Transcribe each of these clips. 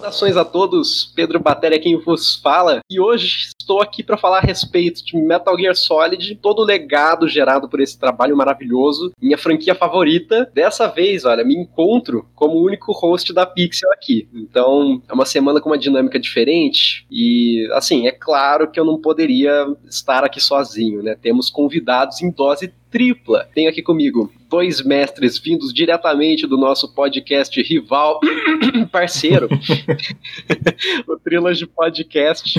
Saudações a todos, Pedro Batéria quem vos fala, e hoje estou aqui para falar a respeito de Metal Gear Solid, todo o legado gerado por esse trabalho maravilhoso, minha franquia favorita. Dessa vez, olha, me encontro como o único host da Pixel aqui. Então, é uma semana com uma dinâmica diferente e, assim, é claro que eu não poderia estar aqui sozinho, né? Temos convidados em dose tripla. Tenho aqui comigo dois mestres vindos diretamente do nosso podcast rival, parceiro, o Trilogy Podcast.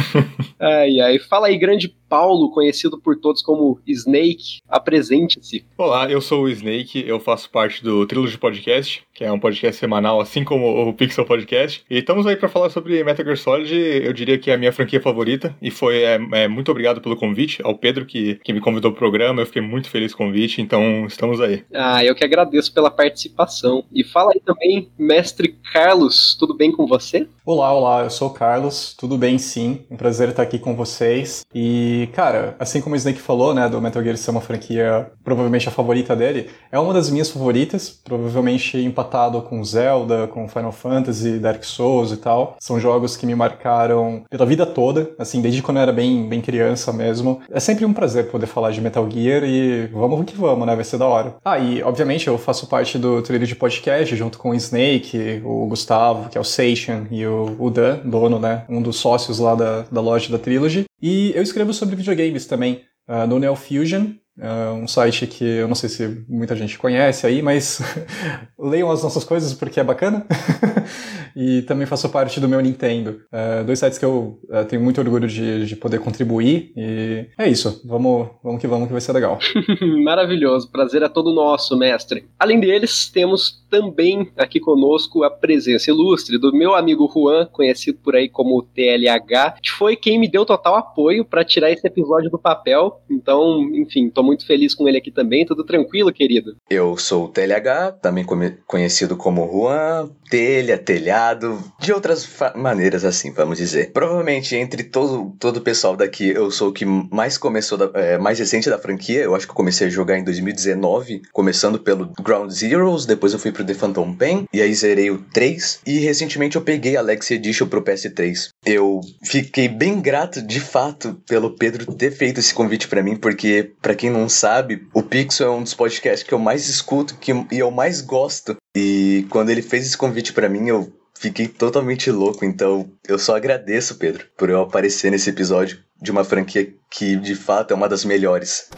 Ai, ai. Fala aí, grande Paulo, conhecido por todos como Snake, apresente-se. Olá, eu sou o Snake, eu faço parte do Trilogy Podcast, que é um podcast semanal, assim como o Pixel Podcast. E estamos aí para falar sobre Metal Gear Solid, eu diria que é a minha franquia favorita, e foi é, é, muito obrigado pelo convite, ao Pedro que, que me convidou pro programa, eu fiquei muito feliz com o convite, então estamos aí. Ah, eu que agradeço pela participação. E fala aí também, mestre Carlos, tudo bem com você? Olá, olá, eu sou o Carlos, tudo bem sim, um prazer estar aqui com vocês. E, cara, assim como o Snake falou, né, do Metal Gear ser uma franquia provavelmente a favorita dele, é uma das minhas favoritas, provavelmente empatado com Zelda, com Final Fantasy, Dark Souls e tal. São jogos que me marcaram pela vida toda, assim, desde quando eu era bem, bem criança mesmo. É sempre um prazer poder falar de Metal Gear e vamos que vamos, né, vai ser da hora. Ah, e obviamente eu faço parte do trilho de podcast junto com o Snake, o Gustavo, que é o Station, e o o, Dan, dono, né? Um dos sócios lá da, da loja da Trilogy. E eu escrevo sobre videogames também, uh, no Neo Fusion, Uh, um site que eu não sei se muita gente conhece aí, mas leiam as nossas coisas porque é bacana. e também faço parte do meu Nintendo. Uh, dois sites que eu uh, tenho muito orgulho de, de poder contribuir. E é isso. Vamos, vamos que vamos, que vai ser legal. Maravilhoso. Prazer é todo nosso, mestre. Além deles, temos também aqui conosco a presença ilustre do meu amigo Juan, conhecido por aí como TLH, que foi quem me deu total apoio para tirar esse episódio do papel. Então, enfim, tô muito feliz com ele aqui também. Tudo tranquilo, querido? Eu sou o TLH, também conhecido como Juan, telha, telhado, de outras maneiras assim, vamos dizer. Provavelmente entre todo, todo o pessoal daqui, eu sou o que mais começou, da, é, mais recente da franquia. Eu acho que eu comecei a jogar em 2019, começando pelo Ground Zeroes, depois eu fui pro The Phantom Pain, e aí zerei o 3, e recentemente eu peguei a Legacy Edition pro PS3. Eu fiquei bem grato, de fato, pelo Pedro ter feito esse convite para mim, porque para quem não sabe, o Pixel é um dos podcasts que eu mais escuto que, e eu mais gosto. E quando ele fez esse convite para mim, eu fiquei totalmente louco. Então, eu só agradeço, Pedro, por eu aparecer nesse episódio de uma franquia que de fato é uma das melhores.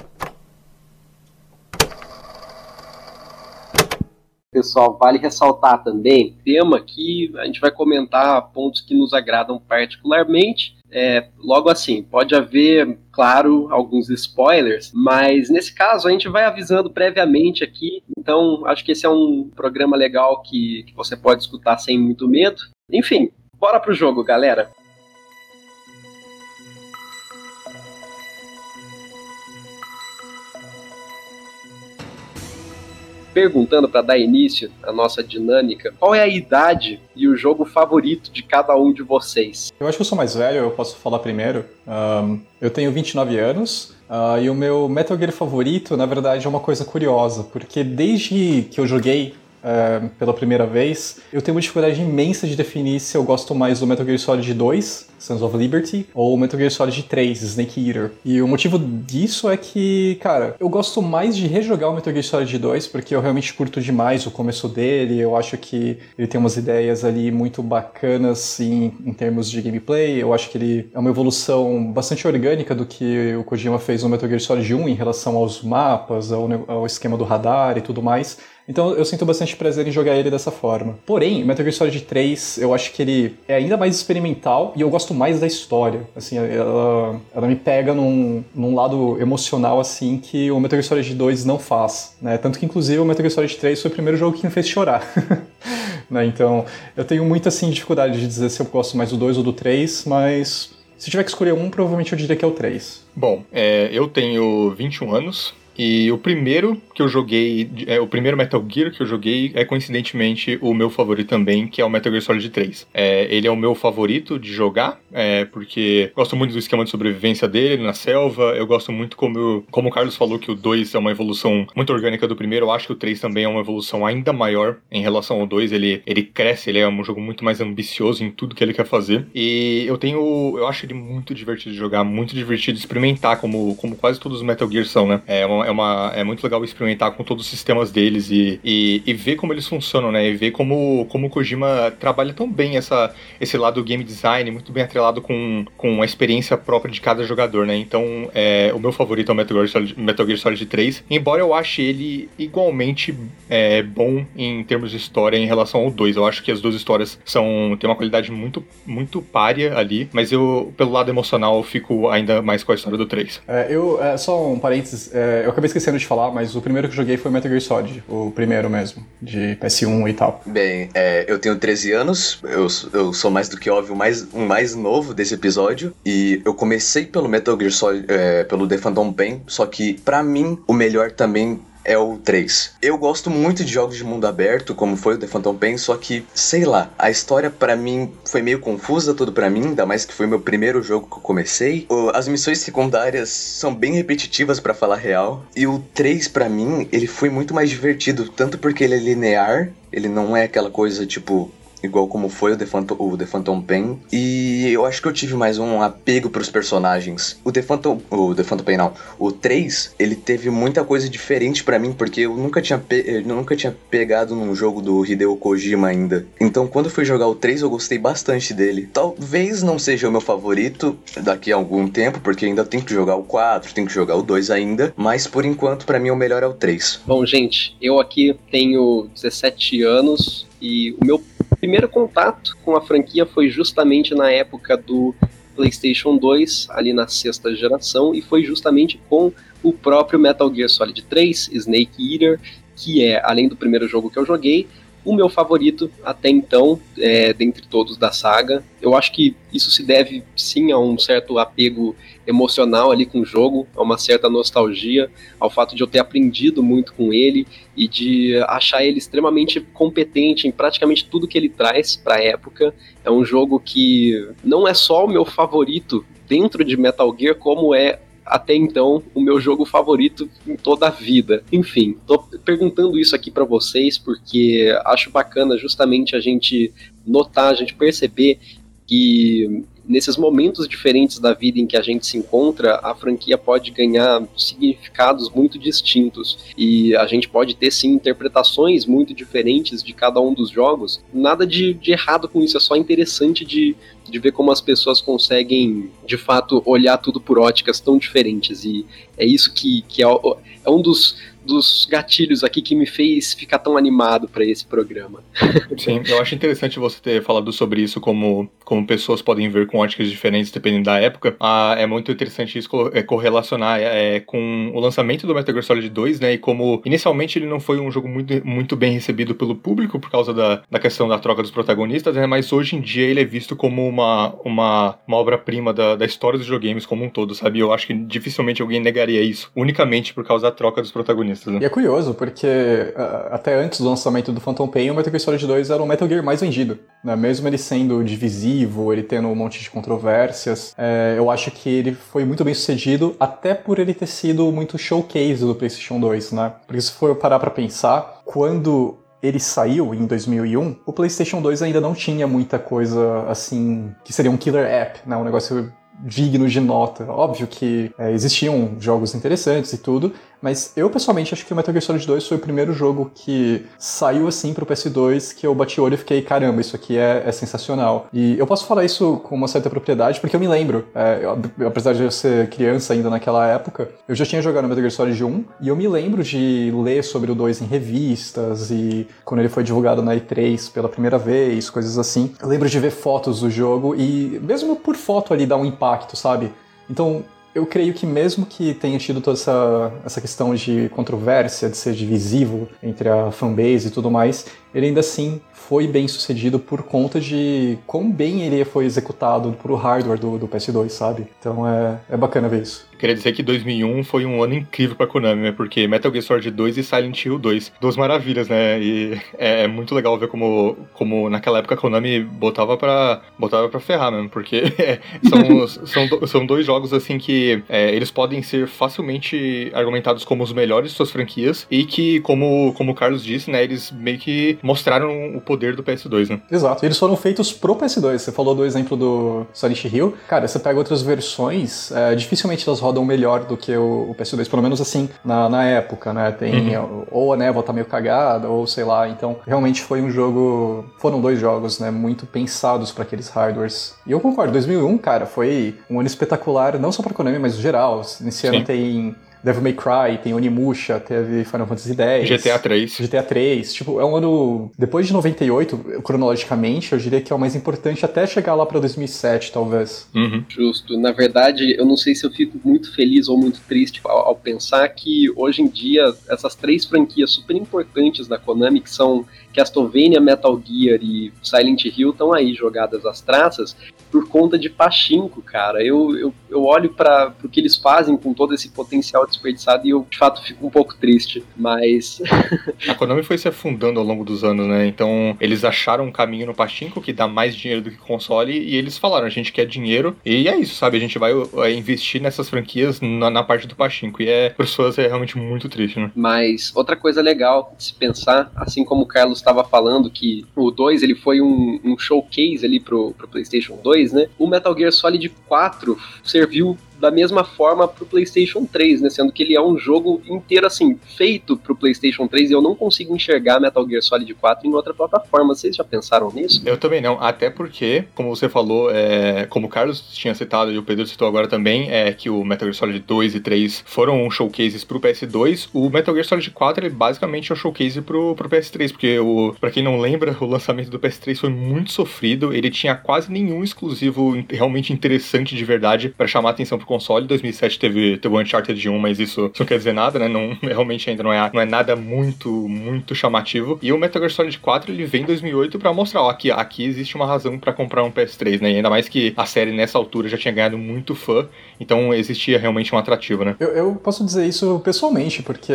Pessoal, vale ressaltar também, tema que a gente vai comentar pontos que nos agradam particularmente é, logo assim, pode haver, claro, alguns spoilers, mas nesse caso a gente vai avisando previamente aqui, então acho que esse é um programa legal que, que você pode escutar sem muito medo. Enfim, bora pro jogo, galera. Perguntando para dar início à nossa dinâmica, qual é a idade e o jogo favorito de cada um de vocês? Eu acho que eu sou mais velho, eu posso falar primeiro. Um, eu tenho 29 anos. Uh, e o meu Metal Gear favorito, na verdade, é uma coisa curiosa, porque desde que eu joguei uh, pela primeira vez, eu tenho uma dificuldade imensa de definir se eu gosto mais do Metal Gear Solid 2 Sons of Liberty, ou Metal Gear Solid 3, Snake Eater. E o motivo disso é que, cara, eu gosto mais de rejogar o Metal Gear Solid 2, porque eu realmente curto demais o começo dele, eu acho que ele tem umas ideias ali muito bacanas em, em termos de gameplay, eu acho que ele é uma evolução bastante orgânica do que o Kojima fez no Metal Gear Solid 1 em relação aos mapas, ao, ao esquema do radar e tudo mais. Então eu sinto bastante prazer em jogar ele dessa forma. Porém, Metal Gear Solid 3, eu acho que ele é ainda mais experimental e eu gosto mais da história. Assim, ela, ela me pega num, num lado emocional, assim, que o Metal Gear Solid 2 não faz, né? Tanto que, inclusive, o Metal Gear Solid 3 foi o primeiro jogo que me fez chorar. né? Então, eu tenho muita, assim, dificuldade de dizer se eu gosto mais do 2 ou do 3, mas se tiver que escolher um, provavelmente eu diria que é o 3. Bom, é, eu tenho 21 anos, E o primeiro que eu joguei, é, o primeiro Metal Gear que eu joguei é coincidentemente o meu favorito também, que é o Metal Gear Solid 3. É, ele é o meu favorito de jogar, é, porque gosto muito do esquema de sobrevivência dele na selva, eu gosto muito como, como o Carlos falou que o 2 é uma evolução muito orgânica do primeiro, eu acho que o 3 também é uma evolução ainda maior em relação ao 2, ele, ele cresce, ele é um jogo muito mais ambicioso em tudo que ele quer fazer. E eu tenho, eu acho ele muito divertido de jogar, muito divertido de experimentar, como, como quase todos os Metal Gear são, né? É, uma, é, uma, é muito legal experimentar com todos os sistemas deles e, e, e, ver como eles funcionam, né? E ver como, como o Kojima trabalha tão bem essa, esse lado do game design, muito bem atrelado com, com a experiência própria de cada jogador, né? Então, é, o meu favorito é o Metal Gear Solid, Metal Gear Solid 3, embora eu ache ele igualmente é, bom em termos de história em relação ao 2. Eu acho que as duas histórias são têm uma qualidade muito, muito párea ali, mas eu, pelo lado emocional, eu fico ainda mais com a história do 3. É, eu, é, só um parênteses, é, eu acabei esquecendo de falar, mas o primeiro que joguei foi Metal Gear Solid, o primeiro mesmo, de PS1 e tal. Bem, é, eu tenho 13 anos, eu, eu sou mais do que óbvio mais, um mais novo desse episódio, e eu comecei pelo Metal Gear Solid, é, pelo The Phantom Pain, só que para mim o melhor também é o 3. Eu gosto muito de jogos de mundo aberto, como foi o The Phantom Pain, só que, sei lá, a história para mim foi meio confusa tudo para mim, ainda mais que foi meu primeiro jogo que eu comecei. As missões secundárias são bem repetitivas para falar real, e o 3 para mim, ele foi muito mais divertido, tanto porque ele é linear, ele não é aquela coisa tipo igual como foi o The Phantom, o The Phantom Pain. E eu acho que eu tive mais um apego pros personagens. O The Phantom, o The Phantom Pain não, o 3, ele teve muita coisa diferente para mim, porque eu nunca tinha, eu nunca tinha pegado num jogo do Hideo Kojima ainda. Então quando eu fui jogar o 3, eu gostei bastante dele. Talvez não seja o meu favorito daqui a algum tempo, porque ainda tenho que jogar o 4, tenho que jogar o 2 ainda, mas por enquanto para mim o melhor é o 3. Bom, gente, eu aqui tenho 17 anos e o meu primeiro contato com a franquia foi justamente na época do PlayStation 2, ali na sexta geração, e foi justamente com o próprio Metal Gear Solid 3, Snake Eater, que é, além do primeiro jogo que eu joguei, o meu favorito até então, é, dentre todos da saga. Eu acho que isso se deve sim a um certo apego emocional ali com o jogo, a uma certa nostalgia, ao fato de eu ter aprendido muito com ele e de achar ele extremamente competente em praticamente tudo que ele traz para a época. É um jogo que não é só o meu favorito dentro de Metal Gear, como é até então o meu jogo favorito em toda a vida. Enfim, tô perguntando isso aqui para vocês porque acho bacana justamente a gente notar, a gente perceber que nesses momentos diferentes da vida em que a gente se encontra, a franquia pode ganhar significados muito distintos e a gente pode ter sim interpretações muito diferentes de cada um dos jogos. Nada de, de errado com isso, é só interessante de, de ver como as pessoas conseguem de fato olhar tudo por óticas tão diferentes e é isso que, que é, é um dos dos gatilhos aqui que me fez ficar tão animado para esse programa. Sim, eu acho interessante você ter falado sobre isso, como, como pessoas podem ver com óticas diferentes dependendo da época. Ah, é muito interessante isso é, correlacionar é, com o lançamento do Metal Gear Solid 2, né? E como inicialmente ele não foi um jogo muito, muito bem recebido pelo público por causa da, da questão da troca dos protagonistas, né? Mas hoje em dia ele é visto como uma, uma, uma obra-prima da, da história dos videogames como um todo, sabe? Eu acho que dificilmente alguém negaria isso unicamente por causa da troca dos protagonistas né? E é curioso, porque uh, até antes do lançamento do Phantom Pain, o Metal Gear Solid 2 era o Metal Gear mais vendido. Né? Mesmo ele sendo divisivo, ele tendo um monte de controvérsias, é, eu acho que ele foi muito bem sucedido, até por ele ter sido muito showcase do PlayStation 2, né? Porque se for parar pra pensar, quando ele saiu em 2001, o PlayStation 2 ainda não tinha muita coisa assim que seria um killer app, né? Um negócio digno de nota. Óbvio que é, existiam jogos interessantes e tudo, mas eu pessoalmente acho que o Metal Gear Solid 2 foi o primeiro jogo que saiu assim pro PS2 que eu bati o olho e fiquei, caramba, isso aqui é, é sensacional. E eu posso falar isso com uma certa propriedade porque eu me lembro, é, eu, apesar de eu ser criança ainda naquela época, eu já tinha jogado Metal Gear Solid 1 e eu me lembro de ler sobre o 2 em revistas e quando ele foi divulgado na E3 pela primeira vez, coisas assim. Eu lembro de ver fotos do jogo e mesmo por foto ali dá um impacto, sabe? Então, eu creio que mesmo que tenha tido toda essa, essa questão de controvérsia, de ser divisivo entre a fanbase e tudo mais, ele ainda assim foi bem sucedido por conta de quão bem ele foi executado pro hardware do, do PS2, sabe? Então é, é bacana ver isso. Queria dizer que 2001 foi um ano incrível pra Konami, né? Porque Metal Gear Solid 2 e Silent Hill 2, duas maravilhas, né? E é, é muito legal ver como, como naquela época a Konami botava pra, botava pra ferrar mesmo, porque são, são, são dois jogos, assim, que é, eles podem ser facilmente argumentados como os melhores de suas franquias e que, como, como o Carlos disse, né? Eles meio que mostraram o poder do PS2, né? Exato, eles foram feitos pro PS2. Você falou do exemplo do Silent Hill. Cara, você pega outras versões, é, dificilmente elas rodam melhor do que o, o PS2, pelo menos assim, na, na época, né? Tem uhum. ou a névoa tá meio cagada, ou sei lá. Então, realmente foi um jogo. Foram dois jogos, né? Muito pensados para aqueles hardwares. E eu concordo, 2001, cara, foi um ano espetacular, não só pra Konami, mas geral. Nesse ano tem Devil May Cry, tem Onimusha, teve Final Fantasy X. GTA 3. GTA 3. Tipo, é um ano. Depois de 98, cronologicamente, eu diria que é o mais importante até chegar lá pra 2007, talvez. Uhum. Justo. Na verdade, eu não sei se eu fico muito feliz ou muito triste ao, ao pensar que hoje em dia essas três franquias super importantes da Konami, que são Castlevania, Metal Gear e Silent Hill estão aí jogadas as traças por conta de pachinko, cara. Eu, eu, eu olho para o que eles fazem com todo esse potencial desperdiçado e eu, de fato, fico um pouco triste, mas... a Konami foi se afundando ao longo dos anos, né? Então, eles acharam um caminho no pachinko que dá mais dinheiro do que console e eles falaram, a gente quer dinheiro e é isso, sabe? A gente vai é, investir nessas franquias na, na parte do pachinko e é, as pessoas é realmente muito triste, né? Mas outra coisa legal de se pensar, assim como o Carlos estava falando que o 2 ele foi um, um showcase ali pro, pro PlayStation 2, né? O Metal Gear Solid 4 serviu da mesma forma pro PlayStation 3, né? Sendo que ele é um jogo inteiro assim, feito pro PlayStation 3 e eu não consigo enxergar Metal Gear Solid 4 em outra plataforma. Vocês já pensaram nisso? Eu também não, até porque, como você falou, é, como o Carlos tinha citado e o Pedro citou agora também, é que o Metal Gear Solid 2 e 3 foram showcases pro PS2, o Metal Gear Solid 4 ele basicamente é o showcase pro, pro PS3, porque o, pra quem não lembra, o lançamento do PS3 foi muito sofrido, ele tinha quase nenhum exclusivo realmente interessante de verdade para chamar atenção pro console. 2007 teve, teve o Uncharted 1, mas isso, isso não quer dizer nada, né? Não, realmente ainda não é, não é nada muito, muito chamativo. E o Metal Gear Solid 4 ele vem em 2008 para mostrar, ó, aqui, aqui existe uma razão para comprar um PS3, né? E ainda mais que a série nessa altura já tinha ganhado muito fã, então existia realmente um atrativo, né? Eu, eu posso dizer isso pessoalmente, porque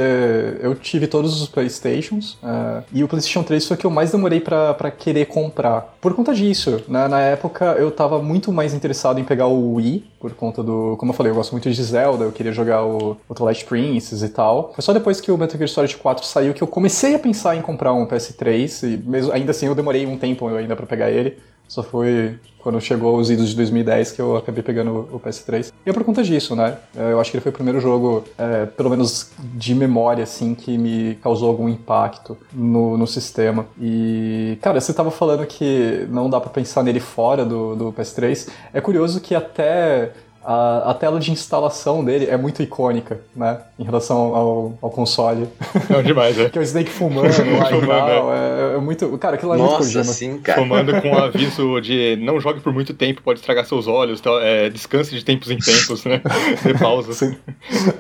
eu tive todos os Playstations uh, e o PlayStation 3 foi o que eu mais demorei para querer comprar. Por conta disso, né? na época eu tava muito mais interessado em pegar o Wii, por conta do. Como eu falei, eu gosto muito de Zelda, eu queria jogar o, o Twilight Princess e tal. Foi só depois que o Metal Gear Solid 4 saiu que eu comecei a pensar em comprar um PS3, e mesmo, ainda assim eu demorei um tempo ainda para pegar ele. Só foi quando chegou os idos de 2010 que eu acabei pegando o PS3. E é por conta disso, né? É, eu acho que ele foi o primeiro jogo, é, pelo menos de memória, assim, que me causou algum impacto no, no sistema. E, cara, você tava falando que não dá para pensar nele fora do, do PS3. É curioso que até a, a, tela de instalação dele é muito icônica, né? Em relação ao, ao console. Não, demais, é. que é o Snake fumando lá e tal. É, é, muito. Cara, aquilo é Nossa, muito Kojima. sim, cara. Fumando com o aviso de não jogue por muito tempo, pode estragar seus olhos, tal, é, descanse de tempos em tempos, né? Dê pausa. Sim.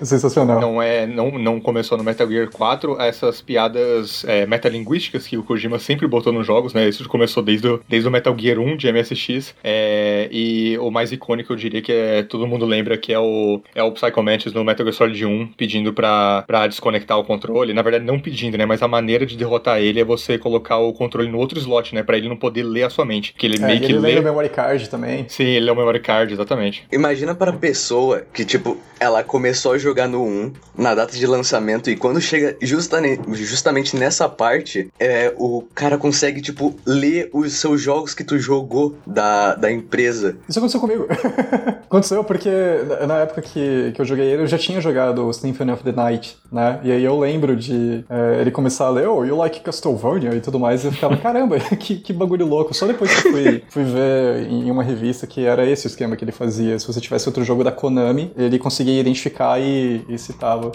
Sensacional. Não, é, não, não começou no Metal Gear 4 essas piadas é, metalinguísticas que o Kojima sempre botou nos jogos, né? Isso começou desde o, desde o Metal Gear 1 de MSX. É, e o mais icônico eu diria que é todo mundo lembra que é o, é o Psycho Mantis no Metal Gear Solid 1 pedindo pra, pra desconectar o controle. Na verdade, não pedindo, né? Mas a maneira de derrotar ele é você colocar o controle no outro slot, né? Pra ele não poder ler a sua mente. Que ele é, meio que ele lê. Ele o memory card também. Sim, ele é o memory card, exatamente. Imagina para a pessoa que, tipo, ela começou a jogar no 1 na data de lançamento e quando chega justamente, justamente nessa parte, é, o cara consegue, tipo, ler os seus jogos que tu jogou da, da empresa. Isso aconteceu comigo. aconteceu porque na época que, que eu joguei ele, eu já tinha jogado Symphony of the Night, né? E aí eu lembro de é, ele começar a ler, oh, you like Castlevania e tudo mais, e eu ficava, caramba, que, que bagulho louco. Só depois que fui, fui ver em uma revista que era esse o esquema que ele fazia. Se você tivesse outro jogo da Konami, ele conseguia identificar e, e citava.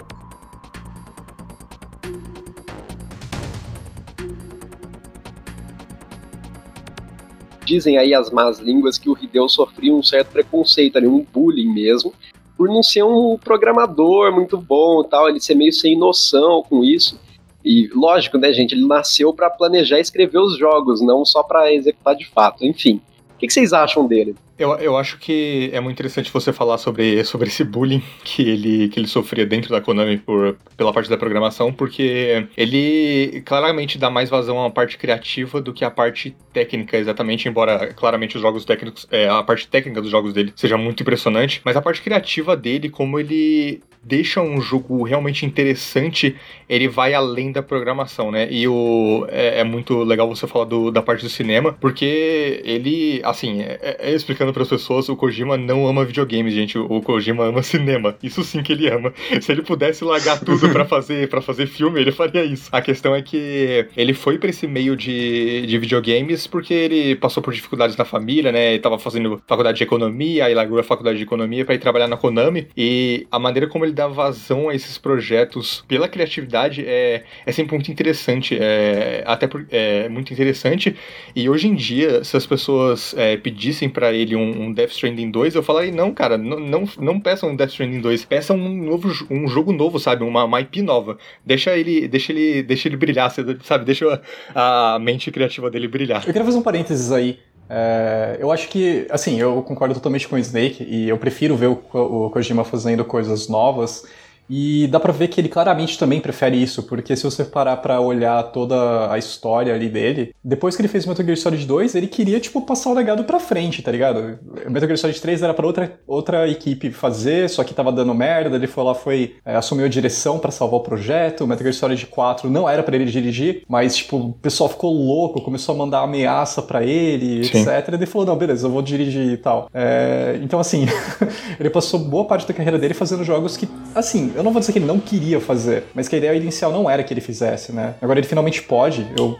Dizem aí as más línguas que o Hideo sofria um certo preconceito ali, um bullying mesmo, por não ser um programador muito bom tal, ele ser meio sem noção com isso. E lógico, né, gente, ele nasceu para planejar e escrever os jogos, não só para executar de fato. Enfim, que, que vocês acham dele? Eu, eu acho que é muito interessante você falar sobre, sobre esse bullying que ele, que ele sofria dentro da Konami por, pela parte da programação, porque ele claramente dá mais vazão uma parte criativa do que a parte técnica, exatamente, embora claramente os jogos técnicos, é, a parte técnica dos jogos dele seja muito impressionante, mas a parte criativa dele, como ele deixa um jogo realmente interessante, ele vai além da programação, né? E o, é, é muito legal você falar do, da parte do cinema, porque ele, assim, é, é explicando para as pessoas, o Kojima não ama videogames, gente. O, o Kojima ama cinema. Isso sim que ele ama. Se ele pudesse largar tudo para fazer para fazer filme, ele faria isso. A questão é que ele foi para esse meio de, de videogames porque ele passou por dificuldades na família, né? Ele tava fazendo faculdade de economia, aí largou a faculdade de economia para ir trabalhar na Konami. E a maneira como ele dá vazão a esses projetos pela criatividade é, é sempre muito interessante. É, até por, é muito interessante. E hoje em dia, se as pessoas é, pedissem para ele um, um, Death Stranding 2, eu falaria, não, cara, não, não, não peçam um Death Stranding 2, peçam um novo um jogo novo, sabe? Uma, uma IP nova. Deixa ele, deixa ele, deixa ele brilhar, sabe? Deixa a mente criativa dele brilhar. Eu queria fazer um parênteses aí. É, eu acho que, assim, eu concordo totalmente com o Snake e eu prefiro ver o, o Kojima fazendo coisas novas. E dá pra ver que ele claramente também prefere isso, porque se você parar pra olhar toda a história ali dele, depois que ele fez Metal Gear Solid 2, ele queria, tipo, passar o legado pra frente, tá ligado? Metal Gear Solid 3 era pra outra, outra equipe fazer, só que tava dando merda, ele foi lá, foi, é, assumiu a direção para salvar o projeto, o Metal Gear Solid 4 não era para ele dirigir, mas, tipo, o pessoal ficou louco, começou a mandar ameaça para ele, Sim. etc. E ele falou, não, beleza, eu vou dirigir e tal. É, então, assim, ele passou boa parte da carreira dele fazendo jogos que, assim, eu não vou dizer que ele não queria fazer, mas que a ideia inicial não era que ele fizesse, né? Agora ele finalmente pode. Eu,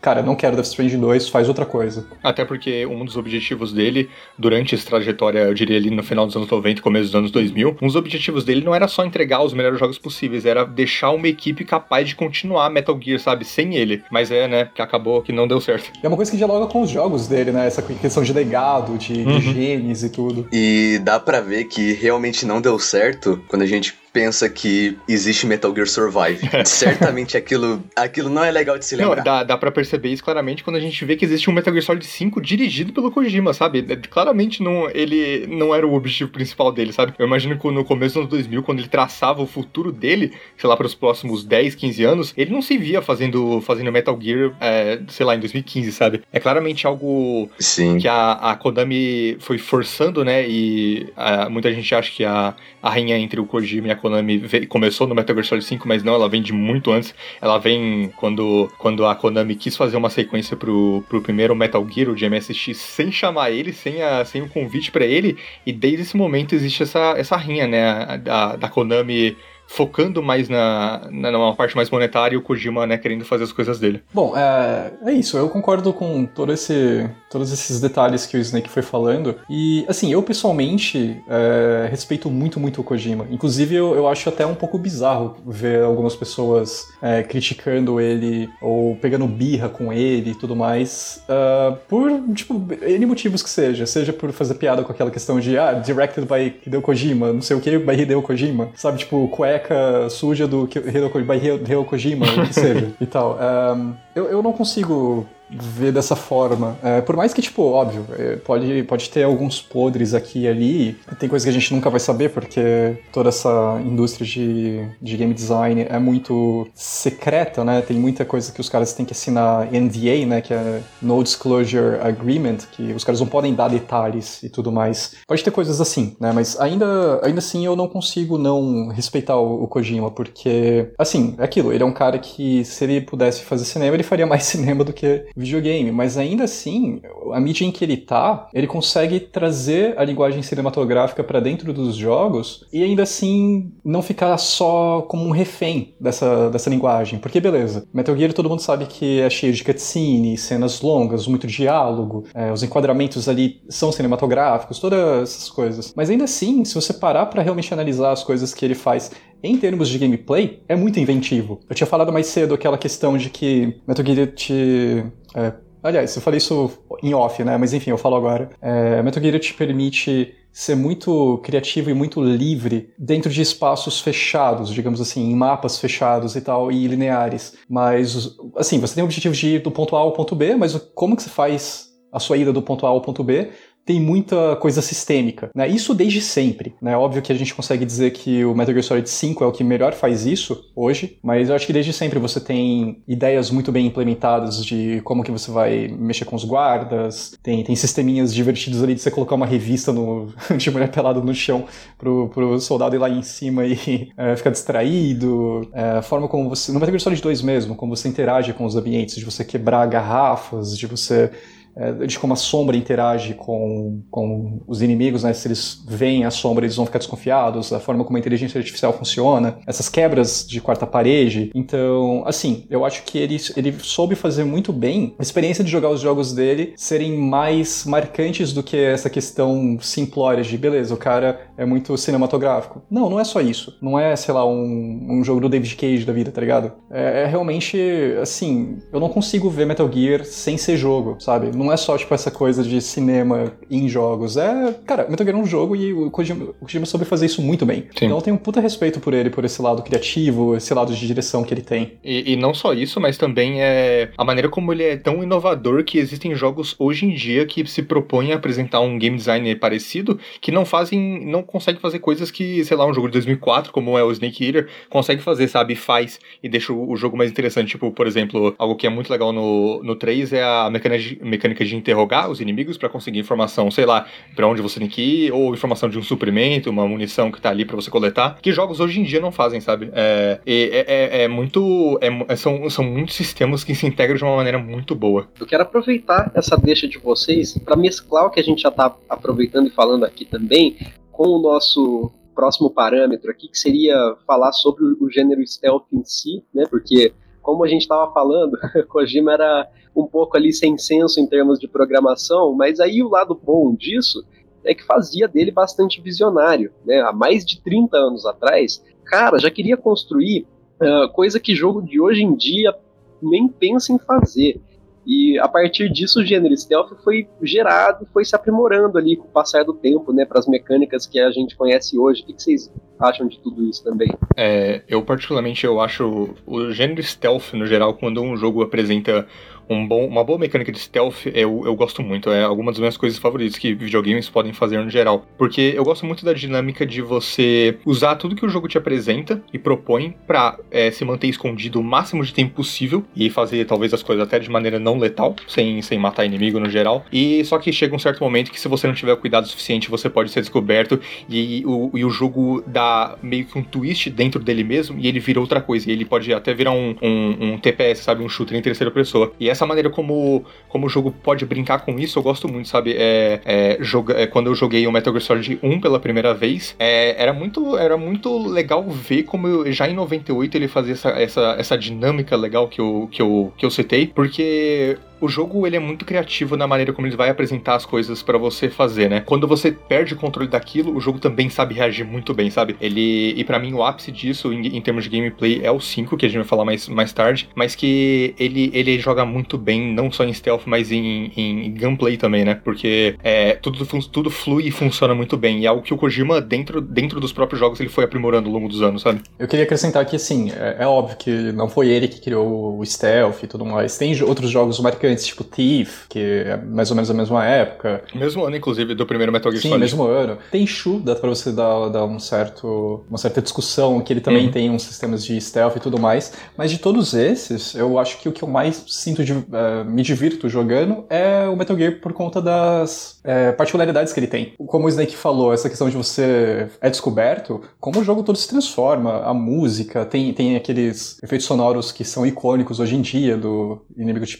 cara, não quero Death Stranding 2, faz outra coisa. Até porque um dos objetivos dele, durante essa trajetória, eu diria ali no final dos anos 90 e começo dos anos 2000, um dos objetivos dele não era só entregar os melhores jogos possíveis, era deixar uma equipe capaz de continuar Metal Gear, sabe, sem ele. Mas é, né, que acabou que não deu certo. É uma coisa que dialoga com os jogos dele, né? Essa questão de legado, de, uhum. de genes e tudo. E dá para ver que realmente não deu certo quando a gente pensa que existe Metal Gear Survive. Certamente aquilo, aquilo não é legal de se lembrar. Não, dá, dá pra perceber isso claramente quando a gente vê que existe um Metal Gear Solid 5 dirigido pelo Kojima, sabe? É, claramente não, ele não era o objetivo principal dele, sabe? Eu imagino que no começo dos anos 2000, quando ele traçava o futuro dele, sei lá, para os próximos 10, 15 anos, ele não se via fazendo, fazendo Metal Gear, é, sei lá, em 2015, sabe? É claramente algo Sim. que a, a Konami foi forçando, né? E a, muita gente acha que a, a rainha entre o Kojima e a Konami começou no Metal Gear Solid 5, mas não, ela vem de muito antes. Ela vem quando, quando a Konami quis fazer uma sequência pro, pro primeiro Metal Gear, o de MSX, sem chamar ele, sem, a, sem o convite para ele, e desde esse momento existe essa, essa rinha, né, da, da Konami focando mais na, na numa parte mais monetária e o Kojima, né, querendo fazer as coisas dele. Bom, é, é isso. Eu concordo com todo esse, todos esses detalhes que o Snake foi falando. E, assim, eu pessoalmente é, respeito muito, muito o Kojima. Inclusive, eu, eu acho até um pouco bizarro ver algumas pessoas é, criticando ele ou pegando birra com ele e tudo mais. Uh, por, tipo, N motivos que seja. Seja por fazer piada com aquela questão de, ah, directed by Hideo Kojima, não sei o que, by Hideo Kojima. Sabe, tipo, cueca cueca suja do Hideo Kojima, o que seja, e tal. Um, eu, eu não consigo ver dessa forma. É, por mais que, tipo, óbvio, é, pode, pode ter alguns podres aqui e ali, tem coisa que a gente nunca vai saber, porque toda essa indústria de, de game design é muito secreta, né? Tem muita coisa que os caras têm que assinar NDA, né? Que é No Disclosure Agreement, que os caras não podem dar detalhes e tudo mais. Pode ter coisas assim, né? Mas ainda, ainda assim eu não consigo não respeitar o, o Kojima, porque, assim, é aquilo, ele é um cara que se ele pudesse fazer cinema, ele faria mais cinema do que videogame, mas ainda assim, a mídia em que ele tá, ele consegue trazer a linguagem cinematográfica para dentro dos jogos e ainda assim não ficar só como um refém dessa, dessa linguagem. Porque beleza, Metal Gear todo mundo sabe que é cheio de cutscene, cenas longas, muito diálogo, é, os enquadramentos ali são cinematográficos, todas essas coisas. Mas ainda assim, se você parar para realmente analisar as coisas que ele faz em termos de gameplay, é muito inventivo. Eu tinha falado mais cedo aquela questão de que Metal Gear te. É, aliás, eu falei isso em off, né? Mas enfim, eu falo agora. É, Metal Gear te permite ser muito criativo e muito livre dentro de espaços fechados, digamos assim, em mapas fechados e tal, e lineares. Mas, assim, você tem o objetivo de ir do ponto A ao ponto B, mas como que você faz a sua ida do ponto A ao ponto B tem muita coisa sistêmica, né? Isso desde sempre, né? Óbvio que a gente consegue dizer que o Metal Gear Solid 5 é o que melhor faz isso hoje, mas eu acho que desde sempre você tem ideias muito bem implementadas de como que você vai mexer com os guardas, tem, tem sisteminhas divertidos ali de você colocar uma revista no, de mulher pelada no chão pro, pro soldado ir lá em cima e é, ficar distraído, é, a forma como você... No Metal Gear Solid 2 mesmo, como você interage com os ambientes, de você quebrar garrafas, de você é, de como a sombra interage com, com os inimigos, né? Se eles veem a sombra, eles vão ficar desconfiados, a forma como a inteligência artificial funciona, essas quebras de quarta parede. Então, assim, eu acho que ele, ele soube fazer muito bem a experiência de jogar os jogos dele serem mais marcantes do que essa questão simplória de, beleza, o cara é muito cinematográfico. Não, não é só isso. Não é, sei lá, um, um jogo do David Cage da vida, tá ligado? É, é realmente, assim, eu não consigo ver Metal Gear sem ser jogo, sabe? Não é só, tipo, essa coisa de cinema em jogos. É, cara, Metal Gear é um jogo e o Kojima, o Kojima soube fazer isso muito bem. Sim. Então eu tenho um puta respeito por ele, por esse lado criativo, esse lado de direção que ele tem. E, e não só isso, mas também é a maneira como ele é tão inovador que existem jogos hoje em dia que se propõem a apresentar um game design parecido, que não fazem, não conseguem fazer coisas que, sei lá, um jogo de 2004, como é o Snake Eater, consegue fazer, sabe? Faz e deixa o, o jogo mais interessante. Tipo, por exemplo, algo que é muito legal no, no 3 é a mecânica, mecânica mecânica de interrogar os inimigos para conseguir informação, sei lá, para onde você tem que ir, ou informação de um suprimento, uma munição que tá ali para você coletar, que jogos hoje em dia não fazem, sabe? É, é, é, é muito. É, são, são muitos sistemas que se integram de uma maneira muito boa. Eu quero aproveitar essa deixa de vocês para mesclar o que a gente já tá aproveitando e falando aqui também com o nosso próximo parâmetro aqui, que seria falar sobre o gênero stealth em si, né? Porque como a gente estava falando, Kojima era um pouco ali sem senso em termos de programação, mas aí o lado bom disso é que fazia dele bastante visionário. Né? Há mais de 30 anos atrás, cara, já queria construir uh, coisa que jogo de hoje em dia nem pensa em fazer. E a partir disso o gênero stealth foi gerado foi se aprimorando ali com o passar do tempo, né, para as mecânicas que a gente conhece hoje. O que, vocês acham de tudo isso também? É, eu particularmente eu acho o gênero stealth no geral quando um jogo apresenta um bom, uma boa mecânica de stealth eu, eu gosto muito. É alguma das minhas coisas favoritas que videogames podem fazer no geral. Porque eu gosto muito da dinâmica de você usar tudo que o jogo te apresenta e propõe para é, se manter escondido o máximo de tempo possível e fazer talvez as coisas até de maneira não letal, sem, sem matar inimigo no geral. E só que chega um certo momento que se você não tiver cuidado suficiente, você pode ser descoberto e o, e o jogo dá meio que um twist dentro dele mesmo e ele vira outra coisa. E ele pode até virar um, um, um TPS, sabe? Um shooter em terceira pessoa. E essa maneira como, como o jogo pode brincar com isso, eu gosto muito, sabe? É, é, joga, é, quando eu joguei o Metal Gear Solid 1 pela primeira vez, é, era, muito, era muito legal ver como eu, já em 98 ele fazia essa, essa, essa dinâmica legal que eu, que, eu, que eu citei, porque o jogo ele é muito criativo na maneira como ele vai apresentar as coisas para você fazer, né? Quando você perde o controle daquilo, o jogo também sabe reagir muito bem, sabe? Ele e para mim o ápice disso em, em, termos de gameplay é o 5, que a gente vai falar mais, mais tarde, mas que ele, ele joga muito bem, não só em stealth, mas em, em, em gameplay também, né? Porque é, tudo, tudo flui e funciona muito bem. E é algo que o Kojima, dentro, dentro dos próprios jogos, ele foi aprimorando ao longo dos anos, sabe? Eu queria acrescentar que, assim, é, é óbvio que não foi ele que criou o stealth e tudo mais. Tem outros jogos marcantes antes, tipo Thief, que é mais ou menos a mesma época. Mesmo ano, inclusive, do primeiro Metal Gear Sim, Solid. Sim, mesmo ano. Tem Shu, dá pra você dar, dar um certo, uma certa discussão, que ele também uhum. tem uns sistemas de stealth e tudo mais. Mas de todos esses, eu acho que o que eu mais sinto de uh, me divirto jogando é o Metal Gear por conta das uh, particularidades que ele tem. Como o Snake falou, essa questão de você é descoberto, como o jogo todo se transforma, a música, tem, tem aqueles efeitos sonoros que são icônicos hoje em dia, do inimigo te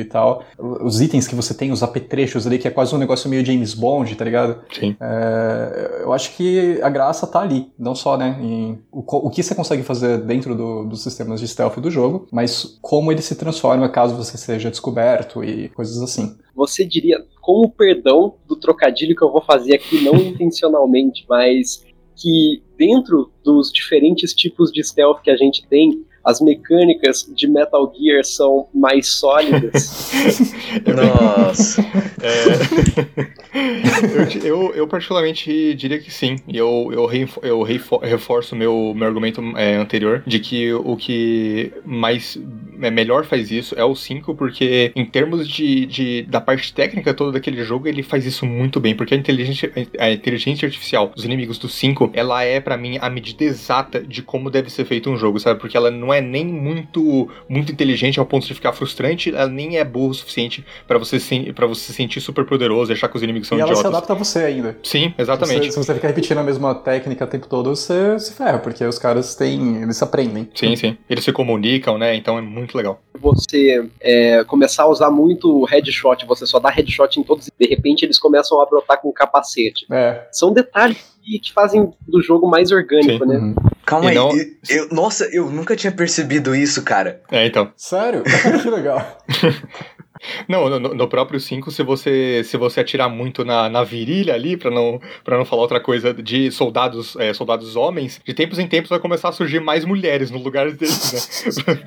e tal tal. Os itens que você tem, os apetrechos ali, que é quase um negócio meio James Bond, tá ligado? Sim. É, eu acho que a graça tá ali. Não só, né, em o, o que você consegue fazer dentro do, dos sistemas de stealth do jogo, mas como ele se transforma caso você seja descoberto e coisas assim. Você diria, com o perdão do trocadilho que eu vou fazer aqui, não intencionalmente, mas que dentro dos diferentes tipos de stealth que a gente tem, as mecânicas de Metal Gear são mais sólidas? Nossa. É... eu, eu, eu, particularmente diria que sim. Eu, eu, eu reforço meu, meu argumento é, anterior de que o que mais melhor faz isso é o 5, porque em termos de, de, da parte técnica toda daquele jogo, ele faz isso muito bem, porque a inteligência, a inteligência artificial dos inimigos do 5, ela é para mim a medida exata de como deve ser feito um jogo, sabe? Porque ela não é nem muito muito inteligente ao ponto de ficar frustrante, ela nem é burro o suficiente para você para você se sentir super poderoso e achar que os inimigos são e idiotas. ela se adapta a você ainda. Sim, exatamente. Se você, se você ficar repetindo a mesma técnica o tempo todo, você se ferra, porque os caras têm, eles aprendem. Sim, sim. Eles se comunicam, né? Então é muito legal. Você é, começar a usar muito headshot, você só dá headshot em todos e de repente eles começam a brotar com capacete. É. São detalhes que fazem do jogo mais orgânico, Sim. né? Uhum. Calma e aí, não... eu, nossa, eu nunca tinha percebido isso, cara. É, então. Sério? que legal. Não, no, no, próprio 5, se você se você atirar muito na, na virilha ali, para não para não falar outra coisa de soldados é, soldados homens, de tempos em tempos vai começar a surgir mais mulheres no lugar deles, né?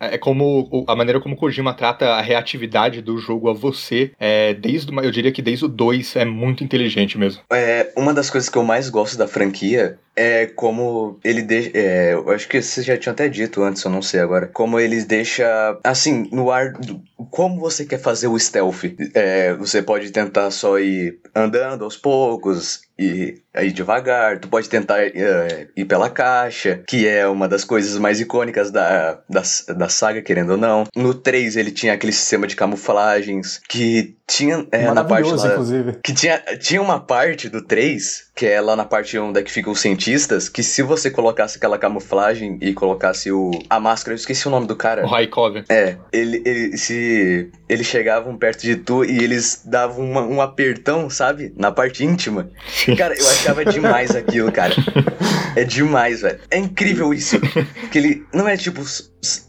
é como a maneira como Kojima trata a reatividade do jogo a você, é, desde eu diria que desde o 2 é muito inteligente mesmo. É, uma das coisas que eu mais gosto da franquia é como ele deixa. É, eu acho que você já tinha até dito antes, eu não sei agora. Como eles deixa assim, no ar. Do, como você quer fazer o stealth? É, você pode tentar só ir andando aos poucos, e aí devagar, tu pode tentar uh, ir pela caixa, que é uma das coisas mais icônicas da, da, da saga, querendo ou não. No 3 ele tinha aquele sistema de camuflagens que tinha é, na parte lá, inclusive. que tinha, tinha uma parte do 3, que é lá na parte onde é que ficam os cientistas, que se você colocasse aquela camuflagem e colocasse o a máscara, eu esqueci o nome do cara. O Raikov. É, ele, ele se eles chegavam perto de tu e eles davam uma, um apertão, sabe? Na parte íntima. Cara, eu achava demais aquilo, cara. É demais, velho. É incrível isso. Que ele não é tipo.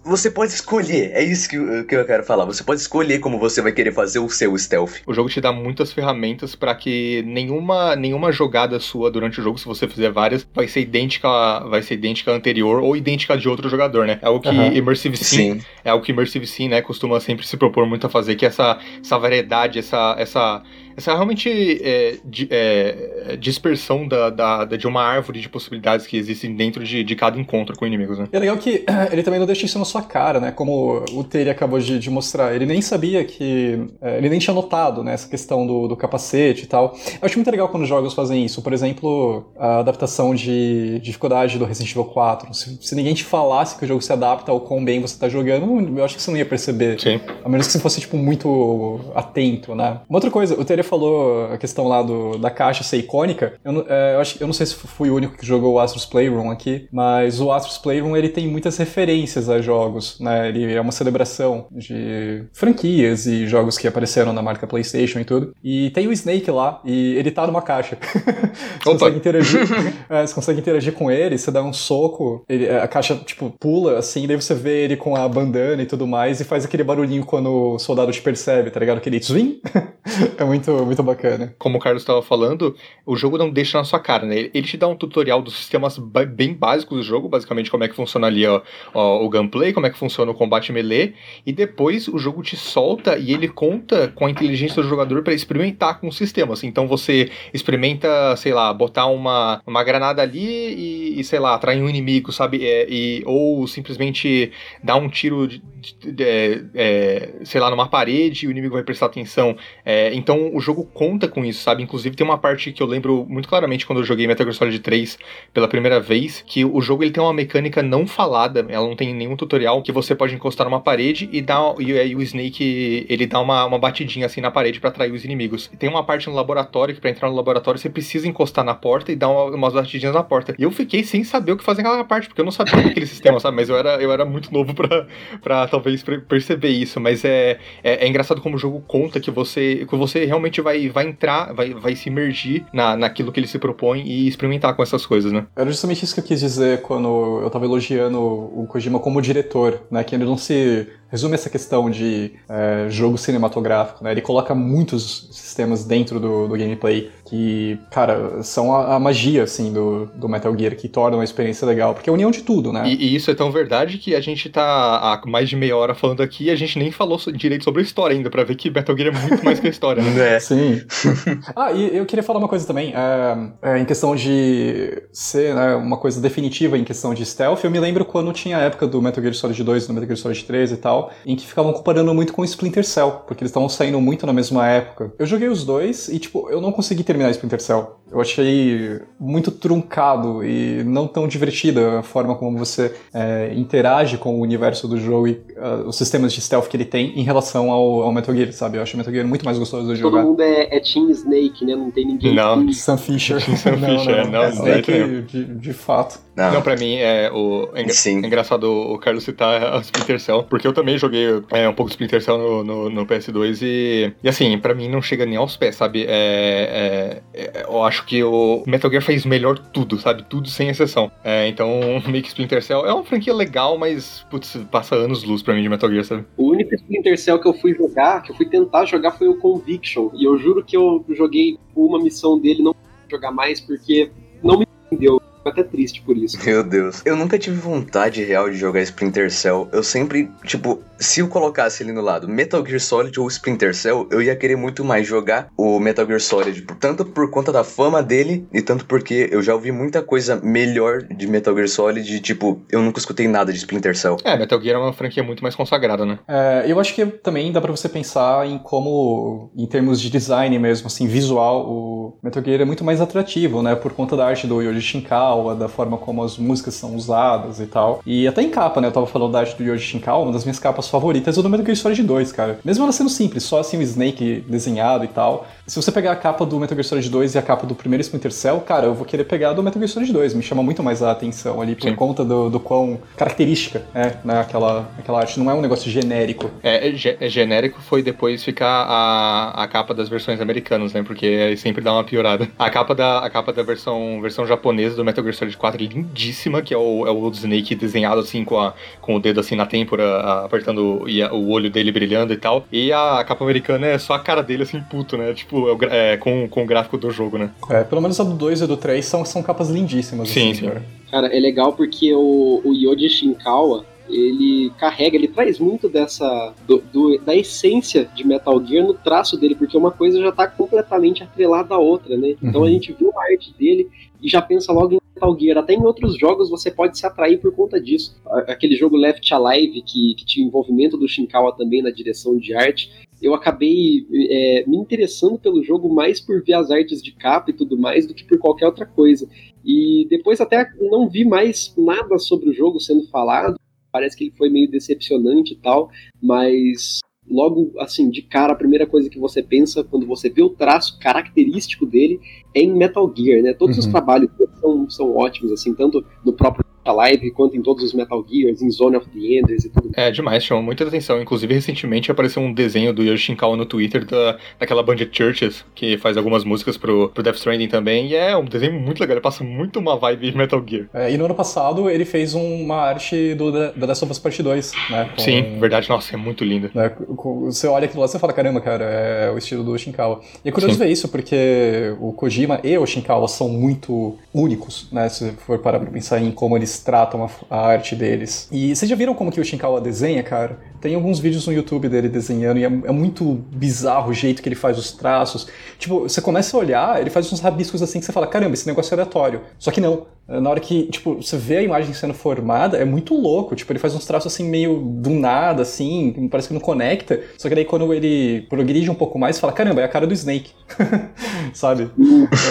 Você pode escolher. É isso que, eu, que eu quero falar. Você pode escolher como você vai querer fazer o seu stealth. O jogo te dá muitas ferramentas para que nenhuma, nenhuma jogada sua durante o jogo, se você fizer várias, vai ser idêntica, vai ser idêntica à anterior ou idêntica de outro jogador, né? É o que uhum. Immersive Sim, Sim, é o que Immersive Sim, né, costuma sempre se propor muito a fazer, que é essa, essa variedade, essa, essa essa realmente é, de, é, dispersão da, da, de uma árvore de possibilidades que existem dentro de, de cada encontro com inimigos, né? E é legal que ele também não deixa isso na sua cara, né? Como o Terry acabou de, de mostrar. Ele nem sabia que. É, ele nem tinha notado né, essa questão do, do capacete e tal. Eu acho muito legal quando os jogos fazem isso. Por exemplo, a adaptação de dificuldade do Resident Evil 4. Se, se ninguém te falasse que o jogo se adapta ao quão bem você tá jogando, eu acho que você não ia perceber. Sim. A menos que você fosse, tipo, muito atento, né? Uma outra coisa, o Terry falou a questão lá do, da caixa ser icônica. Eu, é, eu, acho, eu não sei se fui o único que jogou o Astros Playroom aqui, mas o Astros Playroom ele tem muitas referências a jogos, né? Ele é uma celebração de franquias e jogos que apareceram na marca PlayStation e tudo. E tem o Snake lá e ele tá numa caixa. você Opa. consegue interagir, é, você consegue interagir com ele, você dá um soco, ele, a caixa tipo pula assim, daí você vê ele com a bandana e tudo mais e faz aquele barulhinho quando o soldado te percebe, tá ligado? Aquele zwing. é muito muito bacana. Como o Carlos estava falando, o jogo não deixa na sua cara, né? Ele te dá um tutorial dos sistemas bem básicos do jogo, basicamente como é que funciona ali ó, ó, o gunplay, como é que funciona o combate melee, e depois o jogo te solta e ele conta com a inteligência do jogador para experimentar com os sistemas. Então você experimenta, sei lá, botar uma, uma granada ali e, e sei lá, atrair um inimigo, sabe? É, e, ou simplesmente dar um tiro, de, de, de, é, é, sei lá, numa parede e o inimigo vai prestar atenção. É, então o jogo conta com isso, sabe? Inclusive tem uma parte que eu lembro muito claramente quando eu joguei Metal Gear Solid 3 pela primeira vez, que o jogo ele tem uma mecânica não falada, ela não tem nenhum tutorial, que você pode encostar numa parede e dar e aí o Snake ele dá uma, uma batidinha assim na parede para atrair os inimigos. Tem uma parte no laboratório que para entrar no laboratório você precisa encostar na porta e dar uma, umas batidinhas na porta. E eu fiquei sem saber o que fazer naquela parte, porque eu não sabia daquele sistema, sabe? Mas eu era, eu era muito novo pra talvez perceber isso. Mas é, é, é engraçado como o jogo conta que você, que você realmente vai, vai entrar, vai, vai se imergir na, naquilo que ele se propõe e experimentar com essas coisas, né? Era justamente isso que eu quis dizer quando eu tava elogiando o Kojima como diretor, né? Que ele não se resume essa questão de é, jogo cinematográfico, né? Ele coloca muitos sistemas dentro do, do gameplay que, cara, são a, a, magia, assim, do, do Metal Gear, que tornam a experiência legal, porque é a união de tudo, né? E, e, isso é tão verdade que a gente tá há mais de meia hora falando aqui e a gente nem falou direito sobre a história ainda, para ver que Metal Gear é muito mais que a história, né? É. Sim. ah, e eu queria falar uma coisa também, é, é, em questão de ser né, uma coisa definitiva em questão de stealth, eu me lembro quando tinha a época do Metal Gear Solid 2 e do Metal Gear Solid 3 e tal, em que ficavam comparando muito com Splinter Cell, porque eles estavam saindo muito na mesma época. Eu joguei os dois e, tipo, eu não consegui ter terminar Splinter Cell. Eu achei muito truncado e não tão divertida a forma como você é, interage com o universo do jogo e uh, os sistemas de stealth que ele tem em relação ao, ao, Metal Gear, sabe? Eu acho o Metal Gear muito mais gostoso de jogar. Todo mundo é, é Team Snake, né? Não tem ninguém. Não, Sam Fisher. Sam não, Fisher, não, não, é Snake de, de fato. Não, não pra mim é, o, é, Sim. é engraçado o Carlos citar a Splinter Cell, porque eu também joguei é, um pouco de Splinter Cell no, no, no PS2 e, e assim, pra mim não chega nem aos pés, sabe? É, é, é, eu acho que o Metal Gear fez melhor tudo, sabe? Tudo sem exceção. É, então, Make Splinter Cell é uma franquia legal, mas, putz, passa anos luz pra mim de Metal Gear, sabe? O único Splinter Cell que eu fui jogar, que eu fui tentar jogar, foi o Conviction. E eu juro que eu joguei uma missão dele, não jogar mais, porque não me entendeu até triste por isso. Meu Deus. Eu nunca tive vontade real de jogar Splinter Cell. Eu sempre, tipo, se eu colocasse ali no lado Metal Gear Solid ou Splinter Cell, eu ia querer muito mais jogar o Metal Gear Solid, tanto por conta da fama dele e tanto porque eu já ouvi muita coisa melhor de Metal Gear Solid, tipo, eu nunca escutei nada de Splinter Cell. É, Metal Gear é uma franquia muito mais consagrada, né? É, eu acho que também dá para você pensar em como, em termos de design mesmo, assim, visual, o Metal Gear é muito mais atrativo, né, por conta da arte do Yoji Shinkawa, da forma como as músicas são usadas e tal. E até em capa, né, eu tava falando da arte do Yoji Shinkawa, uma das minhas capas favoritas é do Metal Gear Solid 2, cara. Mesmo ela sendo simples, só assim o Snake desenhado e tal. Se você pegar a capa do Metal Gear Solid 2 e a capa do primeiro Splinter Cell, cara, eu vou querer pegar a do Metal Gear Solid 2. Me chama muito mais a atenção ali, por Sim. conta do, do quão característica é né, aquela, aquela arte. Não é um negócio genérico. É, é, é genérico foi depois ficar a, a capa das versões americanas, né? Porque aí sempre dá uma piorada. A capa da, a capa da versão, versão japonesa do Metal Gear Solid 4 é lindíssima, que é o, é o Snake desenhado assim com, a, com o dedo assim na têmpora, apertando e a, o olho dele brilhando e tal. E a, a, capa americana é só a cara dele assim, puto, né? Tipo, é, é, com, com o gráfico do jogo, né? É, pelo menos a do 2 e do 3 são, são capas lindíssimas. Sim, assim, sim. Cara. cara, é legal porque o, o Yoji Shinkawa, ele carrega, ele traz muito dessa do, do, da essência de Metal Gear no traço dele, porque uma coisa já está completamente atrelada à outra, né? Então uhum. a gente viu a arte dele e já pensa logo em Metal Gear. Até em outros jogos você pode se atrair por conta disso. Aquele jogo Left Alive, que, que tinha envolvimento do Shinkawa também na direção de arte, eu acabei é, me interessando pelo jogo mais por ver as artes de capa e tudo mais do que por qualquer outra coisa. E depois até não vi mais nada sobre o jogo sendo falado. Parece que ele foi meio decepcionante e tal, mas logo assim, de cara, a primeira coisa que você pensa quando você vê o traço característico dele é em Metal Gear, né? Todos uhum. os trabalhos são, são ótimos, assim, tanto no próprio Live quanto em todos os Metal Gears, em Zone of the Enders e tudo. É, demais, chamou muita atenção. Inclusive, recentemente apareceu um desenho do Yoshi Shinkawa no Twitter da, daquela banda Churches, que faz algumas músicas pro, pro Death Stranding também, e é um desenho muito legal, ele passa muito uma vibe Metal Gear. É, e no ano passado ele fez uma arte do The Last of Us Part 2, né? Com, Sim, verdade, nossa, é muito lindo. Né, você olha aquilo lá e fala, caramba, cara, é o estilo do Shinkawa. E é curioso Sim. ver isso, porque o Kojima e o Shinkawa são muito únicos, né? Se for parar pra pensar em como eles tratam a a arte deles. E vocês já viram como que o Shinkawa desenha, cara? Tem alguns vídeos no YouTube dele desenhando e é, é, muito bizarro o jeito que ele faz os traços. Tipo, você começa a olhar, ele faz uns rabiscos assim que você fala, caramba, esse negócio é aleatório. Só que não. Na hora que, tipo, você vê a imagem sendo formada, é muito louco. Tipo, ele faz uns traços assim meio do nada, assim, parece que não conecta. Só que daí quando ele progride um pouco mais, fala, caramba, é a cara do Snake. Sabe?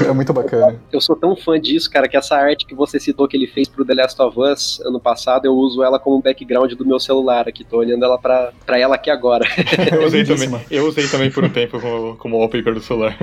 é, é muito bacana. Eu sou tão fã disso, cara, que essa arte que você citou que ele fez pro The Last of Us ano passado, eu uso ela como background do meu celular aqui. Tô olhando ela pra, pra ela aqui agora. eu, usei também, eu usei também por um tempo como, como wallpaper do celular.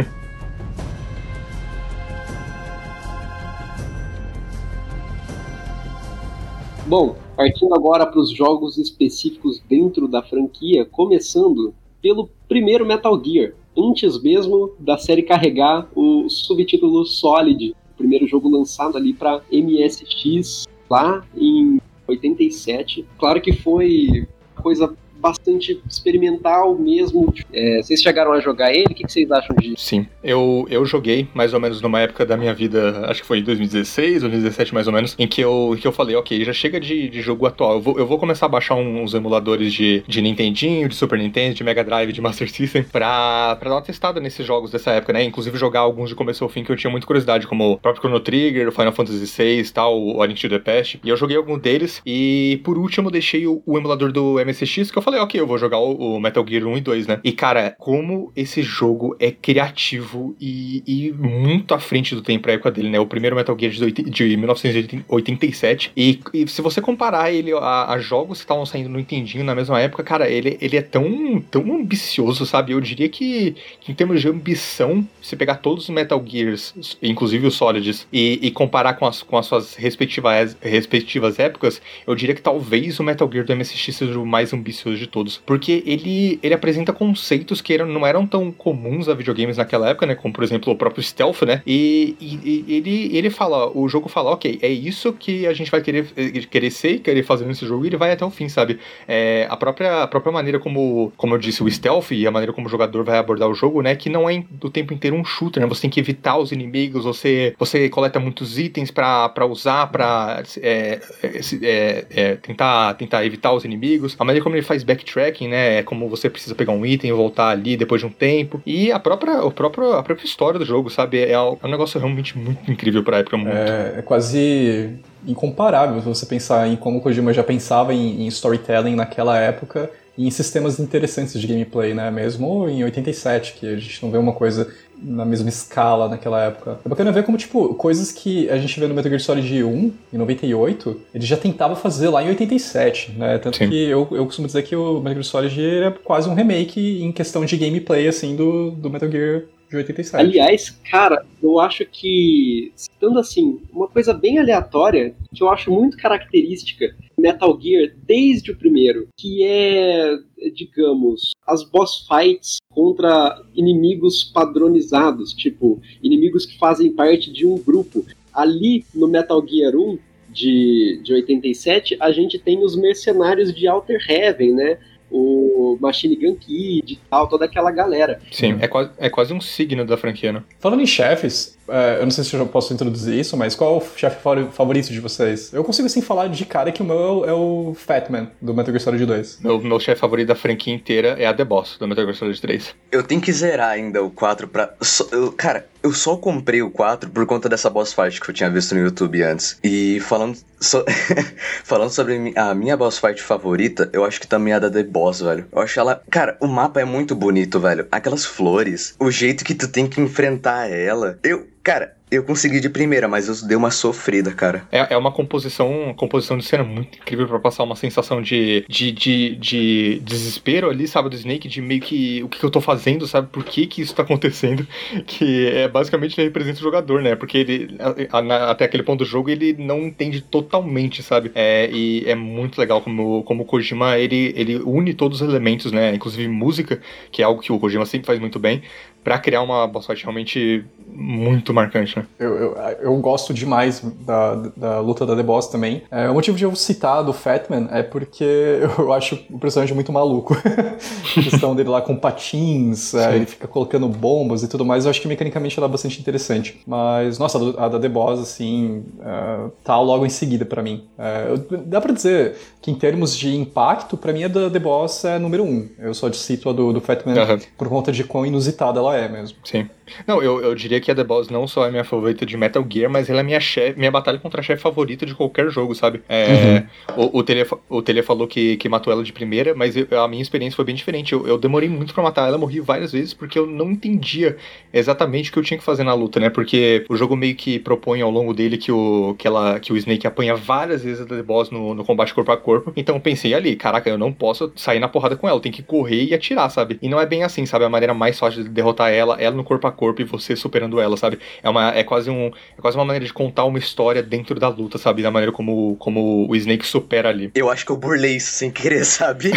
Bom, partindo agora para os jogos específicos dentro da franquia, começando pelo primeiro Metal Gear, antes mesmo da série carregar o subtítulo Solid, o primeiro jogo lançado ali para MSX lá em 87. Claro que foi coisa bastante experimental mesmo. É, vocês chegaram a jogar ele? O que, vocês acham disso? Sim, eu, eu joguei mais ou menos numa época da minha vida, acho que foi em 2016 ou 2017 mais ou menos, em que eu, que eu falei, ok, já chega de, de jogo atual, eu vou, eu vou começar a baixar uns emuladores de, de Nintendinho, de Super Nintendo, de Mega Drive, de Master System, pra, pra dar uma testada nesses jogos dessa época, né? Inclusive jogar alguns de começo ao fim que eu tinha muita curiosidade, como o próprio Chrono Trigger, Final Fantasy VI tal, o Link to the Past, e eu joguei algum deles, e por último deixei o, o emulador do MSX, que eu falei, ok, eu vou jogar o, o, Metal Gear 1 e 2, né? E cara, como esse jogo é criativo e, e muito à frente do tempo pra época dele, né? O primeiro Metal Gear de, de 1987, e, e, se você comparar ele a, a jogos que estavam saindo no Nintendinho na mesma época, cara, ele, ele é tão, tão ambicioso, sabe? Eu diria que, que em termos de ambição, se pegar todos os Metal Gears, inclusive os Solids, e, e comparar com as, com as suas respectivas, respectivas épocas, eu diria que talvez o Metal Gear do MSX seja o mais ambicioso de todos. Porque ele, ele apresenta conceitos que eram, não eram tão comuns a videogames naquela época, né? Como, por exemplo, o próprio stealth, né? E, e, e ele, ele fala, o jogo fala, ok, é isso que a gente vai querer, querer ser querer fazer nesse jogo, e ele vai até o fim, sabe? É, a, própria, a própria maneira como, como eu disse, o stealth e a maneira como o jogador vai abordar o jogo, né? Que não é o tempo inteiro um shooter, né? Você tem que evitar os inimigos, você, você coleta muitos itens para usar, para é, é, é, tentar, tentar evitar os inimigos. A maneira como ele faz backtracking, né? É como você precisa pegar um item e voltar ali depois de um tempo. E a própria, o próprio, a própria história do jogo, sabe? É, é um negócio realmente muito incrível pra época. Muito. É, é quase incomparável se você pensar em como Kojima já pensava em, em storytelling naquela época e em sistemas interessantes de gameplay, né? Mesmo em 87, que a gente não vê uma coisa na mesma escala naquela época. É bacana ver como, tipo, coisas que a gente vê no Metal Gear Solid 1, em 98, ele já tentava fazer lá em 87, né? Tanto Sim. que eu, eu costumo dizer que o Metal Gear Solid é quase um remake em questão de gameplay, assim, do, do Metal Gear de 87. Aliás, cara, eu acho que, citando assim, uma coisa bem aleatória, que eu acho muito característica Metal Gear desde o primeiro, que é, digamos, as boss fights contra inimigos padronizados, tipo, inimigos que fazem parte de um grupo. Ali no Metal Gear 1, de, de 87, a gente tem os mercenários de Outer Heaven, né? O Machine Gun Kid e tal, toda aquela galera. Sim, é quase, é quase um signo da franquia, né? Falando em chefes, é, eu não sei se eu já posso introduzir isso, mas qual é o chefe favorito de vocês? Eu consigo assim falar de cara que o meu é o Fatman, do Metal Gear Solid 2. Meu, meu chefe favorito da franquia inteira é a The Boss, do Metal Gear Solid 3. Eu tenho que zerar ainda o 4 pra... eu, cara, eu só comprei o 4 por conta dessa boss fight que eu tinha visto no YouTube antes. E falando, so... falando sobre a minha boss fight favorita, eu acho que também é a da The Boss, velho. Eu acho ela. Cara, o mapa é muito bonito, velho. Aquelas flores, o jeito que tu tem que enfrentar ela. Eu. Cara, eu consegui de primeira, mas eu dei uma sofrida, cara. É, é uma composição, uma composição de cena muito incrível para passar uma sensação de, de, de, de, desespero ali, sabe, do Snake, de meio que o que, eu tô fazendo, sabe, por que que isso tá acontecendo, que é basicamente ele representa o jogador, né, porque ele, a, a, até aquele ponto do jogo, ele não entende totalmente, sabe, é, e é muito legal como, como o Kojima, ele, ele une todos os elementos, né, inclusive música, que é algo que o Kojima sempre faz muito bem, para criar uma boss fight realmente muito marcante, né? Eu, eu, eu gosto demais da, da luta da The Boss também. É, o motivo de eu citar do Fatman é porque eu acho o personagem muito maluco. a questão dele lá com patins, é, ele fica colocando bombas e tudo mais, eu acho que mecanicamente ela é bastante interessante. Mas, nossa, a, da The Boss, assim, é, tá logo em seguida para mim. É, dá pra dizer que em termos de impacto, para mim a da The Boss é número um. Eu só cito a do, do Fatman uhum. por conta de quão inusitada ela é mesmo. Sim. Não, eu, eu diria que a The Boss não só é minha favorita de Metal Gear, mas ela é minha chefe, minha batalha contra a chefe favorita de qualquer jogo, sabe? É, uhum. o, o, Tele, o falou que, que matou ela de primeira, mas eu, a minha experiência foi bem diferente. Eu, eu demorei muito para matar ela, morri várias vezes porque eu não entendia exatamente o que eu tinha que fazer na luta, né? Porque o jogo meio que propõe ao longo dele que o, que ela, que o Snake apanha várias vezes a The Boss no, no combate corpo a corpo. Então eu pensei ali, caraca, eu não posso sair na porrada com ela, eu tenho que correr e atirar, sabe? E não é bem assim, sabe? A maneira mais fácil de derrotar ela, ela no corpo a corpo e você superando ela, sabe? É, uma, é, quase, um, é quase uma maneira de contar uma história dentro da luta, sabe? Da maneira como, como o Snake supera ali. Eu acho que eu burlei isso sem querer, sabe?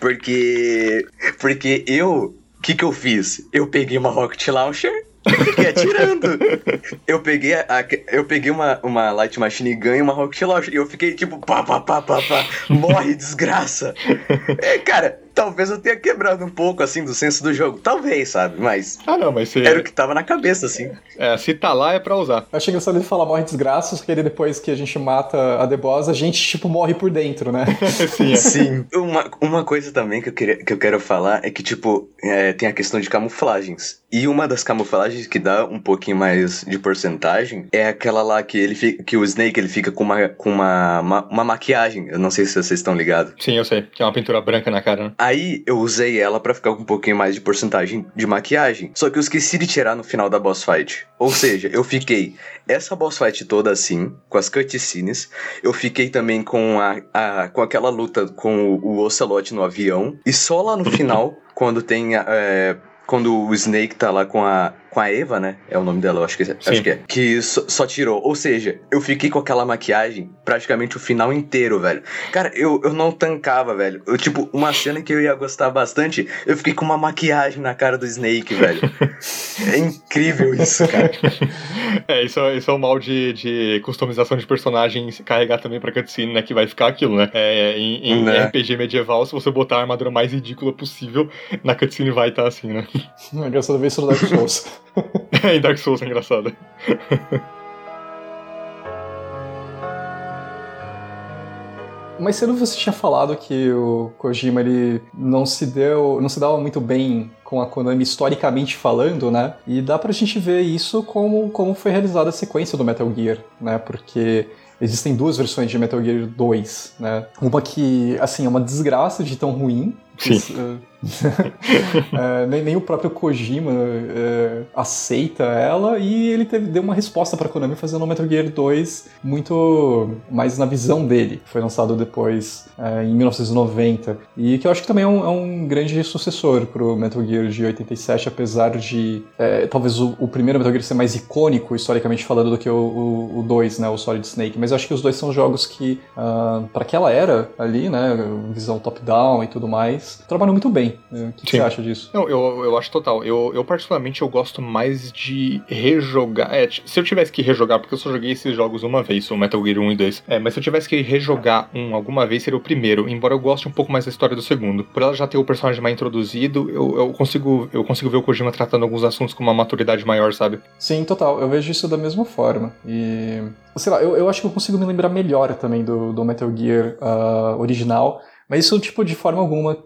porque. Porque eu. O que, que eu fiz? Eu peguei uma Rocket Launcher Eu fiquei atirando. eu peguei, a, eu peguei uma, uma Light Machine Gun e uma Rocket Launcher. E eu fiquei tipo, pá, pá, pá, pá, pá. Morre, desgraça. É, cara, talvez eu tenha quebrado um pouco, assim, do senso do jogo. Talvez, sabe? Mas. Ah, não, mas Era o que tava na cabeça, assim. É, se tá lá é pra usar. Eu achei engraçado ele falar morre desgraça, só que ele depois que a gente mata a Debosa, a gente, tipo, morre por dentro, né? Sim, é. Sim. Uma, uma coisa também que eu, queria, que eu quero falar é que, tipo, é, tem a questão de camuflagens. E uma das camuflagens que dá um pouquinho mais de porcentagem é aquela lá que ele fica, que o Snake ele fica com uma, com uma, uma, uma maquiagem. Eu não sei se vocês estão ligados. Sim, eu sei. Que é uma pintura branca na cara, né? Aí eu usei ela pra ficar com um pouquinho mais de porcentagem de maquiagem. Só que eu esqueci de tirar no final da boss fight. Ou seja, eu fiquei essa boss fight toda assim, com as cutscenes. Eu fiquei também com, a, a com aquela luta com o, o Ocelot no avião. E só lá no final, quando tem. É, quando o Snake tá lá com a, com a Eva, né? É o nome dela, eu acho que, acho que é. Que só, só, tirou. Ou seja, eu fiquei com aquela maquiagem praticamente o final inteiro, velho. Cara, eu, eu não tancava, velho. Eu, tipo, uma cena que eu ia gostar bastante, eu fiquei com uma maquiagem na cara do Snake, velho. é incrível isso, cara. é, isso, isso é o mal de, de customização de personagens carregar também pra cutscene, né? Que vai ficar aquilo, né? É, em, em né? RPG medieval, se você botar a armadura mais ridícula possível, na cutscene vai estar tá assim, né? É engraçado ver isso no Dark Souls. em Dark Souls é engraçado. Mas cedo você tinha falado que o Kojima ele não se deu, não se dava muito bem com a Konami historicamente falando, né? E dá pra gente ver isso como, como foi realizada a sequência do Metal Gear, né? Porque existem duas versões de Metal Gear 2, né? Uma que, assim, é uma desgraça de tão ruim. Sim. é, nem, nem, o próprio Kojima é, aceita ela e ele teve, deu uma resposta para Konami fazendo o Metal Gear 2 muito mais na visão dele. Foi lançado depois é, em 1990 e que eu acho que também é um, é um grande sucessor pro Metal Gear de 87, apesar de é, talvez o, o, primeiro Metal Gear ser mais icônico historicamente falando do que o, o, 2, né, o Solid Snake. Mas eu acho que os dois são jogos que uh, ah, para aquela era ali, né, visão top-down e tudo mais, trabalham muito bem. O que, que, você acha disso? Não, eu, eu acho total. Eu, eu particularmente eu gosto mais de rejogar. É, se eu tivesse que rejogar, porque eu só joguei esses jogos uma vez, o Metal Gear 1 e 2. É, mas se eu tivesse que rejogar um alguma vez, seria o primeiro. Embora eu goste um pouco mais da história do segundo. Por ela já ter o personagem mais introduzido, eu, eu, consigo, eu consigo ver o Kojima tratando alguns assuntos com uma maturidade maior, sabe? Sim, total. Eu vejo isso da mesma forma. E. Sei lá, eu, eu acho que eu consigo me lembrar melhor também do, do Metal Gear uh, original. Mas isso, tipo, de forma alguma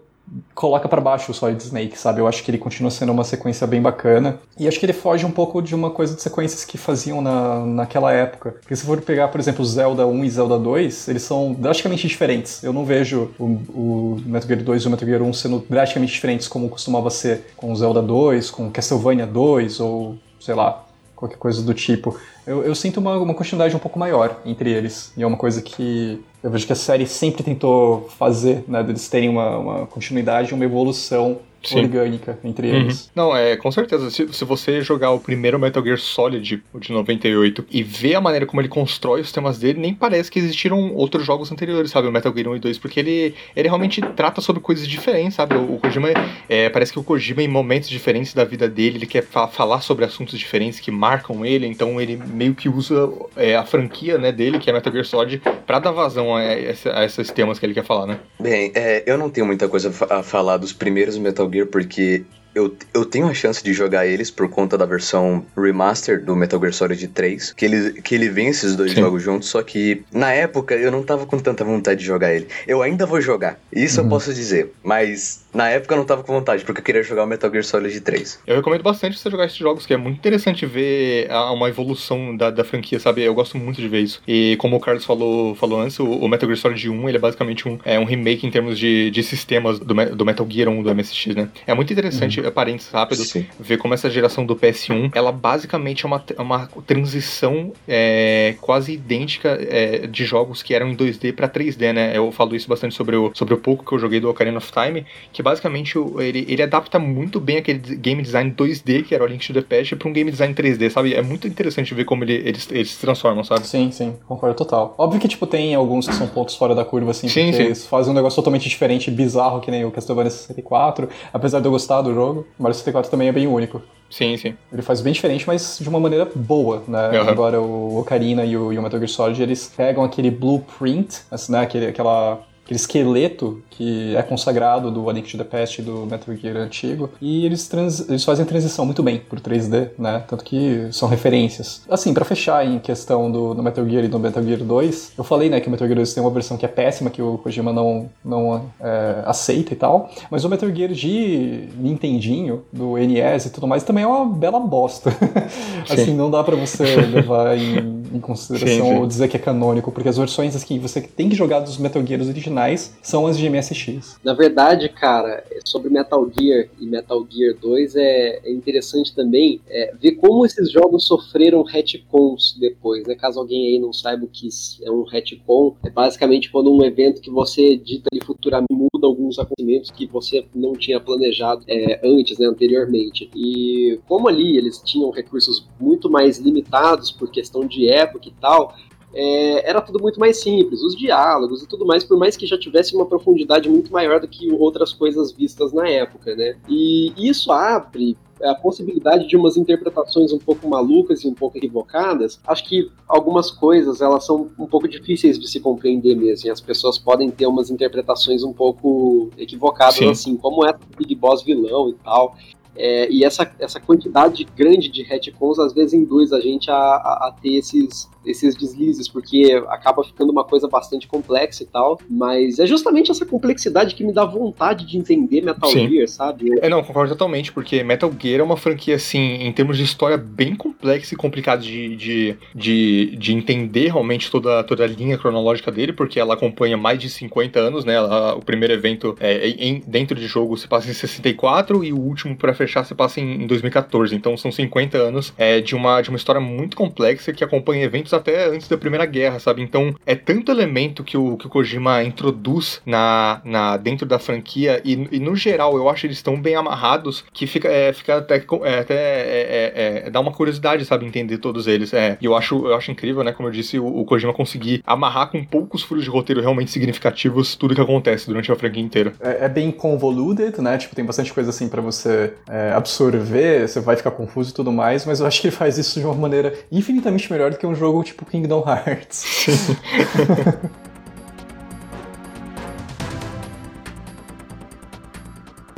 coloca para baixo o Solid Snake, sabe? Eu acho que ele continua sendo uma sequência bem bacana. E acho que ele foge um pouco de uma coisa de sequências que faziam na, naquela época. Porque se for pegar, por exemplo, Zelda 1 e Zelda 2, eles são drasticamente diferentes. Eu não vejo o, o Metal Gear 2 e o Metal Gear 1 sendo drasticamente diferentes como costumava ser com Zelda 2, com Castlevania 2 ou, sei lá, qualquer coisa do tipo. Eu, eu sinto uma, uma continuidade um pouco maior entre eles. E é uma coisa que eu vejo que a série sempre tentou fazer, né? Deles terem uma, uma continuidade, uma evolução Sim. orgânica entre uhum. eles. Não, é, com certeza. Se, se você jogar o primeiro Metal Gear Solid, o de 98, e ver a maneira como ele constrói os temas dele, nem parece que existiram outros jogos anteriores, sabe? O Metal Gear 1 e 2, porque ele, ele realmente trata sobre coisas diferentes, sabe? O, o Kojima, é, parece que o Kojima, em momentos diferentes da vida dele, ele quer fa falar sobre assuntos diferentes que marcam ele, então ele meio que usa é, a franquia né, dele, que é Metal Gear Solid, pra dar vazão a, a, a esses temas que ele quer falar, né? Bem, é, eu não tenho muita coisa a falar dos primeiros Metal Gear Gear porque eu, eu tenho a chance de jogar eles por conta da versão remaster do Metal Gear Solid 3, que ele, que ele vem esses dois Sim. jogos juntos, só que na época eu não tava com tanta vontade de jogar ele. Eu ainda vou jogar, isso uhum. eu posso dizer, mas na época eu não tava com vontade, porque eu queria jogar o Metal Gear Solid 3. Eu recomendo bastante você jogar esses jogos, que é muito interessante ver uma evolução da, da franquia, sabe? Eu gosto muito de ver isso. E como o Carlos falou, falou antes, o, o Metal Gear Solid 1 ele é basicamente um, é um remake em termos de, de sistemas do, do Metal Gear 1 do MSX, né? É muito interessante, uhum. parênteses rápido, Sim. ver como essa geração do PS1, ela basicamente é uma, uma transição é, quase idêntica é, de jogos que eram em 2D para 3D, né? Eu falo isso bastante sobre o, sobre o pouco que eu joguei do Ocarina of Time, que basicamente ele, ele adapta muito bem aquele game design 2D, que era o Link to the Past, pra um game design 3D, sabe? É muito interessante ver como ele, eles, eles se transformam, sabe? Sim, sim, concordo total. Óbvio que, tipo, tem alguns que são pontos fora da curva, assim, sim, porque sim. eles fazem um negócio totalmente diferente, bizarro, que nem o Castlevania 64, apesar de eu gostar do jogo. Mario 64 também é bem único. Sim, sim. Ele faz bem diferente, mas de uma maneira boa, né? Uhum. Agora o Ocarina e o, e o Metal Gear Solid, eles pegam aquele blueprint, assim, né? Aquele, aquela aquele esqueleto que é consagrado do A Link to the Past e do Metal Gear antigo, e eles, trans, eles fazem a transição muito bem pro 3D, né? Tanto que são referências. Assim, para fechar em questão do, do, Metal Gear e do Metal Gear 2, eu falei, né, que o Metal Gear 2 tem uma versão que é péssima, que o Kojima não, não é, aceita e tal, mas o Metal Gear de Nintendinho, do NES e tudo mais, também é uma bela bosta. assim, não dá para você levar em, em consideração sim, ou dizer que é canônico, porque as versões que você tem que jogar dos Metal Gears originais são as de MSX. Na verdade, cara, sobre Metal Gear e Metal Gear 2 é, é interessante também é, ver como esses jogos sofreram retcons depois, né? Caso alguém aí não saiba o que é um retcon, é basicamente quando um evento que você edita ali futuramente muda alguns acontecimentos que você não tinha planejado é, antes, né, anteriormente. E como ali eles tinham recursos muito mais limitados por questão de época e tal, é, era tudo muito mais simples, os diálogos e tudo mais, por mais que já tivesse uma profundidade muito maior do que outras coisas vistas na época, né? E isso abre a possibilidade de umas interpretações um pouco malucas e um pouco equivocadas, acho que algumas coisas elas são um pouco difíceis de se compreender mesmo. E as pessoas podem ter umas interpretações um pouco equivocadas, Sim. assim, como é Big Boss vilão e tal. É, e essa, essa quantidade grande de retcons às vezes induz a gente a, a, a ter esses, esses deslizes, porque acaba ficando uma coisa bastante complexa e tal. Mas é justamente essa complexidade que me dá vontade de entender Metal Sim. Gear, sabe? É, não, concordo totalmente, porque Metal Gear é uma franquia, assim, em termos de história, bem complexa e complicada de, de, de, de entender realmente toda, toda a linha cronológica dele, porque ela acompanha mais de 50 anos, né? Ela, o primeiro evento é, em, dentro de jogo se passa em 64 e o último, para fechar, se passa em 2014. Então são 50 anos é, de, uma, de uma história muito complexa que acompanha eventos até antes da Primeira Guerra, sabe? Então é tanto elemento que o, que o Kojima introduz na, na, dentro da franquia e, e no geral eu acho eles estão bem amarrados que fica, é, fica até, é, até é, é, é, dá uma curiosidade, sabe? Entender todos eles. É, e eu acho, eu acho incrível, né? Como eu disse, o, o Kojima conseguir amarrar com poucos furos de roteiro realmente significativos tudo que acontece durante a franquia inteira. É, é bem convoluted, né? Tipo, tem bastante coisa assim para você absorver, você vai ficar confuso e tudo mais, mas eu acho que ele faz isso de uma maneira infinitamente melhor do que um jogo tipo Kingdom Hearts.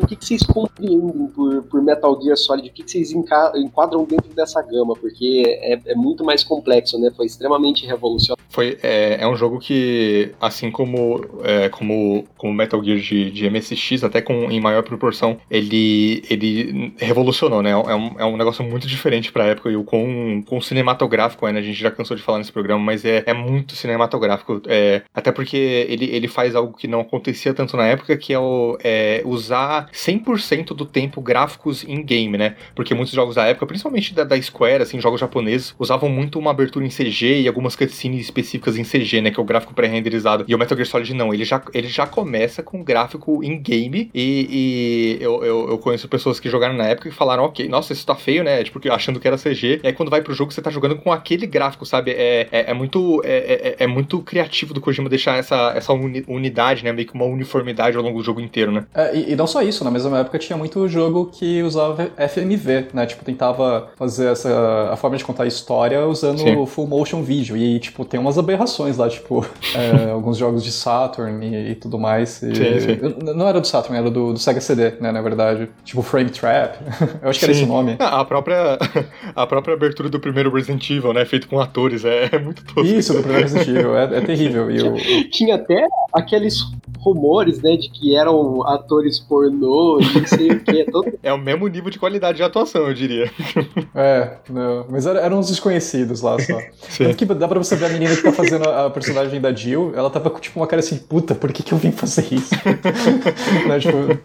o que, que vocês compreendem por, por Metal Gear Solid? O que, que vocês enquadram dentro dessa gama? Porque é, é muito mais complexo, né? Foi extremamente revolucionário. Foi, é, é um jogo que, assim como, é, como, como Metal Gear de, de MSX, até com, em maior proporção, ele, ele revolucionou, né? É um, é um negócio muito diferente pra época e o com, com cinematográfico é, né? A gente já cansou de falar nesse programa, mas é, é muito cinematográfico. É, até porque ele, ele faz algo que não acontecia tanto na época, que é, o, é usar 100% do tempo gráficos em game, né? Porque muitos jogos da época, principalmente da, da Square, assim, jogos japoneses, usavam muito uma abertura em CG e algumas cutscenes específicas em CG, né? Que é o gráfico pré-renderizado. E o Metal Gear Solid não, ele já, ele já começa com gráfico em game e, e eu, eu, eu, conheço pessoas que jogaram na época e falaram, ok, nossa, isso tá feio, né? Tipo, achando que era CG. E aí quando vai pro jogo, você tá jogando com aquele gráfico, sabe? É, é, é muito é, é, é, muito criativo do Kojima deixar essa, essa unidade, né? Meio que uma uniformidade ao longo do jogo inteiro, né? É, e, e não só isso, na mesma época tinha muito jogo que usava FMV, né? Tipo, tentava fazer essa a forma de contar a história usando Sim. full motion video. E, tipo, tem umas aberrações lá, tipo, é, alguns jogos de Saturn e, e tudo mais. E, sim, sim. Não era do Saturn, era do, do, Sega CD, né? Na verdade. Tipo, Frame Trap. Eu acho que era esse nome. Ah, a própria, a própria abertura do primeiro Resident Evil, né? Feito com atores, é, é muito tosco. Isso, do primeiro Resident Evil, é, é terrível. E eu... Tinha até aqueles rumores, né, de que eram atores pornô e não sei o que. É, todo... é o mesmo nível de qualidade de atuação, eu diria. É, não, mas eram uns desconhecidos lá só. Tanto que dá pra você ver a menina que tá fazendo a personagem da Jill, ela tava com tipo uma cara assim, puta, por que, que eu vim fazer isso? né, tipo,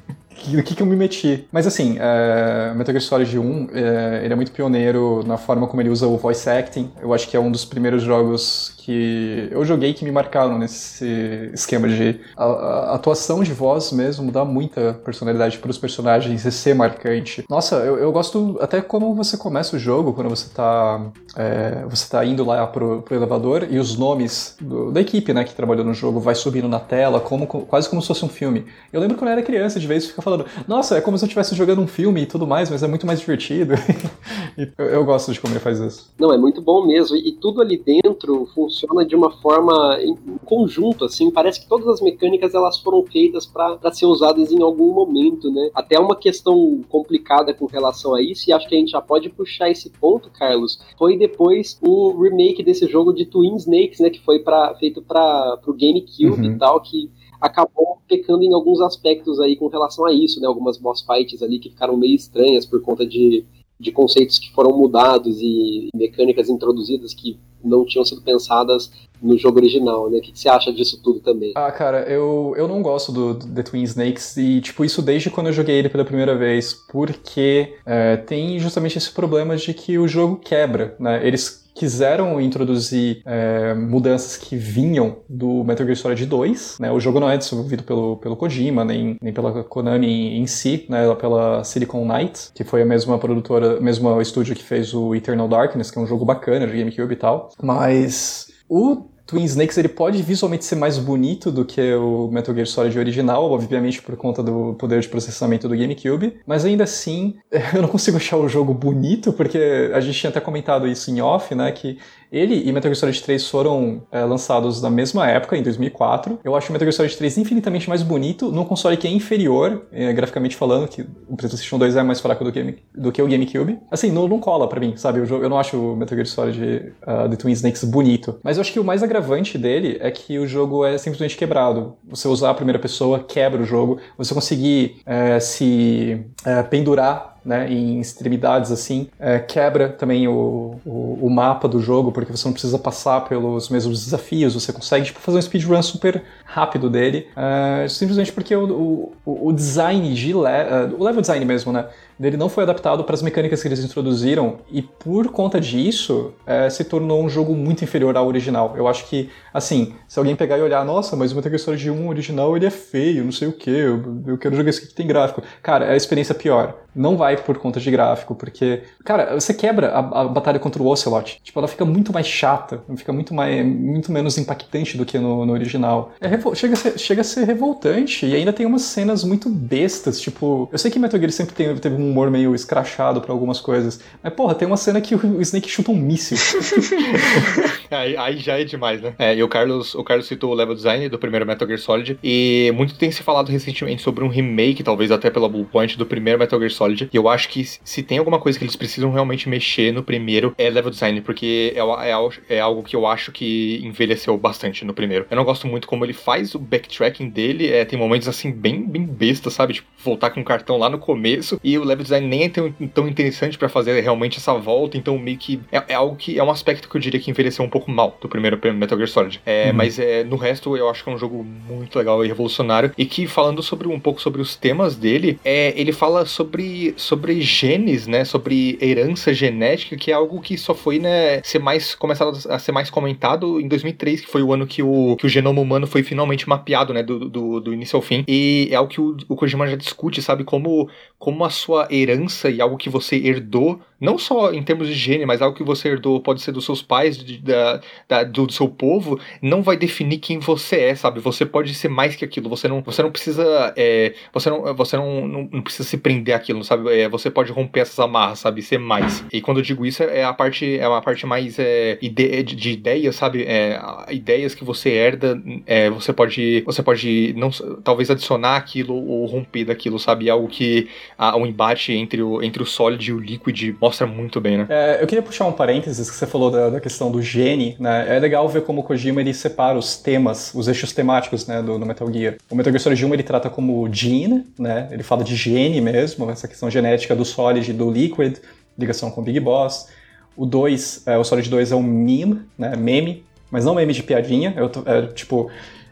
do que, que eu me meti. Mas assim, é, Metal Gear Solid 1, é, ele é muito pioneiro na forma como ele usa o voice acting. Eu acho que é um dos primeiros jogos que eu joguei que me marcaram nesse esquema de a, a atuação de voz mesmo dá muita personalidade para os personagens e ser marcante. Nossa, eu, eu gosto até como você começa o jogo, quando você tá, é, você tá indo lá pro, pro elevador e os nomes do, da equipe né, que trabalhou no jogo vai subindo na tela, como, quase como se fosse um filme. Eu lembro quando eu era criança, de vez ficar falando, nossa, é como se eu estivesse jogando um filme e tudo mais, mas é muito mais divertido. eu, eu, gosto de como ele faz isso. Não, é muito bom mesmo. E tudo ali dentro funciona de uma forma em conjunto, assim. Parece que todas as mecânicas elas foram feitas para ser usadas em algum momento, né? Até uma questão complicada com relação a isso, e acho que a gente já pode puxar esse ponto, Carlos, foi depois o remake desse jogo de Twin Snakes, né? Que foi pra, feito para o GameCube uhum. e tal, que acabou pecando em alguns aspectos aí com relação a isso, né? Algumas boss fights ali que ficaram meio estranhas por conta de, de conceitos que foram mudados e mecânicas introduzidas que não tinham sido pensadas no jogo original, né? O que, você acha disso tudo também? Ah, cara, eu, eu não gosto do, do The Twin Snakes e, tipo, isso desde quando eu joguei ele pela primeira vez, porque é, tem justamente esse problema de que o jogo quebra, né? Eles quiseram introduzir é, mudanças que vinham do Metal Gear Solid 2. Né? O jogo não é desenvolvido pelo, pelo Kojima, nem, nem pela Konami em, em si, né? pela Silicon Knights, que foi a mesma produtora, mesmo estúdio que fez o Eternal Darkness, que é um jogo bacana de GameCube e tal. Mas o Twin Snakes ele pode visualmente ser mais bonito do que o Metal Gear Solid original, obviamente por conta do poder de processamento do GameCube, mas ainda assim eu não consigo achar o jogo bonito, porque a gente tinha até comentado isso em off, né, que ele e Metal Gear Solid 3 foram é, lançados na mesma época, em 2004. Eu acho o Metal Gear Solid 3 infinitamente mais bonito, num console que é inferior, é, graficamente falando, que o PlayStation 2 é mais fraco do que, do que o GameCube. Assim, não, não cola pra mim, sabe? Eu, eu não acho o Metal Gear Solid uh, The Twin Snakes bonito. Mas eu acho que o mais agravante dele é que o jogo é simplesmente quebrado. Você usar a primeira pessoa quebra o jogo. Você conseguir é, se é, pendurar né, em extremidades assim, é, quebra também o, o, o, mapa do jogo, porque você não precisa passar pelos mesmos desafios, você consegue tipo, fazer um speedrun super rápido dele, é, simplesmente porque o, o, o design de le é, o level design mesmo, né, dele não foi adaptado para as mecânicas que eles introduziram e por conta disso é, se tornou um jogo muito inferior ao original. Eu acho que, assim, se alguém pegar e olhar, nossa, mas o Metal Gear Solid 1 original ele é feio, não sei o que, eu, eu, quero jogar esse aqui que tem gráfico. Cara, é a experiência pior. Não vai por conta de gráfico, porque, cara, você quebra a, a batalha contra o Ocelot. Tipo, ela fica muito mais chata, fica muito, mais, muito menos impactante do que no, no original. É, chega, a ser, chega a ser revoltante e ainda tem umas cenas muito bestas, tipo, eu sei que Metal Gear sempre tem, teve um um humor meio escrachado para algumas coisas. Mas, porra, tem uma cena que o Snake chuta um míssil. aí, aí, já é demais, né? É, e o Carlos, o Carlos citou o level design do primeiro Metal Gear Solid. E muito tem se falado recentemente sobre um remake, talvez até pela Bluepoint, do primeiro Metal Gear Solid. E eu acho que se tem alguma coisa que eles precisam realmente mexer no primeiro, é level design, porque é, é, é algo que eu acho que envelheceu bastante no primeiro. Eu não gosto muito como ele faz o backtracking dele. É, tem momentos assim bem, bem besta, sabe? Tipo, voltar com o cartão lá no começo e o level design nem é tão, tão interessante para fazer realmente essa volta, então meio que é, é, algo que é um aspecto que eu diria que envelheceu um pouco mal do primeiro Metal Gear Solid. É, uhum. Mas é, no resto eu acho que é um jogo muito legal e revolucionário e que falando sobre um pouco sobre os temas dele, é, ele fala sobre, sobre genes, né, sobre herança genética, que é algo que só foi né, ser mais começado a ser mais comentado em 2003, que foi o ano que o, que o genoma humano foi finalmente mapeado, né, do, do, do início ao fim. E é algo que o, o Kojima já discute, sabe, como, como a sua herança e algo que você herdou não só em termos de gene, mas algo que você herdou, pode ser dos seus pais, de, da, da, do seu povo, não vai definir quem você é, sabe? Você pode ser mais que aquilo, você não, você não precisa, é, você, não, você não, não, não, precisa se prender àquilo, sabe? É, você pode romper essas amarras, sabe? Ser mais. E quando eu digo isso, é a parte, é uma parte mais é, ide, de, de ideias, sabe? É, ideias que você herda, é, você pode, você pode não, talvez adicionar aquilo ou romper daquilo, sabe? Algo que, há um embate entre o, entre o sólido e o líquido mostra mostra muito bem, né? É, eu queria puxar um parênteses que você falou da, da, questão do gene, né? É legal ver como o Kojima ele separa os temas, os eixos temáticos, né, do, do Metal Gear. O Metal Gear Solid 1 ele trata como gene, né? Ele fala de gene mesmo, essa questão genética do Solid e do Liquid, ligação com o Big Boss. O 2, é, o Solid 2 é um meme, né? Meme, mas não meme de piadinha, é, é tipo,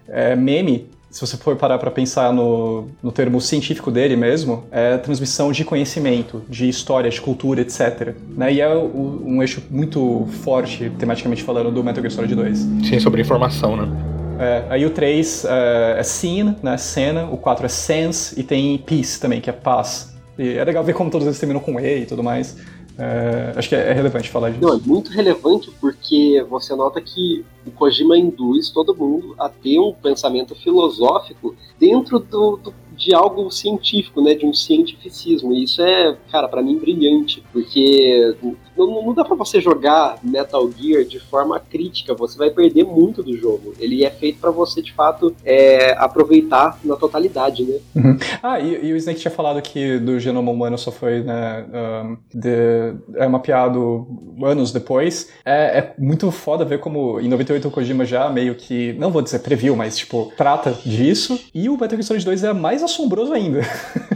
é, meme se você for parar para pensar no, no termo científico dele mesmo, é transmissão de conhecimento, de história, de cultura, etc. Né? E é o, um eixo muito forte, tematicamente falando, do Metal Gear Solid 2. Sim, sobre informação, né? É, aí o 3 é, é scene, né, cena, o 4 é sense e tem peace também, que é paz. E é legal ver como todos eles terminam com E e tudo mais. É, acho que é, é relevante falar disso. Não, é muito relevante porque você nota que o Kojima induz todo mundo a ter um pensamento filosófico dentro do, do de algo científico, né, de um cientificismo. E isso é, cara, para mim brilhante, porque não, não dá para você jogar Metal Gear de forma crítica, você vai perder muito do jogo. Ele é feito para você, de fato, é, aproveitar na totalidade, né? Uhum. Ah, e, e, o Snake tinha falado que do genoma humano só foi né, um, de, é mapeado anos depois. É, é, muito foda ver como em 98 o Kojima já meio que, não vou dizer previu, mas tipo, trata disso. E o Metal Gear Solid 2 é mais assombroso ainda.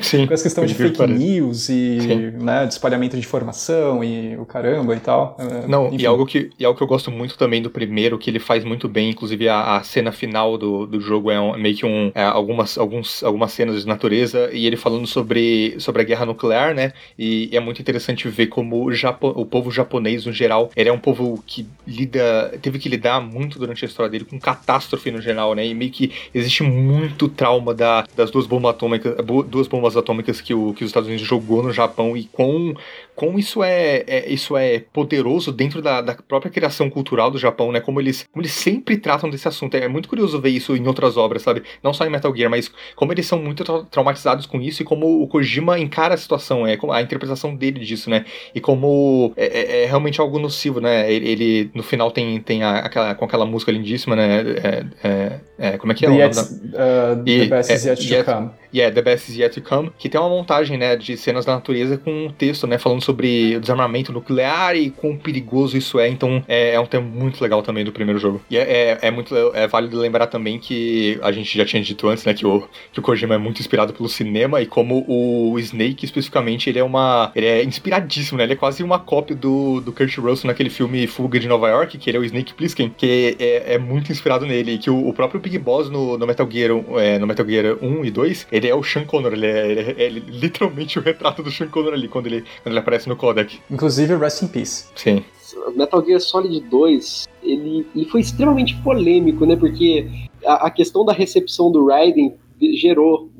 Sim. Com essa questão de fake parece. news e né, de espalhamento de informação e o caramba e tal. É, Não, e algo, que, e algo que eu gosto muito também do primeiro, que ele faz muito bem, inclusive a, a cena final do, do jogo é um, meio que um, é, algumas, alguns, algumas cenas de natureza, e ele falando sobre, sobre a guerra nuclear, né? E, e é muito interessante ver como o, Japo, o povo japonês, no geral, ele é um povo que lida, teve que lidar muito durante a história dele com catástrofe no geral, né? E meio que existe muito trauma da, das duas bombas atômicas, duas bombas atômicas que, o, que os Estados Unidos jogou no Japão e com como isso é, é, isso é poderoso dentro da, da, própria criação cultural do Japão, né? Como eles, como eles sempre tratam desse assunto. É muito curioso ver isso em outras obras, sabe? Não só em Metal Gear, mas como eles são muito tra traumatizados com isso e como o Kojima encara a situação, é a interpretação dele disso, né? E como é, é, é realmente algo nocivo, né? Ele, ele, no final tem, tem a, aquela, com aquela música lindíssima, né? É, é, é como é que é? The, yet, uh, the best is yet to come. Yeah, The Best Is Yet to Come, que tem uma montagem, né, de cenas da natureza com um texto, né, falando sobre desarmamento nuclear e quão perigoso isso é. Então, é, é um tema muito legal também do primeiro jogo. E é, é, é, muito é válido lembrar também que a gente já tinha dito antes, né, que o, que o Kojima é muito inspirado pelo cinema e como o Snake, especificamente, ele é uma... ele é inspiradíssimo, né, ele é quase uma cópia do, do Kurt Russell naquele filme Fuga de Nova York, que ele é o Snake Plissken, que é, é muito inspirado nele, e que o, o próprio Big Boss no, no Metal Gear, é, no Metal Gear 1 e 2, ele é o Sean Connor, ele é, ele é, é literalmente o retrato do Sean Connor ali, quando ele, quando ele aparece no codec. Inclusive, Rest in Peace. Sim. Metal Gear Solid 2, ele, ele foi extremamente polêmico, né, porque a, a questão da recepção do Raiden gerou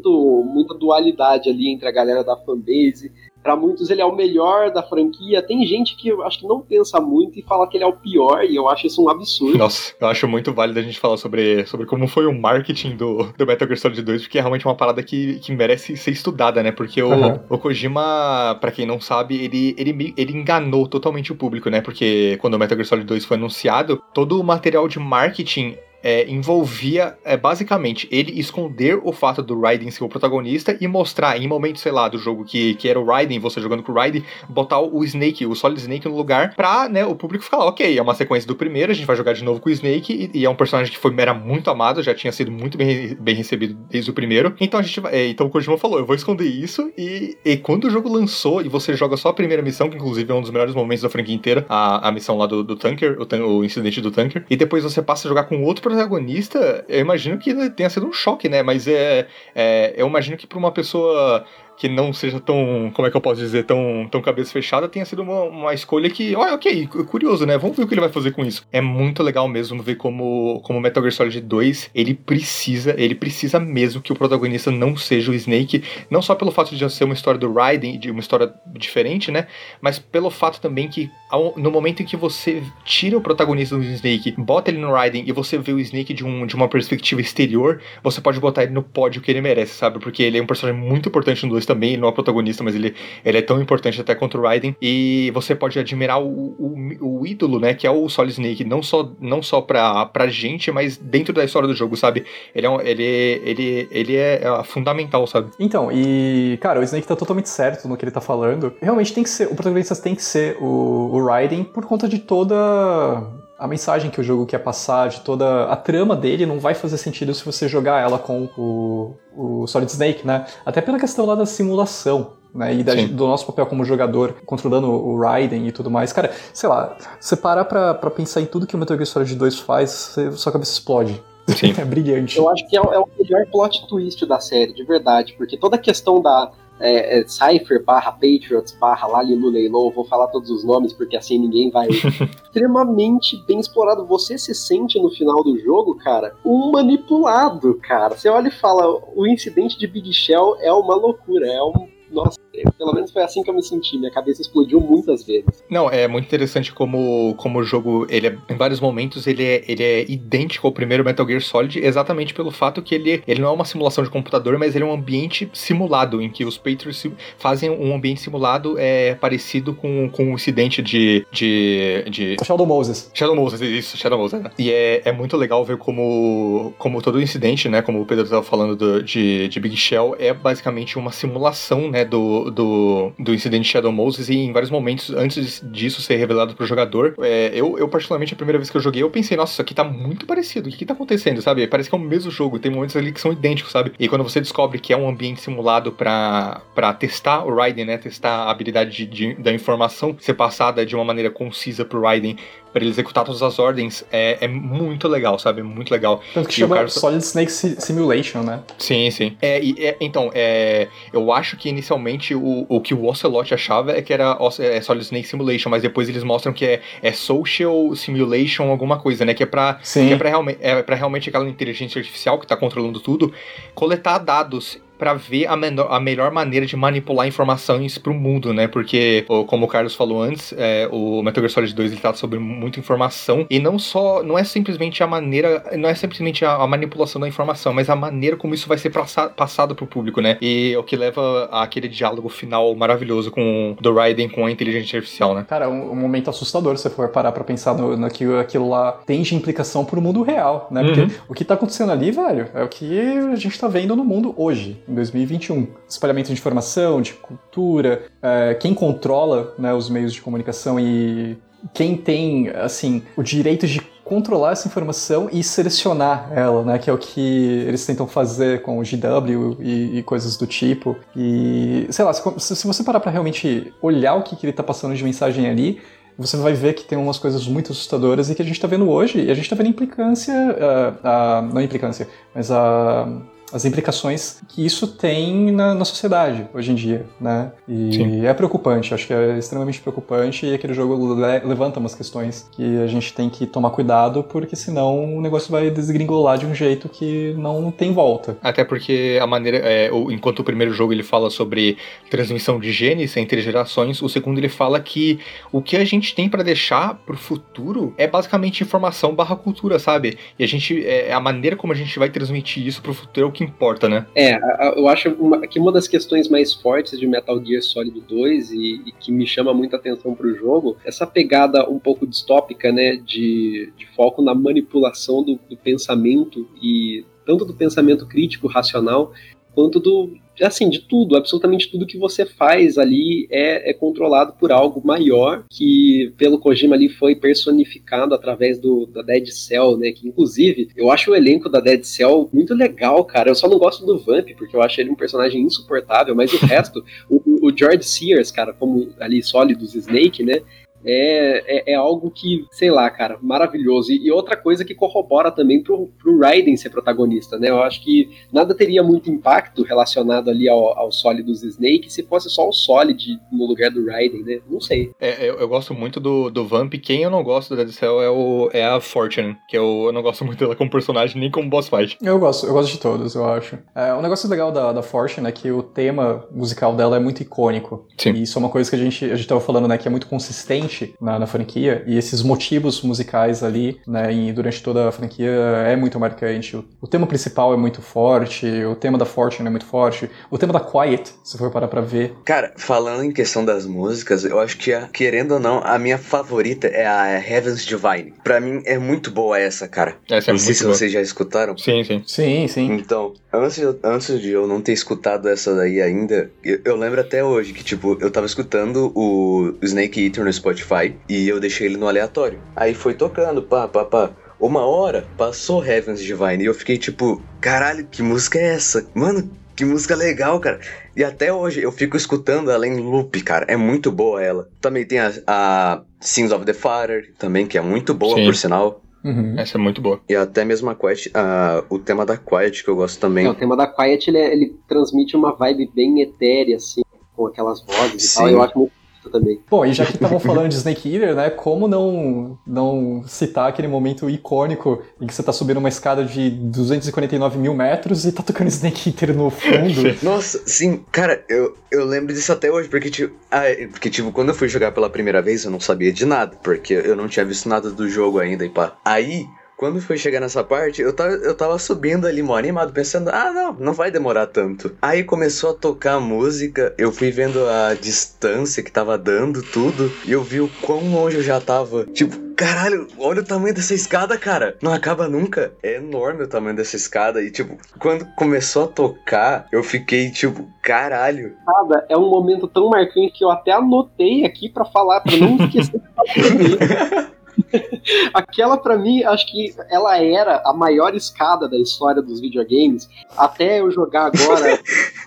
muito, muita dualidade ali entre a galera da fanbase, para muitos ele é o melhor da franquia. Tem gente que eu acho que não pensa muito e fala que ele é o pior, e eu acho isso um absurdo. Nossa, eu acho muito válido a gente falar sobre, sobre como foi o marketing do, do Metal Gear Solid 2, porque é realmente uma parada que, que merece ser estudada, né? Porque o, uhum. o Kojima, para quem não sabe, ele, ele, ele enganou totalmente o público, né? Porque quando o Metal Gear Solid 2 foi anunciado, todo o material de marketing é, envolvia é, basicamente ele esconder o fato do Raiden ser o protagonista e mostrar em momentos, sei lá, do jogo que, que era o Raiden, você jogando com o Raiden, botar o Snake, o Solid Snake no lugar pra né, o público ficar, ok, é uma sequência do primeiro, a gente vai jogar de novo com o Snake e, e é um personagem que foi, era muito amado, já tinha sido muito bem, bem recebido desde o primeiro. Então a gente é, então o Kojima falou, eu vou esconder isso e, e quando o jogo lançou e você joga só a primeira missão, que inclusive é um dos melhores momentos da franquia inteira, a, a missão lá do, do Tanker, o, o incidente do Tanker, e depois você passa a jogar com outro protagonista, eu imagino que tenha sido um choque, né? Mas é, é eu imagino que para uma pessoa que não seja tão, como é que eu posso dizer, tão, tão cabeça fechada, tenha sido uma, uma escolha que, olha, ok, curioso, né? Vamos ver o que ele vai fazer com isso. É muito legal mesmo ver como, como Metal Gear Solid 2, ele precisa, ele precisa mesmo que o protagonista não seja o Snake, não só pelo fato de ser uma história do Raiden, de uma história diferente, né? Mas pelo fato também que no momento em que você tira o protagonista do Snake, bota ele no Raiden e você vê o Snake de, um, de uma perspectiva exterior, você pode botar ele no pódio que ele merece, sabe? Porque ele é um personagem muito importante no 2 também, não é protagonista, mas ele, ele é tão importante até contra o Raiden. E você pode admirar o, o, o, ídolo, né? Que é o Solid Snake, não só, não só pra, pra gente, mas dentro da história do jogo, sabe? Ele é, um, ele, ele, ele é, é fundamental, sabe? Então, e, cara, o Snake tá totalmente certo no que ele tá falando. Realmente tem que ser, o protagonista tem que ser o, o Raiden por conta de toda a mensagem que o jogo quer passar, de toda a trama dele, não vai fazer sentido se você jogar ela com o, o Solid Snake, né? Até pela questão lá da simulação. Né, e da, do nosso papel como jogador, controlando o Raiden e tudo mais. Cara, sei lá, você parar pra, pra pensar em tudo que o Metal Gear Solid 2 faz, você, sua cabeça explode. Sim. é brilhante. Eu acho que é, é, o melhor plot twist da série, de verdade, porque toda a questão da é, é, Cypher barra Patriots barra Lali no Leilão, vou falar todos os nomes porque assim ninguém vai. extremamente bem explorado. Você se sente no final do jogo, cara, um manipulado, cara. Você olha e fala: o incidente de Big Shell é uma loucura, é um nossa, pelo menos foi assim que eu me senti. Minha cabeça explodiu muitas vezes. Não, é muito interessante como, como o jogo, ele é, em vários momentos, ele é, ele é idêntico ao primeiro Metal Gear Solid, exatamente pelo fato que ele, ele não é uma simulação de computador, mas ele é um ambiente simulado, em que os Patriots fazem um ambiente simulado é, parecido com, com o incidente de, de, de... Shadow Moses. Shadow Moses, isso, Shadow Moses. Né? E é, é muito legal ver como, como todo o incidente, né, como o Pedro estava falando do, de, de Big Shell, é basicamente uma simulação, né, do, do, do incidente Shadow Moses e em vários momentos, antes disso ser revelado pro jogador, é, eu, eu particularmente, a primeira vez que eu joguei, eu pensei, nossa, isso aqui tá muito parecido, o que, que tá acontecendo, sabe? Parece que é o mesmo jogo, tem momentos ali que são idênticos, sabe? E quando você descobre que é um ambiente simulado para testar o Raiden, né, testar a habilidade de, de, da informação ser passada de uma maneira concisa pro Raiden, para ele executar todas as ordens é, é muito legal, sabe? Muito legal. Tanto que e chama Solid Snake Simulation, né? Sim, sim. É, e, é, então, é, eu acho que inicialmente o, o que o Ocelot achava é que era é, Solid Snake Simulation, mas depois eles mostram que é, é Social Simulation alguma coisa, né? Que é pra, sim. Que é, pra realmente, é pra realmente aquela inteligência artificial que tá controlando tudo coletar dados para ver a, menor, a melhor maneira de manipular informações para o mundo, né? Porque, como o Carlos falou antes, é, o Metal Gear Solid 2 ele trata sobre muita informação e não só, não é simplesmente a maneira, não é simplesmente a, a manipulação da informação, mas a maneira como isso vai ser passa, passado para o público, né? E o que leva àquele diálogo final maravilhoso com do Raiden com a inteligência artificial, né? Cara, um, um momento assustador se for parar para pensar no, no que aquilo lá tem de implicação para o mundo real, né? Porque uhum. o que tá acontecendo ali, velho, é o que a gente tá vendo no mundo hoje 2021. Espalhamento de informação, de cultura, é, quem controla né, os meios de comunicação e quem tem, assim, o direito de controlar essa informação e selecionar ela, né? Que é o que eles tentam fazer com o GW e, e coisas do tipo. E, sei lá, se, se você parar para realmente olhar o que, que ele tá passando de mensagem ali, você vai ver que tem umas coisas muito assustadoras e que a gente está vendo hoje, e a gente está vendo implicância, uh, uh, não implicância, mas a as implicações que isso tem na, na sociedade hoje em dia, né? E Sim. é preocupante, acho que é extremamente preocupante e aquele jogo le levanta umas questões que a gente tem que tomar cuidado, porque senão o negócio vai desgringolar de um jeito que não tem volta. Até porque a maneira, é, enquanto o primeiro jogo ele fala sobre transmissão de genes entre gerações, o segundo ele fala que o que a gente tem para deixar pro futuro é basicamente informação barra cultura, sabe? E a gente, é, a maneira como a gente vai transmitir isso pro futuro é o que que importa, né? É, eu acho que uma das questões mais fortes de Metal Gear Solid 2 e, e que me chama muita atenção pro jogo, essa pegada um pouco distópica, né, de, de foco na manipulação do, do pensamento e tanto do pensamento crítico, racional, quanto do, assim, de tudo, absolutamente tudo que você faz ali é, é, controlado por algo maior, que pelo Kojima ali foi personificado através do, da Dead Cell, né? Que inclusive eu acho o elenco da Dead Cell muito legal, cara. Eu só não gosto do Vamp, porque eu acho ele um personagem insuportável, mas o resto, o, o George Sears, cara, como ali sólidos Snake, né? É, é, é, algo que, sei lá, cara, maravilhoso. E, e, outra coisa que corrobora também pro, pro Raiden ser protagonista, né? Eu acho que nada teria muito impacto relacionado ali ao, ao Solidus Snake se fosse só o Solid no lugar do Raiden, né? Não sei. É, eu, eu, gosto muito do, do Vamp. Quem eu não gosto do Dead Cell é, o, é a Fortune, que eu, eu não gosto muito dela como personagem, nem como boss fight. Eu gosto, eu gosto de todos, eu acho. É, um negócio legal da, da Fortune é que o tema musical dela é muito icônico. Sim. E isso é uma coisa que a gente, a gente tava falando, né, que é muito consistente na, na, franquia, e esses motivos musicais ali, né, e durante toda a franquia é muito marcante. O, o, tema principal é muito forte, o tema da Fortune é muito forte, o tema da Quiet, se for parar pra ver. Cara, falando em questão das músicas, eu acho que, a, querendo ou não, a minha favorita é a Heaven's Divine. Pra mim é muito boa essa, cara. Essa é não sei se boa. vocês já escutaram. Sim, sim. Sim, sim. Então, antes, antes de eu não ter escutado essa daí ainda, eu, eu lembro até hoje que, tipo, eu tava escutando o Snake Eater no Spotify Spotify e eu deixei ele no aleatório. Aí foi tocando, pá, pá, pá. Uma hora passou Heavens Divine e eu fiquei tipo, caralho, que música é essa? Mano, que música legal, cara. E até hoje eu fico escutando ela em loop, cara. É muito boa ela. Também tem a, a Sins of the Father, também, que é muito boa, Sim. por sinal. Uhum. Essa é muito boa. E até mesmo a Quiet, uh, o tema da Quiet que eu gosto também. É, o tema da Quiet ele, é, ele transmite uma vibe bem etérea, assim, com aquelas vozes Sim. e tal. Eu acho muito também. Bom, e já que estavam falando de Snake Eater, né, como não, não citar aquele momento icônico em que você tá subindo uma escada de 249 mil metros e tá tocando Snake Eater no fundo? Nossa, sim, cara, eu, eu lembro disso até hoje, porque tipo, ah, porque, tipo, quando eu fui jogar pela primeira vez, eu não sabia de nada, porque eu não tinha visto nada do jogo ainda e pá. Aí, quando foi chegar nessa parte, eu tava, eu tava subindo ali, mó animado, pensando, ah, não, não vai demorar tanto. Aí começou a tocar a música, eu fui vendo a distância que tava dando, tudo, e eu vi o quão longe eu já tava. Tipo, caralho, olha o tamanho dessa escada, cara. Não acaba nunca. É enorme o tamanho dessa escada. E, tipo, quando começou a tocar, eu fiquei, tipo, caralho. Nada, é um momento tão marcante que eu até anotei aqui para falar, pra não esquecer de Aquela, para mim, acho que ela era a maior escada da história dos videogames. Até eu jogar agora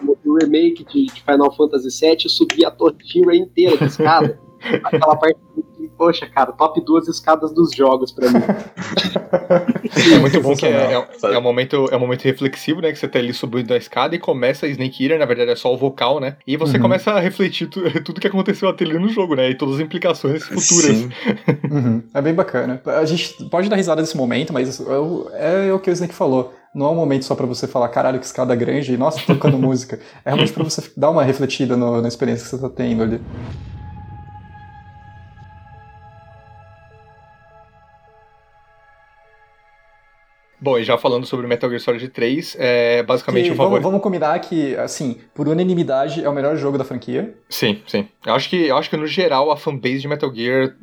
o remake de, de Final Fantasy VII, eu subi a torre inteira de escada. Aquela parte poxa, cara, top duas escadas dos jogos pra mim. é muito bom que é, é, é, um momento, é um momento reflexivo, né? Que você tá ali subindo a escada e começa a Snake Eater, na verdade é só o vocal, né? E você uhum. começa a refletir tu, tudo que aconteceu até ali no jogo, né? E todas as implicações futuras. Uhum. É bem bacana. A gente pode dar risada nesse momento, mas é, é o que o Snake falou não é um momento só para você falar, caralho, que escada grande, e nossa, tocando música. É realmente para você dar uma refletida no, na experiência que você tá tendo ali. Bom, e já falando sobre Metal Gear Solid 3, é basicamente que, um favorito. Vamos, combinar que, assim, por unanimidade, é o melhor jogo da franquia. Sim, sim. Eu acho que, eu acho que no geral, a fanbase de Metal Gear,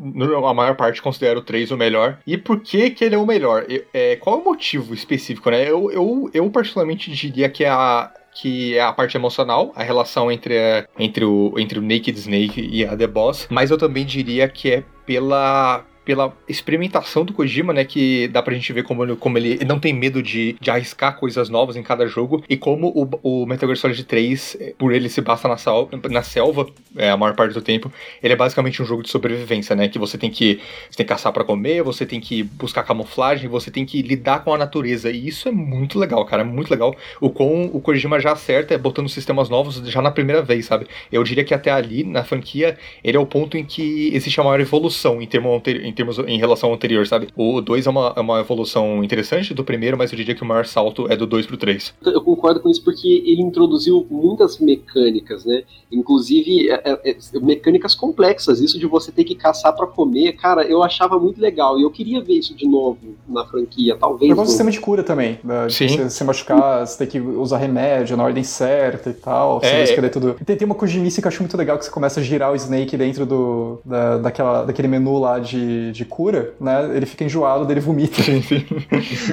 a maior parte, considera o 3 o melhor. E por que que ele é o melhor? É, qual é o motivo específico, né? Eu, eu, eu particularmente diria que é a, que é a parte emocional, a relação entre, a, entre, o, entre o Naked Snake e a The Boss, mas eu também diria que é pela pela experimentação do Kojima, né? Que dá pra gente ver como, ele, como ele não tem medo de, de arriscar coisas novas em cada jogo. E como o, o Metal Gear Solid 3, por ele se basta na, sal, na selva é, a maior parte do tempo, ele é basicamente um jogo de sobrevivência, né? Que você tem que, você tem que caçar para comer, você tem que buscar camuflagem, você tem que lidar com a natureza. E isso é muito legal, cara. É muito legal. O com o Kojima já acerta botando sistemas novos já na primeira vez, sabe? Eu diria que até ali, na franquia, ele é o ponto em que existe a maior evolução em termos, em termos em relação ao anterior, sabe? O 2 é uma, é uma evolução interessante do primeiro, mas eu diria que o maior salto é do 2 pro 3. Eu concordo com isso porque ele introduziu muitas mecânicas, né? Inclusive é, é, é mecânicas complexas. Isso de você ter que caçar para comer, cara, eu achava muito legal. E eu queria ver isso de novo na franquia, talvez. É um sistema de cura também. Né? Sim. Você se machucar, você tem que usar remédio na ordem certa e tal. É, você tudo. Tem, tem uma cojimice que eu acho muito legal que você começa a girar o Snake dentro do, da, daquela, daquele menu lá de de, cura, né? Ele fica enjoado, dele vomita. Sim, sim.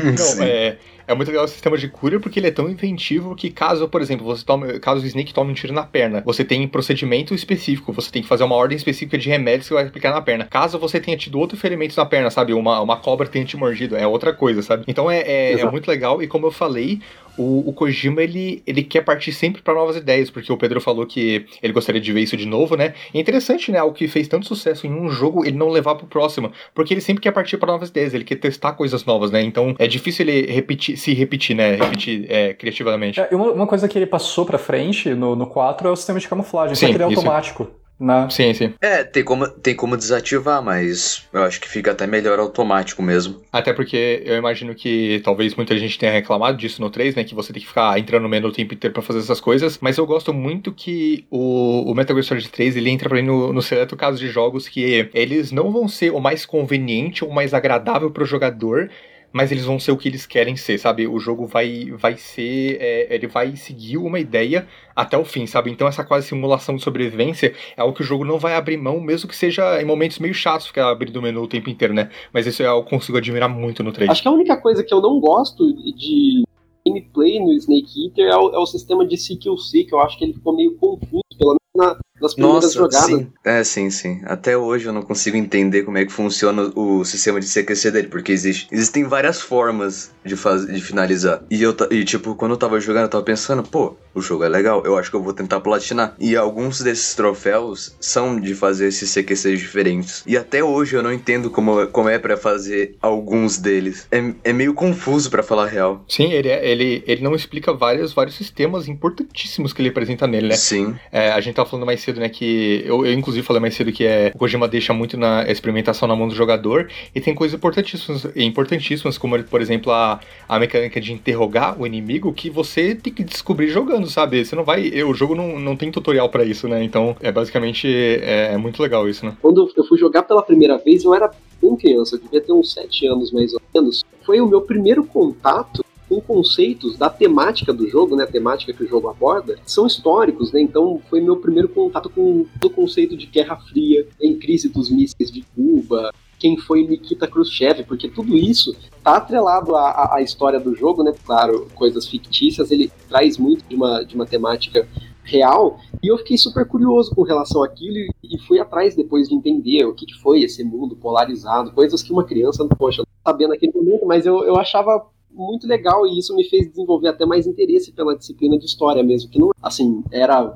Não, sim. é é muito legal o sistema de cura porque ele é tão inventivo que caso, por exemplo, você tome, caso o Snake tome um tiro na perna, você tem procedimento específico, você tem que fazer uma ordem específica de remédios que vai aplicar na perna. Caso você tenha tido outro ferimento na perna, sabe, uma, uma cobra tenha te mordido, é outra coisa, sabe? Então é, é, é muito legal e como eu falei, o, o, Kojima ele, ele quer partir sempre para novas ideias, porque o Pedro falou que ele gostaria de ver isso de novo, né? É interessante, né? O que fez tanto sucesso em um jogo, ele não levar pro próximo, porque ele sempre quer partir para novas ideias, ele quer testar coisas novas, né? Então é difícil ele repetir, se repetir, né? Repetir é, criativamente. É, uma, uma, coisa que ele passou para frente no, no 4 é o sistema de camuflagem, Sim, só que ele é automático. Né? Sim, sim. É, tem como, tem como desativar, mas eu acho que fica até melhor automático mesmo. Até porque eu imagino que talvez muita gente tenha reclamado disso no 3, né? Que você tem que ficar entrando no menu o tempo inteiro pra fazer essas coisas. Mas eu gosto muito que o, o Metal Gear Solid 3 ele entra pra mim no, no seleto caso de jogos que eles não vão ser o mais conveniente ou mais agradável pro jogador mas eles vão ser o que eles querem ser, sabe? O jogo vai, vai ser. É, ele vai seguir uma ideia até o fim, sabe? Então essa quase simulação de sobrevivência é algo que o jogo não vai abrir mão, mesmo que seja em momentos meio chatos ficar abrindo o menu o tempo inteiro, né? Mas isso é eu consigo admirar muito no 3. Acho que a única coisa que eu não gosto de gameplay no Snake Eater é o, é o sistema de CQC, que eu acho que ele ficou meio confuso, pelo menos na, nas primeiras Nossa, jogadas. sim. É, sim, sim. Até hoje eu não consigo entender como é que funciona o sistema de CQC dele, porque existe, existem várias formas de, faz, de finalizar. E eu, e tipo, quando eu tava jogando, eu tava pensando, pô, o jogo é legal, eu acho que eu vou tentar platinar. E alguns desses troféus são de fazer esses CQCs diferentes. E até hoje eu não entendo como, como é pra fazer alguns deles. É, é meio confuso pra falar a real. Sim, ele, é- ele, ele não explica vários, vários sistemas importantíssimos que ele apresenta nele, né? Sim. É, a gente tava falando mais cedo, né, que eu, eu inclusive falei mais cedo que é, o Kojima deixa muito na experimentação na mão do jogador e tem coisas importantíssimas, importantíssimas como, por exemplo, a, a mecânica de interrogar o inimigo que você tem que descobrir jogando, sabe? Você não vai... O jogo não, não tem tutorial pra isso, né? Então, é basicamente, é, é muito legal isso, né? Quando eu fui jogar pela primeira vez, eu era bem criança, eu devia ter uns 7 anos mais ou menos. Foi o meu primeiro contato com conceitos da temática do jogo, né, a temática que o jogo aborda, são históricos, né, então foi meu primeiro contato com o conceito de Guerra Fria, em crise dos mísseis de Cuba, quem foi Nikita Khrushchev, porque tudo isso tá atrelado à, à- história do jogo, né, claro, coisas fictícias, ele traz muito de uma, de uma temática real, e eu fiquei super curioso com relação àquilo e, e fui atrás depois de entender o que, que foi esse mundo polarizado, coisas que uma criança, poxa, não sabia naquele momento, mas eu, eu achava muito legal e isso me fez desenvolver até mais interesse pela disciplina de história mesmo, que não, assim, era,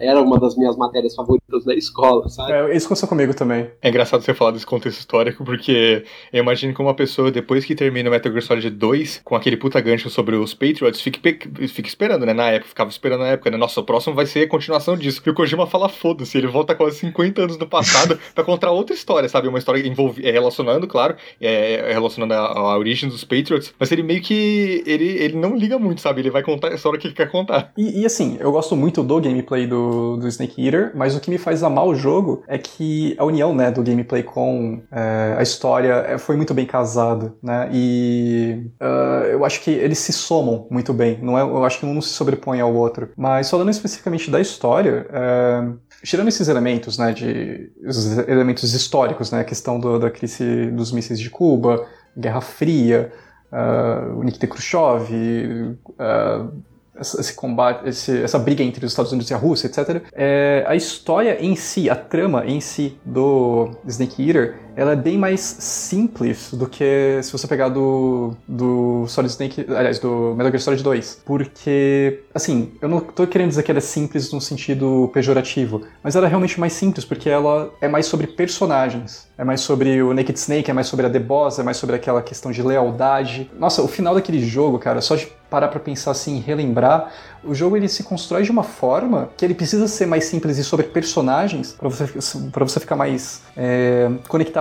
era uma das minhas matérias favoritas da escola, sabe? É, isso aconteceu comigo também. É engraçado você falar desse contexto histórico, porque eu imagino que uma pessoa, depois que termina o Metal Gear Solid 2, com aquele puta gancho sobre os Patriots, fique esperando, né? Na época, ficava esperando na época, né? Nossa, o próximo vai ser a continuação disso. E o Kojima fala, foda-se, ele volta quase 50 anos no passado pra contar outra história, sabe? Uma história envolvi é, relacionando, claro, é, é relacionando a, a origem dos Patriots, mas ele meio que. Ele, ele não liga muito, sabe? Ele vai contar a história que ele quer contar. E, e, assim, eu gosto muito do gameplay do, do Snake Eater, mas o que me faz amar o jogo é que a união né, do gameplay com é, a história é, foi muito bem casada, né? E uh, eu acho que eles se somam muito bem. Não é, eu acho que um não se sobrepõe ao outro. Mas falando especificamente da história, é, tirando esses elementos, né, de os elementos históricos, né, a questão do, da crise dos mísseis de Cuba, Guerra Fria, uh, Nikita Khrushchev, uh, esse combate, esse, essa briga entre os Estados Unidos e a Rússia, etc. É, a história em si, a trama em si do Snake Eater, ela é bem mais simples do que se você pegar do, do Solid Snake, aliás, do Metal Gear Solid 2. Porque, assim, eu não tô querendo dizer que ela é simples no sentido pejorativo, mas ela é realmente mais simples porque ela é mais sobre personagens. É mais sobre o Naked Snake, é mais sobre a The Boss, é mais sobre aquela questão de lealdade. Nossa, o final daquele jogo, cara, só de parar pra pensar assim, relembrar, o jogo ele se constrói de uma forma que ele precisa ser mais simples e sobre personagens para você, você ficar mais é,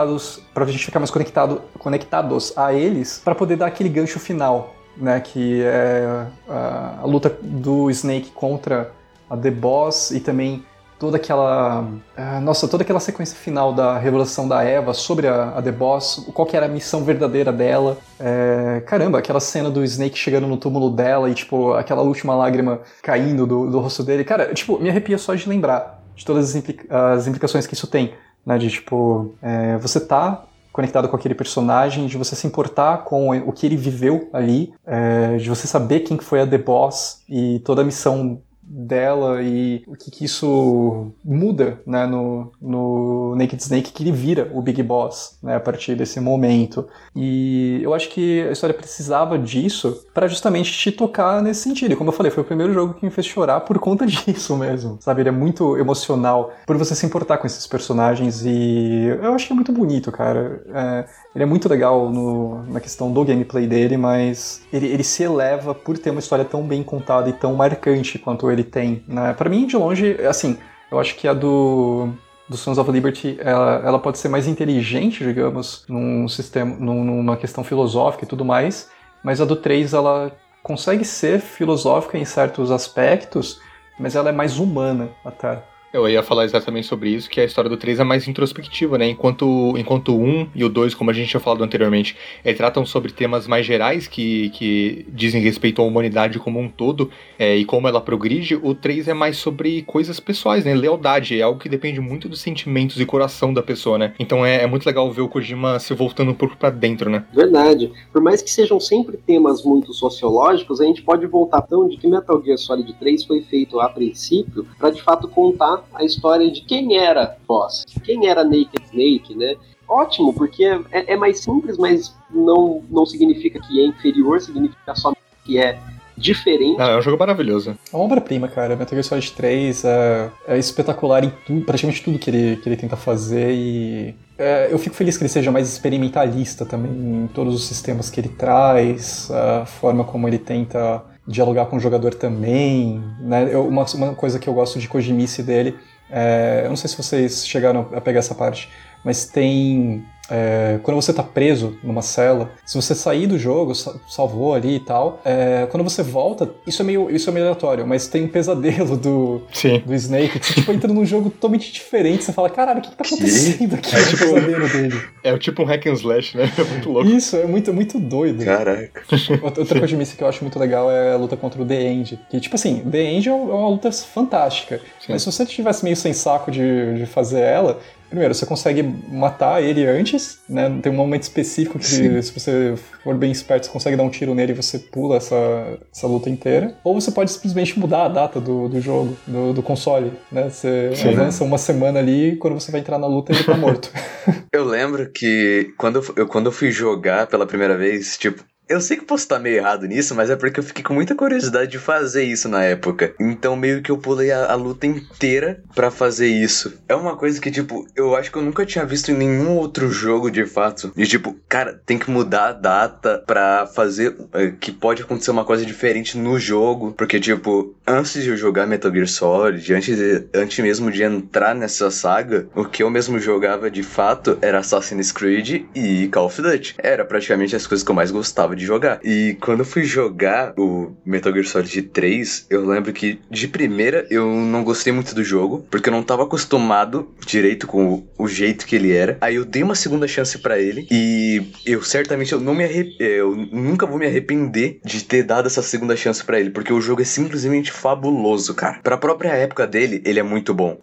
conectados, pra gente ficar mais conectado, conectados a eles, para poder dar aquele gancho final, né, que é a, a luta do Snake contra a The Boss e também toda aquela. Uh, nossa, toda aquela sequência final da revelação da Eva sobre a, a The Boss, qual que era a missão verdadeira dela. É, caramba, aquela cena do Snake chegando no túmulo dela e, tipo, aquela última lágrima caindo do, do rosto dele. Cara, tipo, me arrepia só de lembrar de todas as, implica as implicações que isso tem. Né, de, tipo, é, você tá conectado com aquele personagem, de você se importar com o que ele viveu ali, é, de você saber quem foi a The Boss e toda a missão dela e o que, que isso muda né, no, no Naked Snake que ele vira o Big Boss né, a partir desse momento. E eu acho que a história precisava disso para justamente te tocar nesse sentido. E como eu falei, foi o primeiro jogo que me fez chorar por conta disso mesmo. Sabe, ele é muito emocional por você se importar com esses personagens e eu acho que é muito bonito, cara. É, ele é muito legal no, na questão do gameplay dele, mas ele, ele se eleva por ter uma história tão bem contada e tão marcante quanto ele tem. Né? Para mim, de longe, assim, eu acho que a do do Sons of Liberty, ela, ela, pode ser mais inteligente, digamos, num sistema, num, numa questão filosófica e tudo mais, mas a do 3, ela consegue ser filosófica em certos aspectos, mas ela é mais humana até. Eu ia falar exatamente sobre isso, que a história do 3 é mais introspectiva, né? Enquanto, enquanto o 1 e o 2, como a gente tinha falado anteriormente, é, tratam sobre temas mais gerais que, que dizem respeito à humanidade como um todo é, e como ela progride, o 3 é mais sobre coisas pessoais, né? Lealdade é algo que depende muito dos sentimentos e coração da pessoa, né? Então é, é muito legal ver o Kojima se voltando um pouco pra dentro, né? Verdade. Por mais que sejam sempre temas muito sociológicos, a gente pode voltar tão de que Metal Gear Solid 3 foi feito a princípio para de fato contar a história de quem era Boss, quem era Naked Snake, né? Ótimo, porque é, é mais simples, mas não, não significa que é inferior, significa só que é diferente. Não, é um jogo maravilhoso. É uma obra-prima, cara. Metal Gear Solid 3 é, é espetacular em tudo, praticamente tudo que ele, que ele tenta fazer e é, eu fico feliz que ele seja mais experimentalista também em todos os sistemas que ele traz, a forma como ele tenta dialogar com o jogador também. Né? Eu, uma, uma coisa que eu gosto de Kojimice dele, é, eu não sei se vocês chegaram a pegar essa parte, mas tem é, quando você está preso numa cela, se você sair do jogo, salvou ali e tal, é, quando você volta, isso é meio, isso é meio aleatório, mas tem um pesadelo do, Sim. do Snake, que você tipo, entra num jogo totalmente diferente, você fala, caralho, o que, que tá acontecendo aqui? É, tipo, pesadelo dele. É o tipo um hack and slash, né? É muito louco. Isso, é muito, muito doido. Caraca. Outra coisa de que eu acho muito legal é a luta contra o The End. Que, tipo assim, The End é uma luta fantástica. Sim. Mas se você tivesse meio sem saco de, de fazer ela, Primeiro, você consegue matar ele antes, né? Tem um momento específico que, Sim. se você for bem esperto, você consegue dar um tiro nele e você pula essa, essa luta inteira. Ou você pode simplesmente mudar a data do, do jogo, do, do console, né? Você Sim. avança uma semana ali e quando você vai entrar na luta ele tá morto. eu lembro que quando eu, quando eu fui jogar pela primeira vez, tipo, eu sei que posso estar meio errado nisso, mas é porque eu fiquei com muita curiosidade de fazer isso na época. Então meio que eu pulei a, a luta inteira para fazer isso. É uma coisa que, tipo, eu acho que eu nunca tinha visto em nenhum outro jogo de fato. De tipo, cara, tem que mudar a data pra fazer. É, que pode acontecer uma coisa diferente no jogo. Porque, tipo, antes de eu jogar Metal Gear Solid, antes, de, antes mesmo de entrar nessa saga, o que eu mesmo jogava de fato era Assassin's Creed e Call of Duty. Era praticamente as coisas que eu mais gostava gostava de jogar. E quando eu fui jogar o Metal Gear Solid 3, eu lembro que de primeira eu não gostei muito do jogo, porque eu não tava acostumado direito com o, o jeito que ele era. Aí eu dei uma segunda chance para ele e eu certamente eu não me eu nunca vou me arrepender de ter dado essa segunda chance para ele, porque o jogo é simplesmente fabuloso, cara. Para a própria época dele, ele é muito bom.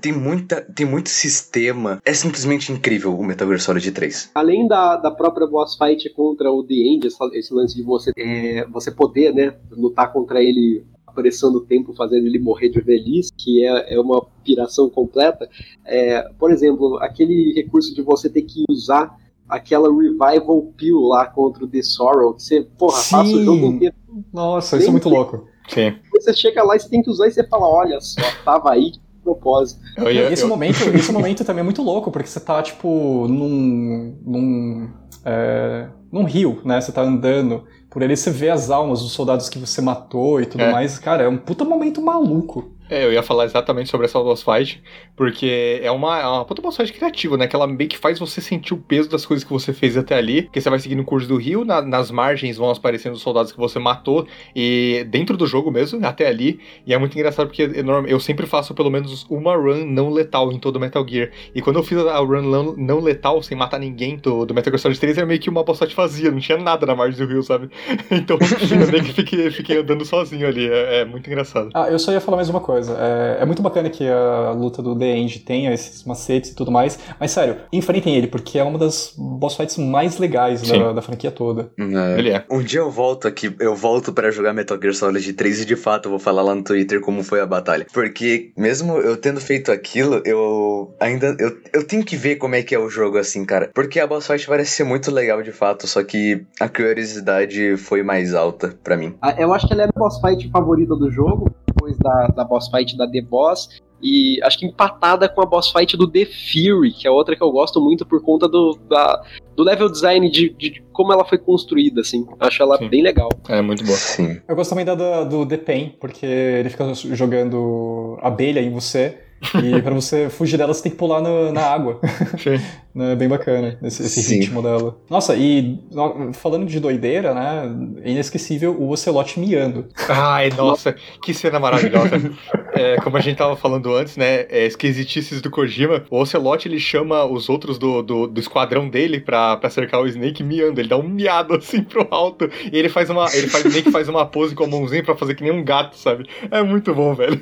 Tem muita tem muito sistema, é simplesmente incrível o Metal Gear Solid 3. Além da, da própria boss fight contra o The End, essa, esse lance de você, é, você poder, né, lutar contra ele apressando o tempo, fazendo ele morrer de velhice, que é, é uma piração completa. É, por exemplo, aquele recurso de você ter que usar aquela revival pill lá contra o The Sorrow, que você, porra, Sim. passa o jogo inteiro. Nossa, isso é muito louco. Sim. Você chega lá e você tem que usar e você fala, olha só, tava aí propósito. Eu, eu, esse, eu... Momento, esse momento também é muito louco, porque você tá, tipo, num. num é, num rio, né? Você tá andando por ali, você vê as almas dos soldados que você matou e tudo é. mais. Cara, é um puta momento maluco. É, eu ia falar exatamente sobre essa boss fight, porque é uma, é uma puta boss fight criativa, né? Que ela meio que faz você sentir o peso das coisas que você fez até ali, porque você vai seguindo o curso do rio, na, nas margens vão aparecendo os soldados que você matou, e dentro do jogo mesmo, até ali, e é muito engraçado porque eu, eu sempre faço pelo menos uma run não letal em todo Metal Gear, e quando eu fiz a run não, não letal, sem matar ninguém do, do Metal Gear Solid 3, era meio que uma boss fight vazia, não tinha nada na margem do rio, sabe? então eu meio que fiquei, fiquei andando sozinho ali, é, é muito engraçado. Ah, eu só ia falar mais uma coisa, é, é, muito bacana que a luta do The End tenha esses macetes e tudo mais, mas sério, enfrentem ele, porque é uma das boss fights mais legais da, da, franquia toda. É. Ele é. Um dia eu volto aqui, eu volto para jogar Metal Gear Solid 3 e de fato eu vou falar lá no Twitter como foi a batalha. Porque mesmo eu tendo feito aquilo, eu ainda. Eu, eu tenho que ver como é que é o jogo assim, cara. Porque a boss fight parece ser muito legal de fato, só que a curiosidade foi mais alta para mim. Ah, eu acho que ela é a boss fight favorita do jogo depois da, da boss fight da The Boss. E acho que empatada com a boss fight do The Fury, que é outra que eu gosto muito por conta do, da, do level design de, de, como ela foi construída, assim. Acho ela Sim. bem legal. É muito boa. Sim. Eu gosto também da, do, do The Pain, porque ele fica jogando abelha em você. E para você fugir dela, você tem que pular no, na água. Sim. É bem bacana esse, esse ritmo dela. Nossa, e falando de doideira, né? É inesquecível o Ocelote miando. Ai, nossa, que cena maravilhosa. é, como a gente tava falando antes, né? É, esquisitices do Kojima. O Ocelote ele chama os outros do, do, do, esquadrão dele pra, pra cercar o Snake miando. Ele dá um miado assim pro alto. E ele faz uma. Ele faz, meio que faz uma pose com a mãozinha pra fazer que nem um gato, sabe? É muito bom, velho.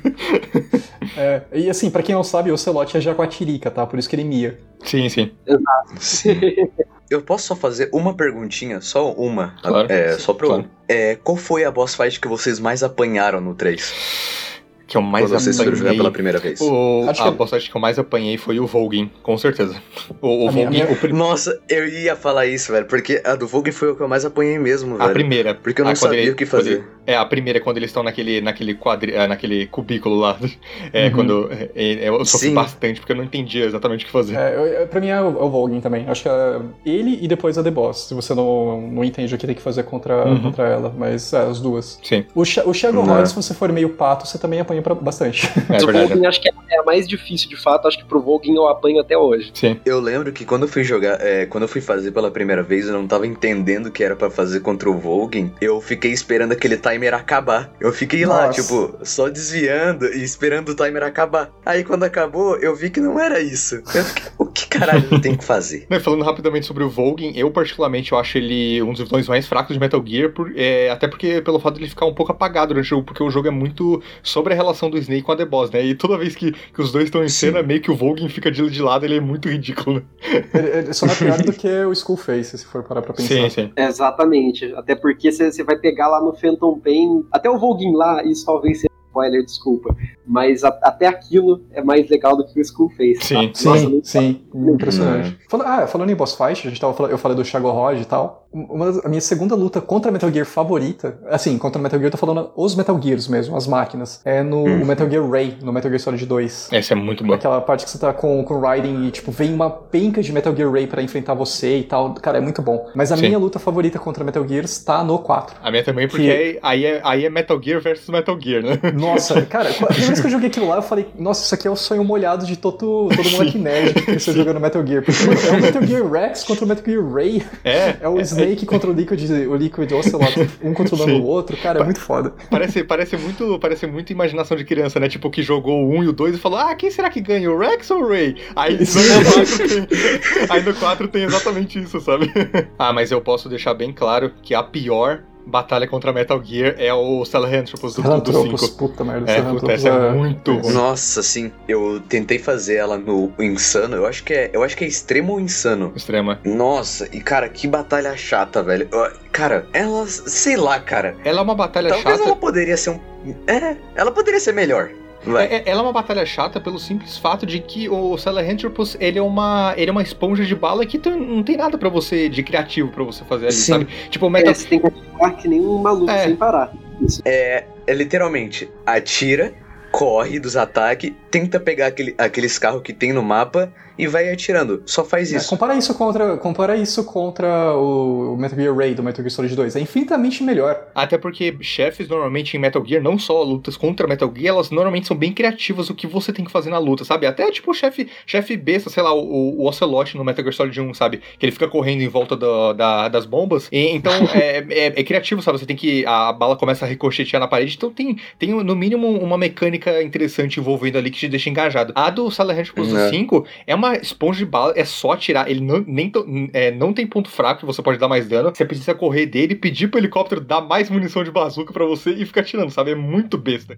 É, e assim, pra quem não sabe, o Ocelote é jaguatirica, tá? Por isso que ele mia. Sim, sim. Exato. Sim. Eu posso só fazer uma perguntinha? Só uma? Claro. É, só pra claro. É, qual foi a boss fight que vocês mais apanharam no 3? Que eu mais Quando apanhei. pela primeira vez. O, Acho a que- boss que eu mais apanhei foi o Volgin, com certeza. O, o A minha- Volgin, a minha- o prim- Nossa, eu ia falar isso, velho, porque a do Vogue foi o que eu mais apanhei mesmo, a velho. primeira. Porque eu não sabia ele- o que fazer. ele- é, a primeira é quando eles estão naquele, naquele quadri, é, naquele cubículo lá. É, Uhum. quando. é, é, eu sofri Sim. bastante, porque eu não entendia exatamente o que fazer. É, eu- pra mim é o, é o Volgin também. Acho que é ele e depois a The Boss, se você não, não entende o que tem que fazer contra, Uhum. contra ela. Mas é, as duas. Sim, O, o Shadow. Horde, se você for meio pato, você também apanha pra- bastante. é Mas o verdade. Volgin acho que é a mais difícil de fato, acho que pro Volgin eu apanho até hoje. Sim. Eu lembro que quando eu fui jogar, é, quando eu fui fazer pela primeira vez, eu não tava entendendo o que era pra fazer contra o Volgin. Eu fiquei esperando aquele timer acabar. Eu fiquei lá, Nossa. tipo, só desviando e esperando o timer acabar. Aí quando acabou, eu vi que não era isso. Eu fiquei, o que caralho eu tenho que fazer? Não, falando rapidamente sobre o Volgin, eu particularmente eu acho ele um dos vilões mais fracos de Metal Gear, por- é, até porque pelo fato de ele ficar um pouco apagado durante o jogo, porque o jogo é muito sobre a relação do Snake com a The Boss, né? E toda vez que, que os dois estão em Sim. cena, meio que o Volgin fica de, de lado, ele é muito ridículo, né? ele, ele só não é pior do que o Skullface, se for parar pra pensar. Sim, sim. Exatamente. Até porque você vai pegar lá no Phantom Pain, até o Volgin lá, isso talvez seja spoiler, desculpa. Mas a- até aquilo é mais legal do que o Skullface. Sim. tá? Nossa, Sim, não- sim, impressionante. Fala- ah, falando em boss fight, a gente tava falando, eu falei do Shagorod e tal. Uma, das- a minha segunda luta contra Metal Gear favorita, assim, contra Metal Gear, eu tô falando os Metal Gears mesmo, as máquinas, é no Hum. Metal Gear Ray, no Metal Gear Solid 2. Essa é muito boa. Aquela parte que você tá com, com o Raiden e, tipo, vem uma penca de Metal Gear Ray pra enfrentar você e tal. Cara, é muito bom. Mas a Sim. minha luta favorita contra Metal Gear está no 4. A minha também, porque Que- aí, é, aí é Metal Gear versus Metal Gear, né? Nossa, cara, vez que eu joguei aquilo lá, eu falei, nossa, isso aqui é o sonho molhado de todo, todo moleque nerd que cresceu jogando Metal Gear. Porque mano, é o Metal Gear Rex contra o Metal Gear Ray, É, é o Snake contra o Liquid, o Liquid Ocelot, um controlando Sim. o outro, cara, é muito foda. parece, parece, muito, parece muito imaginação de criança, né? Tipo, que jogou o 1 e o 2 e falou, ah, quem será que ganha, o Rex ou o Ray? Aí no, Sim. 4 tem, aí no 4 tem exatamente isso, sabe? ah, mas eu posso deixar bem claro que a pior batalha contra Metal Gear é o Sahelanthropus do, do Sahelanthropus, 5. puta merda, É, puta, essa é muito ruim. Nossa, sim. Eu tentei fazer ela no insano. Eu acho que é, eu acho que é extremo ou insano. Extrema. Nossa, e cara, que batalha chata, velho. Cara, ela, sei lá, cara. Ela é uma batalha Talvez chata. ela poderia ser um. É, ela poderia ser melhor. É- é- ela é uma batalha chata pelo simples fato de que o Sahelanthropus, ele é uma, ele é uma esponja de bala que tu- não tem nada pra você de criativo pra você fazer ali, Sim. sabe? Tipo, o Metal É, você tem que atirar que nem um maluco É. sem parar. Isso. É, é literalmente atira, corre dos ataques, tenta pegar aquele, aqueles carros que tem no mapa e vai atirando. Só faz É, isso. compara isso contra, compara isso contra o Metal Gear Ray do Metal Gear Solid 2. É infinitamente melhor. Até porque chefes normalmente em Metal Gear, não só lutas contra Metal Gear, elas normalmente são bem criativas o que você tem que fazer na luta, sabe? Até tipo o chefe, chefe besta, sei lá, o, o Ocelot no Metal Gear Solid 1, sabe? Que ele fica correndo em volta do- da- das bombas. E, então é, é- é criativo, sabe? Você tem que. A bala começa a ricochetear na parede. Então tem, tem no mínimo uma mecânica interessante envolvendo ali que te deixa engajado. A do Silent Hill Plus É. 5 é uma esponja de bala, é só atirar. Ele não, nem, é, não tem ponto fraco que você pode dar mais dano. Você precisa correr dele, pedir pro helicóptero dar mais munição de bazuca pra você e ficar atirando, sabe? É muito besta.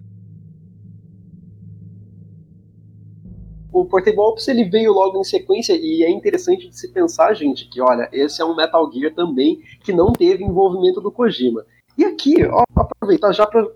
O Portable Ops ele veio logo em sequência e é interessante de se pensar, gente, que olha, esse é um Metal Gear também que não teve envolvimento do Kojima. E aqui, ó, aproveitar já pra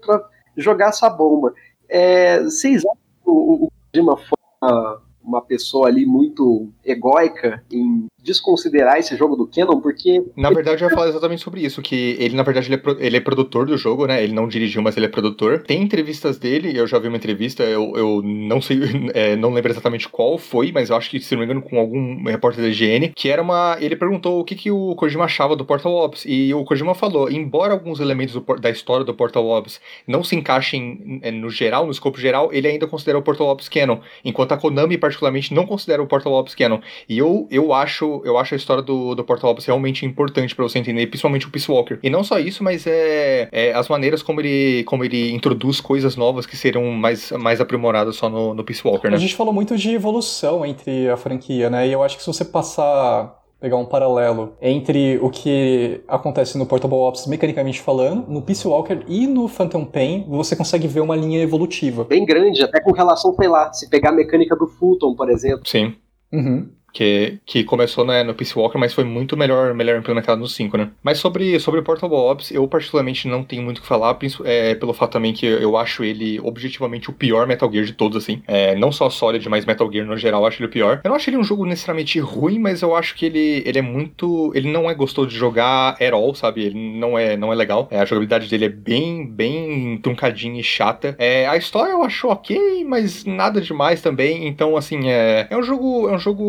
jogar essa bomba. É, vocês acham que o, o Kojima foi uma, uma pessoa ali muito egóica em desconsiderar esse jogo do Canon? Porque Na verdade, eu ia falar exatamente sobre isso, que ele, na verdade, ele é, pro- ele é produtor do jogo, né? Ele não dirigiu, mas ele é produtor. Tem entrevistas dele, eu já vi uma entrevista, eu, eu não sei, é, não lembro exatamente qual foi, mas eu acho que, se não me engano, com algum repórter da IGN, que era uma... Ele perguntou o que, que o Kojima achava do Portal Ops, e o Kojima falou, embora alguns elementos do da história do Portal Ops não se encaixem é, no geral, no escopo geral, ele ainda considera o Portal Ops canon, enquanto a Konami, particularmente, não considera o Portal Ops canon. E eu, eu acho eu acho a história do, do Portal Ops realmente importante pra você entender, principalmente o Peace Walker. E não só isso, mas é, é as maneiras como ele, como ele introduz coisas novas que serão mais, mais aprimoradas só no, no Peace Walker, A né? gente falou muito de evolução entre a franquia, né? E eu acho que se você passar pegar um paralelo entre o que acontece no Portable Ops mecanicamente falando, no Peace Walker e no Phantom Pain, você consegue ver uma linha evolutiva. bem grande, até com relação, sei lá, se pegar a mecânica do Fulton, por exemplo. Sim. Uhum. Que, que começou né, no Peace Walker, mas foi muito melhor, melhor implementado no 5, né? Mas sobre, sobre Portable Ops, eu particularmente não tenho muito o que falar, é, pelo fato também que eu acho ele objetivamente o pior Metal Gear de todos, assim. É, não só Solid, mas Metal Gear no geral, eu acho ele o pior. Eu não acho ele um jogo necessariamente ruim, mas eu acho que ele, ele é muito. Ele não é gostoso de jogar at all, sabe? Ele não é, não é legal. É, a jogabilidade dele é bem, bem truncadinha e chata. É, a história eu acho ok, mas nada demais também. Então, assim, é, é um jogo. É um jogo,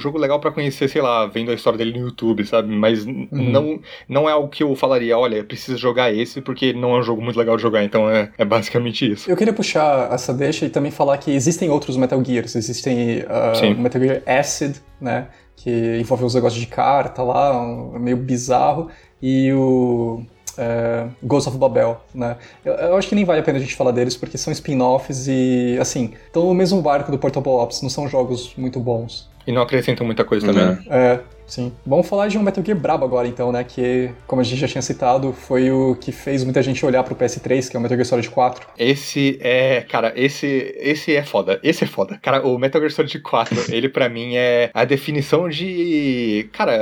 jogo legal para conhecer, sei lá, vendo a história dele no YouTube, sabe? Mas uhum. não, não é algo que eu falaria, olha, precisa jogar esse, porque não é um jogo muito legal de jogar. Então é, é basicamente isso. Eu queria puxar essa deixa e também falar que existem outros Metal Gears. Existem uh, Metal Gear Acid, né? Que envolve os negócios de carta lá, um, meio bizarro. E o é, Ghost of Babel, né? Eu, eu, acho que nem vale a pena a gente falar deles porque são spin-offs e, assim, estão no mesmo barco do Portable Ops, não são jogos muito bons. E não acrescentam muita coisa também, né? É. Sim. Vamos falar de um Metal Gear brabo agora, então, né? Que, como a gente já tinha citado, foi o que fez muita gente olhar pro PS3, que é o Metal Gear Solid 4. Esse é, cara, esse, esse é foda. Esse é foda. Cara, o Metal Gear Solid 4, ele para mim é a definição de, cara,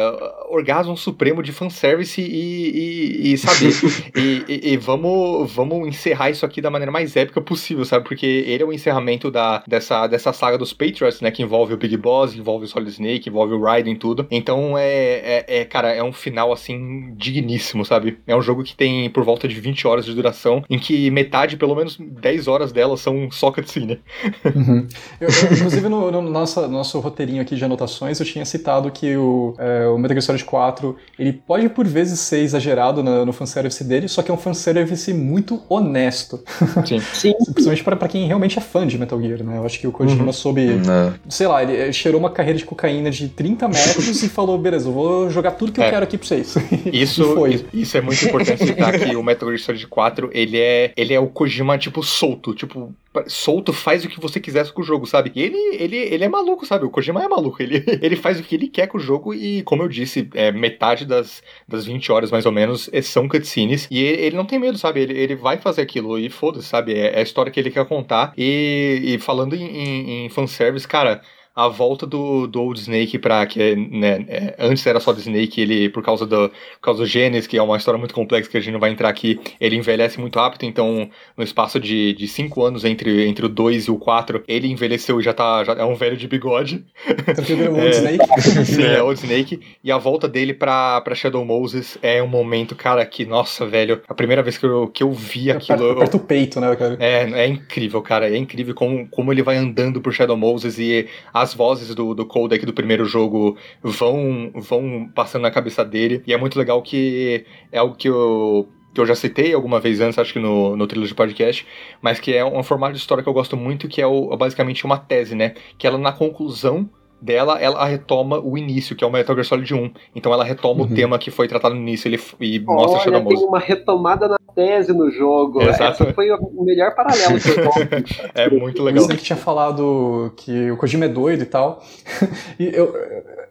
orgasmo supremo de fanservice e, e, e sabe? e, e, e, vamos, vamos encerrar isso aqui da maneira mais épica possível, sabe? Porque ele é o encerramento da, dessa, dessa saga dos Patriots, né? Que envolve o Big Boss, envolve o Solid Snake, envolve o Raiden e tudo. Então, então é, é, é, cara, é um final assim digníssimo, sabe? É um jogo que tem por volta de 20 horas de duração, em que metade, pelo menos 10 horas delas são só cutscene. Uhum. Eu, eu, inclusive no, no nosso, nosso roteirinho aqui de anotações, eu tinha citado que o, é, o Metal Gear Solid 4, ele pode por vezes ser exagerado no, no fanservice dele, só que é um fanservice muito honesto. Sim. Sim. Principalmente para quem realmente é fã de Metal Gear, né? Eu acho que o Kojima uhum. soube, Não. sei lá, ele cheirou uma carreira de cocaína de 30 metros e falou falou, beleza, eu vou jogar tudo que é. eu quero aqui pra vocês. Isso, foi. isso é muito importante citar que o Metal Gear Solid 4, ele é, ele é o Kojima, tipo, solto, tipo, solto, faz o que você quiser com o jogo, sabe? Ele, ele, ele é maluco, sabe? O Kojima é maluco, ele, ele faz o que ele quer com o jogo e, como eu disse, é, metade das, das 20 horas, mais ou menos, é, são cutscenes e ele, ele não tem medo, sabe? Ele, ele vai fazer aquilo e foda-se, sabe? É, é, a história que ele quer contar e, e falando em, em, em fanservice, cara a volta do, do Old Snake pra. Que, né, é, antes era só do Snake, ele, por causa do, por causa do genes, que é uma história muito complexa que a gente não vai entrar aqui, ele envelhece muito rápido, então no espaço de 5 de cinco anos entre, entre o 2 e o 4, ele envelheceu e já tá. Já é um velho de bigode. Tá o Old é, Snake? Sim, é Old Snake. E a volta dele pra, pra Shadow Moses é um momento, cara, que, nossa, velho, a primeira vez que eu, que eu vi aquilo. Aperta o peito, né, cara? É, é incrível, cara. É incrível como, como ele vai andando por Shadow Moses e a as vozes do, do codec do primeiro jogo vão, vão passando na cabeça dele. E é muito legal que é algo que eu que eu já citei alguma vez antes, acho que no, no trilho de podcast, mas que é um formato de história que eu gosto muito, que é o, basicamente uma tese, né? Que ela, na conclusão dela, ela retoma o início, que é o Metal Gear Solid 1. Então ela retoma uhum. o tema que foi tratado no início ele, e mostra Olha, Shadow tem uma retomada na tese no jogo. Exato. Essa foi o melhor paralelo que eu É muito legal. Você que tinha falado que o Kojima é doido e tal. e eu,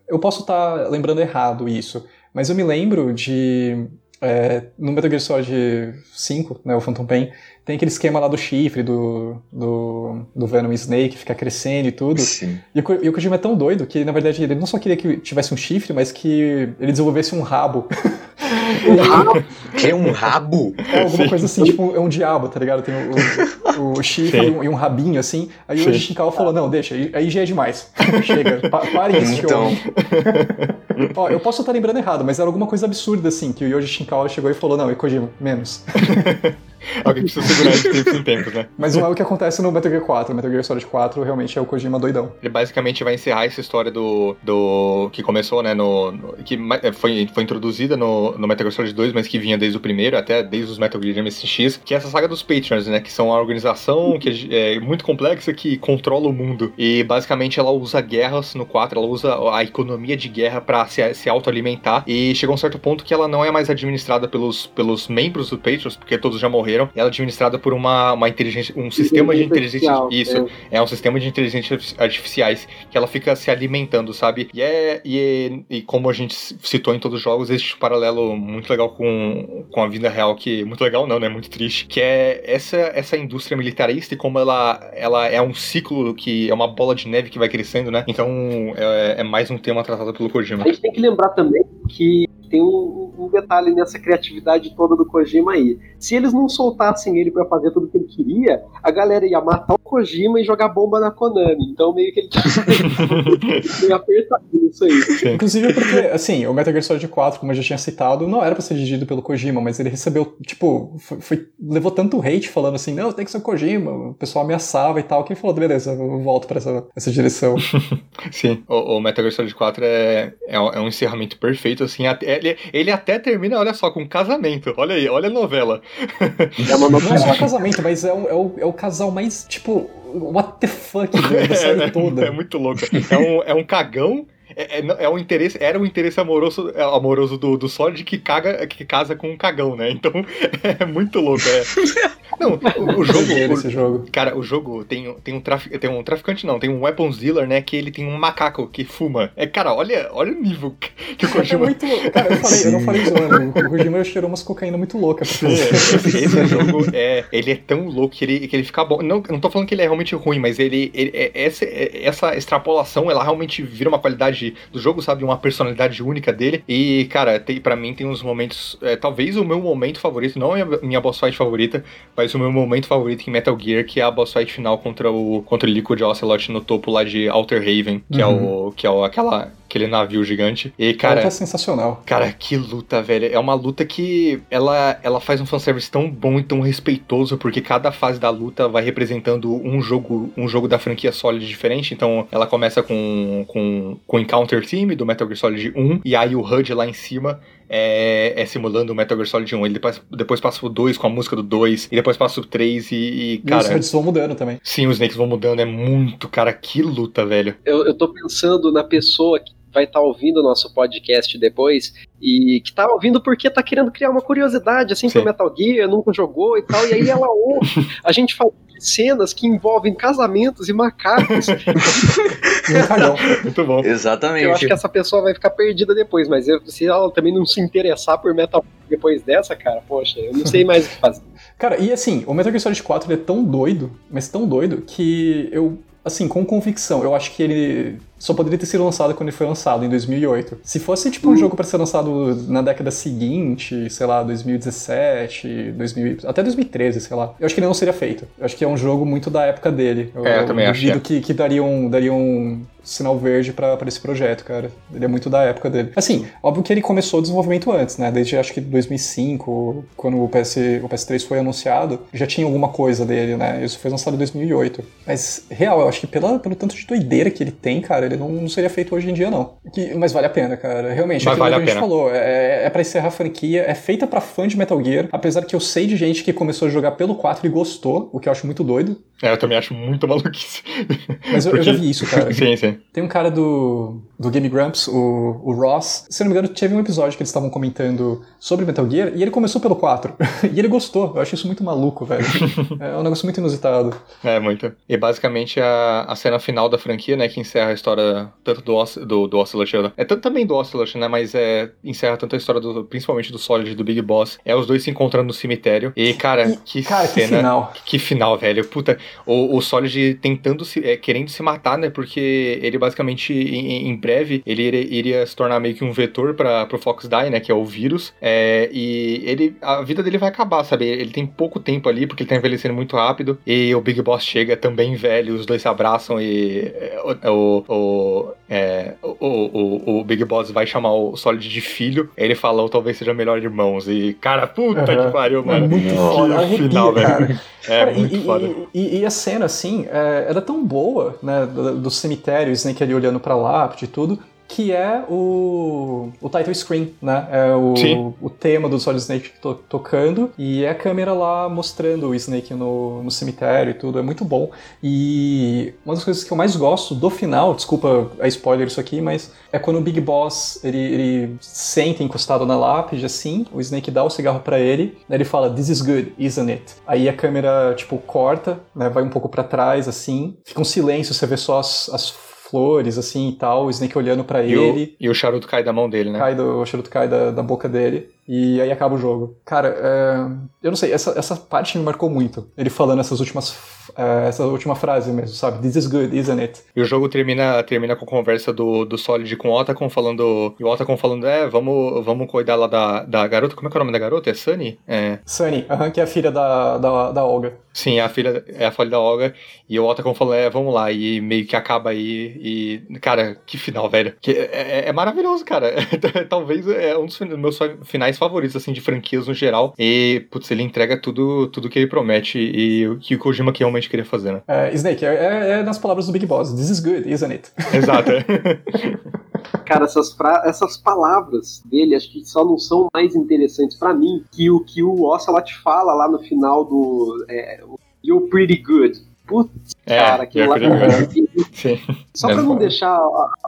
eu posso estar tá lembrando errado isso, mas eu me lembro de. É, no Metal Gear Solid 5, né, o Phantom Pain, tem aquele esquema lá do chifre, do, do, do Venom Snake, ficar crescendo e tudo. Sim. E o, e o Kojima é tão doido que, na verdade, ele não só queria que tivesse um chifre, mas que ele desenvolvesse um rabo. Um rabo? É um rabo? É alguma Sim. coisa assim, tipo, é um diabo, tá ligado? Tem o, o, o chifre e um, e um, rabinho, assim. Aí Sim. o Shinkawa falou, não, deixa, aí já é demais. Chega, pa, parem isso, então. Ó, eu posso estar lembrando errado, mas era alguma coisa absurda, assim, que o Yoji Shinkawa chegou e falou, não, e Kojima, menos. Alguém precisa segurar de tempos em tempos, né? Mas não é o que acontece no Metal Gear 4. O Metal Gear Solid 4 realmente é o Kojima doidão. Ele basicamente vai encerrar essa história do. do que começou, né? No, no que foi, foi introduzida no, no Metal Gear Solid 2, mas que vinha desde o primeiro, até desde os Metal Gear MSX, que é essa saga dos Patrons, né? Que são a organização que é, é muito complexa que controla o mundo. E basicamente ela usa guerras no 4, ela usa a economia de guerra para se, se autoalimentar. E chegou um certo ponto que ela não é mais administrada pelos, pelos membros do Patrons, porque todos já morreram morreram. Ela é administrada por uma, uma inteligência, um sistema de inteligência. Isso, é. é um sistema de inteligência artificiais que ela fica se alimentando, sabe? E é. E, é, e como a gente citou em todos os jogos, existe um paralelo muito legal com, com a vida real, que. Muito legal, não, né? Muito triste. Que é essa, essa indústria militarista e como ela, ela é um ciclo que é uma bola de neve que vai crescendo, né? Então é, é mais um tema tratado pelo Kojima. A gente tem que lembrar também que tem um, um, detalhe nessa criatividade toda do Kojima aí. Se eles não soltassem ele para fazer tudo que ele queria, a galera ia matar o Kojima e jogar bomba na Konami. Então meio que ele tinha meio apertado isso aí. Sim. Inclusive porque, assim, o Metal Gear Solid 4, como eu já tinha citado, não era pra ser dirigido pelo Kojima, mas ele recebeu, tipo, foi, foi, levou tanto hate falando assim, não, tem que ser o Kojima, o pessoal ameaçava e tal, que ele falou, beleza, eu volto pra essa, essa direção. Sim, o, o Metal Gear Solid 4 é, é, é um encerramento perfeito, assim, ele, ele até termina, olha só, com casamento. Olha aí, olha a novela. É uma. Não é só casamento, mas é o, é, o, é o casal mais, tipo, what the fuck da série é, toda. É, muito louco. É um, é um cagão é, é, é um interesse, era um interesse amoroso, é, amoroso do, do Solid que, caga, que casa com um cagão, né? Então é muito louco. É. Não, o, o jogo, esse jogo. Cara, o jogo tem, tem, um trafic, tem um traficante, não, tem um weapons dealer, né? Que ele tem um macaco que fuma. É, cara, olha, olha o nível que o é Kojima. É muito, cara, eu, falei, eu não falei zoando. O Kojima cheirou umas cocaína muito louca. Esse, esse jogo é. Ele é tão louco que ele, que ele fica bom. Não, não tô falando que ele é realmente ruim, mas ele. ele é, essa, essa extrapolação, ela realmente vira uma qualidade do jogo, sabe? Uma personalidade única dele. E, cara, tem, pra mim tem uns momentos. É, talvez o meu momento favorito, não é a minha boss fight favorita, mas o meu momento favorito em Metal Gear, que é a boss fight final contra o, contra o Liquid Ocelot no topo lá de Outer Haven, que uhum. é o. que é o, aquela aquele navio gigante. E, cara. É sensacional. Cara, que luta, velho. É uma luta que ela, ela faz um fanservice tão bom e tão respeitoso, porque cada fase da luta vai representando um jogo, um jogo da franquia Solid diferente. Então, ela começa com, com, com o Encounter Team do Metal Gear Solid 1, e aí o HUD lá em cima é, é, simulando o Metal Gear Solid 1. Ele depois, depois passa o 2 com a música do 2, e depois passa o 3 e, e cara... E os HUDs vão mudando também. Sim, os snakes vão mudando, é muito, cara, que luta, velho. Eu, eu tô pensando na pessoa que vai estar tá ouvindo o nosso podcast depois e que tá ouvindo porque tá querendo criar uma curiosidade assim Sim. pro Metal Gear, nunca jogou e tal, e aí ela ouve a gente fala cenas que envolvem casamentos e macacos. Muito bom. Exatamente. Eu acho que essa pessoa vai ficar perdida depois, mas eu, se ela também não se interessar por Metal depois dessa, cara, poxa, eu não sei mais o que fazer. Cara, e assim, o Metal Gear Solid 4 é tão doido, mas tão doido, que eu, assim, com convicção, eu acho que ele só poderia ter sido lançado quando ele foi lançado, em 2008. Se fosse, tipo, um hum. jogo para ser lançado na década seguinte, sei lá, 2017, 2000, até 2013, sei lá, eu acho que ele não seria feito. Eu acho que é um jogo muito da época dele. Eu, é, eu também acho. Eu que, que dariam, dariam sinal verde para esse projeto, cara. Ele é muito da época dele. Assim, óbvio que ele começou o desenvolvimento antes, né? Desde acho que 2005, quando o, PS, o PS3 foi anunciado, já tinha alguma coisa dele, né? Isso foi lançado em 2008. Mas, real, eu acho que pela, pelo tanto de doideira que ele tem, cara, ele não, não seria feito hoje em dia, não. Que, mas vale a pena, cara. Realmente, mas vale que a, a gente falou. É, é para encerrar a franquia, é feita para fã de Metal Gear, apesar que eu sei de gente que começou a jogar pelo 4 e gostou, o que eu acho muito doido. É, eu também acho muito maluquice. Mas eu, Porque... eu já vi isso, cara. sim, sim. Tem um cara do, do Game Grumps, o, o Ross. Se não me engano, teve um episódio que eles estavam comentando sobre Metal Gear e ele começou pelo 4. e ele gostou. Eu acho isso muito maluco, velho. é um negócio muito inusitado. É, muito. E basicamente a, a cena final da franquia, né, que encerra a história tanto do, do, do Ocelot, é tanto também do Ocelot, né, mas é, encerra tanto a história do, principalmente do Solid do Big Boss. É os dois se encontrando no cemitério. E, cara, e, que cara, cena. Que final. Que final, velho. Puta, o, o Solid tentando se. É, querendo se matar, né? Porque ele basicamente, em, em breve, ele iria, iria, se tornar meio que um vetor para pro Fox Die, né? Que é o vírus. É, e ele. A vida dele vai acabar, sabe? Ele tem pouco tempo ali, porque ele tá envelhecendo muito rápido. E o Big Boss chega também velho, os dois se abraçam e. É, o, o, é, o, o, o, Big Boss vai chamar o Solid de filho. Ele fala, ou talvez seja melhor irmãos. E, cara, puta uhum. que pariu, mano. É muito foda. final, velho. É cara, muito e, foda. E, e, a cena, assim, é, era tão boa, né? Do, do cemitério, Snake ali olhando pra lápide e tudo, que é o, o title screen, né? É o, o tema do Solid Snake to, tocando e é a câmera lá mostrando o Snake no, no cemitério e tudo. É muito bom. E uma das coisas que eu mais gosto do final, desculpa a spoiler isso aqui, mas é quando o Big Boss ele, ele senta encostado na lápide assim, o Snake dá o cigarro para ele, ele fala This is good, isn't it? Aí a câmera tipo corta, né, vai um pouco para trás assim, fica um silêncio, você vê só as, as flores, assim e tal, o Snake olhando para ele. e o charuto cai da mão dele, né? Cai do, o charuto cai da, da boca dele. E aí acaba o jogo. Cara, é... eu não sei, essa, essa parte me marcou muito. Ele falando essas últimas, é, essa última frase mesmo, sabe? This is good, isn't it? E o jogo termina, termina com a conversa do, do Solid com o Otacon falando. E o Otacon falando, é, vamos, vamos cuidar lá da, da garota. Como é que é o nome da garota? É Sunny? É. Sunny, uh -huh, que é a filha da, da, da Olga. Sim, a filha, é a filha da Olga. E o Otacon falou, é, vamos lá. E meio que acaba aí. E, cara, que final, velho. Que é, é, é maravilhoso, cara. Talvez é um dos meus finais favoritos, assim, de franquias no geral. E, putz, ele entrega tudo, tudo que ele promete e o que o Kojima que realmente queria fazer, né? É, Snake, é, é, é, nas palavras do Big Boss. This is good, isn't it? Exato. Cara, essas, fra... essas palavras dele acho que só não são mais interessantes para mim que o que o Ocelot fala lá no final do é, You're Pretty Good. Putz, é, cara, aquilo lá. Sim. Só pra não deixar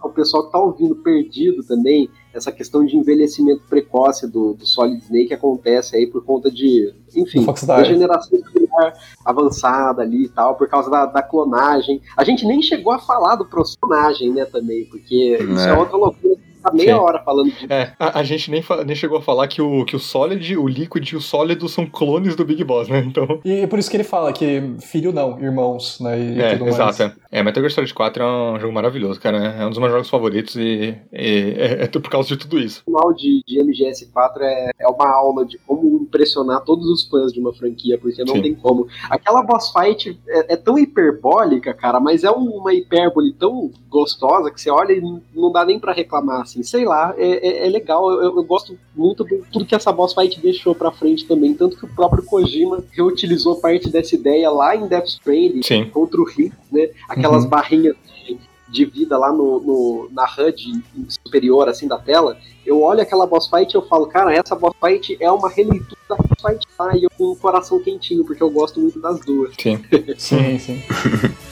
o pessoal que tá ouvindo perdido também, essa questão de envelhecimento precoce do, do Solid Snake acontece aí por conta de, enfim, degeneração celular avançada ali e tal, por causa da, da, clonagem. A gente nem chegou a falar do personagem, né, também, porque isso é, é. outra loucura tá meia Sim. hora falando disso. É, a, a gente nem, nem chegou a falar que o, que o Solid, o Liquid e o sólido são clones do Big Boss, né? Então... E é por isso que ele fala que filho não, irmãos, né? E é, exato. É. é, Metal Gear Solid 4 é um jogo maravilhoso, cara. É um dos meus jogos favoritos e, e é, é, por causa de tudo isso. O final de, de MGS4 é, é uma aula de como impressionar todos os fãs de uma franquia, porque não Sim. tem como. Aquela boss fight é, é tão hiperbólica, cara, mas é uma hipérbole tão gostosa que você olha e não dá nem para reclamar, assim, sei lá, é, é, é legal, eu, eu, gosto muito de tudo que essa boss fight deixou pra frente também, tanto que o próprio Kojima reutilizou parte dessa ideia lá em Death Stranding Sim. contra o Hit, né, aquelas uhum. barrinhas de, de, vida lá no, no, na HUD superior, assim, da tela, eu olho aquela boss fight e eu falo, cara, essa boss fight é uma releitura da boss fight lá, e eu com o coração quentinho, porque eu gosto muito das duas. Sim, sim, sim.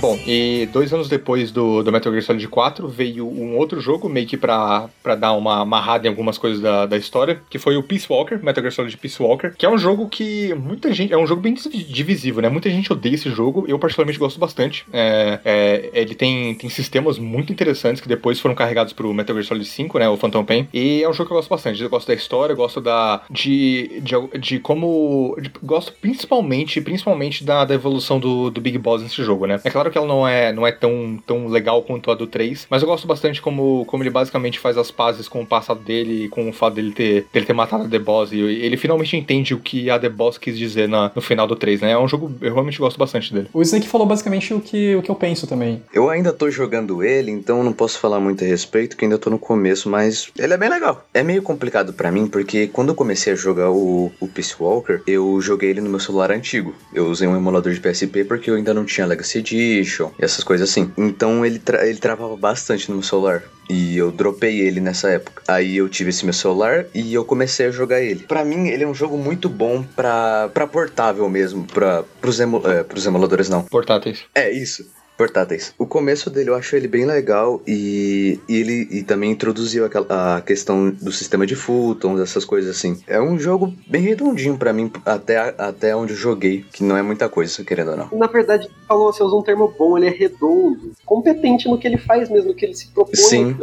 Bom, e dois anos depois do, do Metal Gear Solid 4 veio um outro jogo, meio que pra, pra dar uma amarrada em algumas coisas da, da história, que foi o Peace Walker, Metal Gear Solid Peace Walker, que é um jogo que muita gente. É um jogo bem divisível, né? Muita gente odeia esse jogo, eu particularmente gosto bastante. É, é, ele tem, tem sistemas muito interessantes que depois foram carregados pro Metal Gear Solid 5, né? O Phantom Pain. E é um jogo que eu gosto bastante. Eu gosto da história, gosto da. de, de, de como. De, gosto principalmente, principalmente da, da evolução do, do Big Boss nesse jogo, né? É claro que ela não é, não é tão, tão legal quanto a do 3, mas eu gosto bastante como, como ele basicamente faz as pazes com o passado dele e com o fato dele ter, dele ter matado a The Boss. E ele finalmente entende o que a The Boss quis dizer na, no final do 3, né? É um jogo, eu realmente gosto bastante dele. O Snake falou basicamente o que, o que eu penso também. Eu ainda tô jogando ele, então não posso falar muito a respeito, que ainda tô no começo, mas ele é bem legal. É meio complicado para mim, porque quando eu comecei a jogar o, o Peace Walker, eu joguei ele no meu celular antigo. Eu usei um emulador de PSP porque eu ainda não tinha Legacy Edition e essas coisas assim. Então ele, tra ele travava bastante no meu celular. E eu dropei ele nessa época. Aí eu tive esse meu celular e eu comecei a jogar ele. Para mim, ele é um jogo muito bom pra, pra portável mesmo. Pra, pros, emu é, pros emuladores, não. Portáteis. É, isso portáteis. O começo dele eu acho ele bem legal e, e ele e também introduziu aquela, a questão do sistema de Fultons, essas coisas assim. É um jogo bem redondinho para mim até, até onde eu joguei, que não é muita coisa, querendo ou não. Na verdade, falou, você usou um termo bom, ele é redondo, competente no que ele faz mesmo, no que ele se propõe. Sim.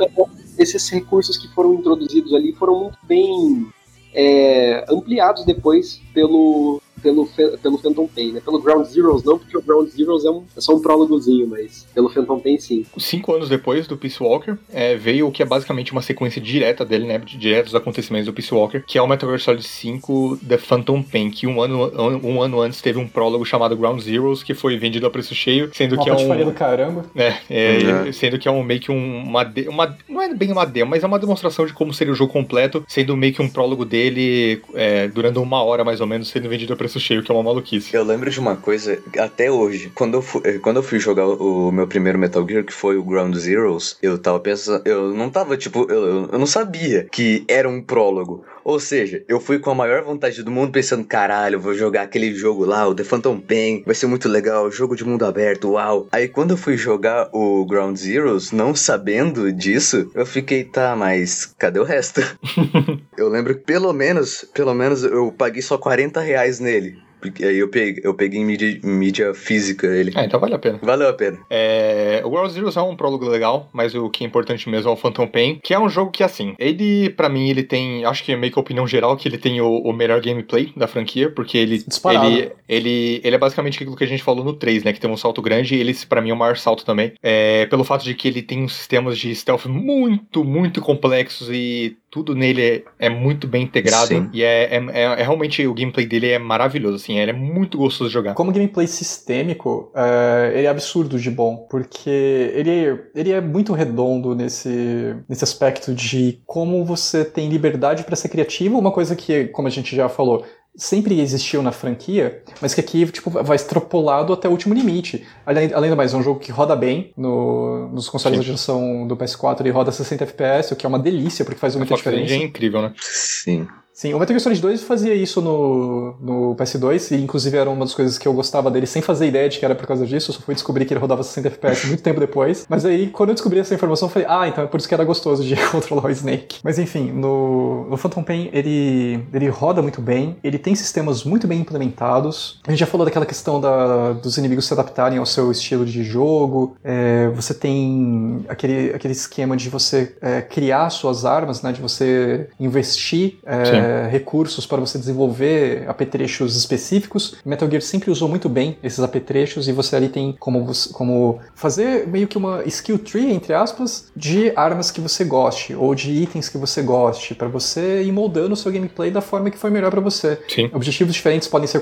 Esses recursos que foram introduzidos ali foram muito bem é, ampliados depois pelo, pelo, pelo Phantom Pain, né? Pelo Ground Zeroes não, porque o Ground Zeroes é, um, é só um prólogozinho, mas pelo Phantom Pain sim. Cinco anos depois do Peace Walker, é, veio o que é basicamente uma sequência direta dele, né? Direto dos acontecimentos do Peace Walker, que é o Metal Gear Solid 5 The Phantom Pain, que um ano, um ano antes teve um prólogo chamado Ground Zeroes, que foi vendido a preço cheio, sendo uma que é um... do caramba. É, é, uhum. sendo que é um meio que um, uma, de, uma... Não é bem uma demo, mas é uma demonstração de como seria o jogo completo, sendo meio que um prólogo dele, é, durando uma hora mais ou menos, sendo vendido a preço preço cheio, que é uma maluquice. Eu lembro de uma coisa, até hoje, quando eu fui, eh, quando eu fui jogar o meu primeiro Metal Gear, que foi o Ground Zeroes, eu tava pensando, eu não tava, tipo, eu, eu não sabia que era um prólogo. Ou seja, eu fui com a maior vontade do mundo pensando, caralho, vou jogar aquele jogo lá, o The Phantom Pain, vai ser muito legal, jogo de mundo aberto, uau. Aí quando eu fui jogar o Ground Zeroes, não sabendo disso, eu fiquei, tá, mas cadê o resto? eu lembro que pelo menos, pelo menos eu paguei só 40 reais nele. Porque aí eu peguei, eu peguei em mídia, mídia física ele. Ah, então vale a pena. Valeu a pena. É, o Ground Zeroes é um prólogo legal, mas o que é importante mesmo é o Phantom Pain, que é um jogo que, assim, ele, para mim, ele tem, acho que é meio que a opinião geral, que ele tem o, o melhor gameplay da franquia, porque ele, ele, ele, ele é basicamente aquilo que a gente falou no 3, né, que tem um salto grande, e ele, para mim, é o maior salto também, é, pelo fato de que ele tem uns sistemas de stealth muito, muito complexos e tudo nele é, é muito bem integrado Sim. e é, é, é, é, realmente o gameplay dele é maravilhoso, assim, ele é muito gostoso de jogar. Como gameplay sistêmico, uh, ele é absurdo de bom, porque ele, ele é muito redondo nesse, nesse aspecto de como você tem liberdade para ser criativo, uma coisa que, como a gente já falou, sempre existiu na franquia, mas que aqui tipo, vai extrapolado até o último limite. Além, além do mais, é um jogo que roda bem no, nos consoles Sim. da geração do PS4, ele roda 60 FPS, o que é uma delícia, porque faz muita diferença. É incrível, né? Sim. Sim, o Metal Gear Solid 2 fazia isso no, no PS2, e inclusive era uma das coisas que eu gostava dele sem fazer ideia de que era por causa disso, eu só fui descobrir que ele rodava 60 FPS muito tempo depois. Mas aí, quando eu descobri essa informação, eu falei, ah, então é por isso que era gostoso de controlar o Snake. Mas enfim, no, no Phantom Pain ele, ele roda muito bem, ele tem sistemas muito bem implementados. A gente já falou daquela questão da, dos inimigos se adaptarem ao seu estilo de jogo, é, você tem aquele, aquele esquema de você é, criar suas armas, né, de você investir. É, recursos para você desenvolver apetrechos específicos. Metal Gear sempre usou muito bem esses apetrechos e você ali tem como, como fazer meio que uma skill tree, entre aspas, de armas que você goste ou de itens que você goste, para você ir moldando o seu gameplay da forma que for melhor para você. Sim. Objetivos diferentes podem ser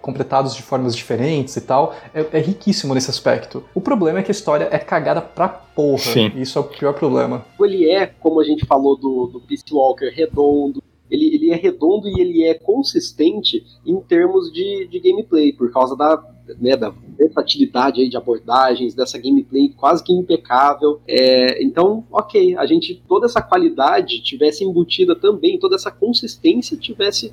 completados de formas diferentes e tal. É, é riquíssimo nesse aspecto. O problema é que a história é cagada pra porra. Sim. Isso é o pior problema. Ele é, como a gente falou do, do Peace Walker, redondo, ele, ele é redondo e ele é consistente em termos de, de gameplay, por causa da, né, da versatilidade aí de abordagens, dessa gameplay quase que impecável. É, então, ok, a gente, toda essa qualidade tivesse embutida também, toda essa consistência tivesse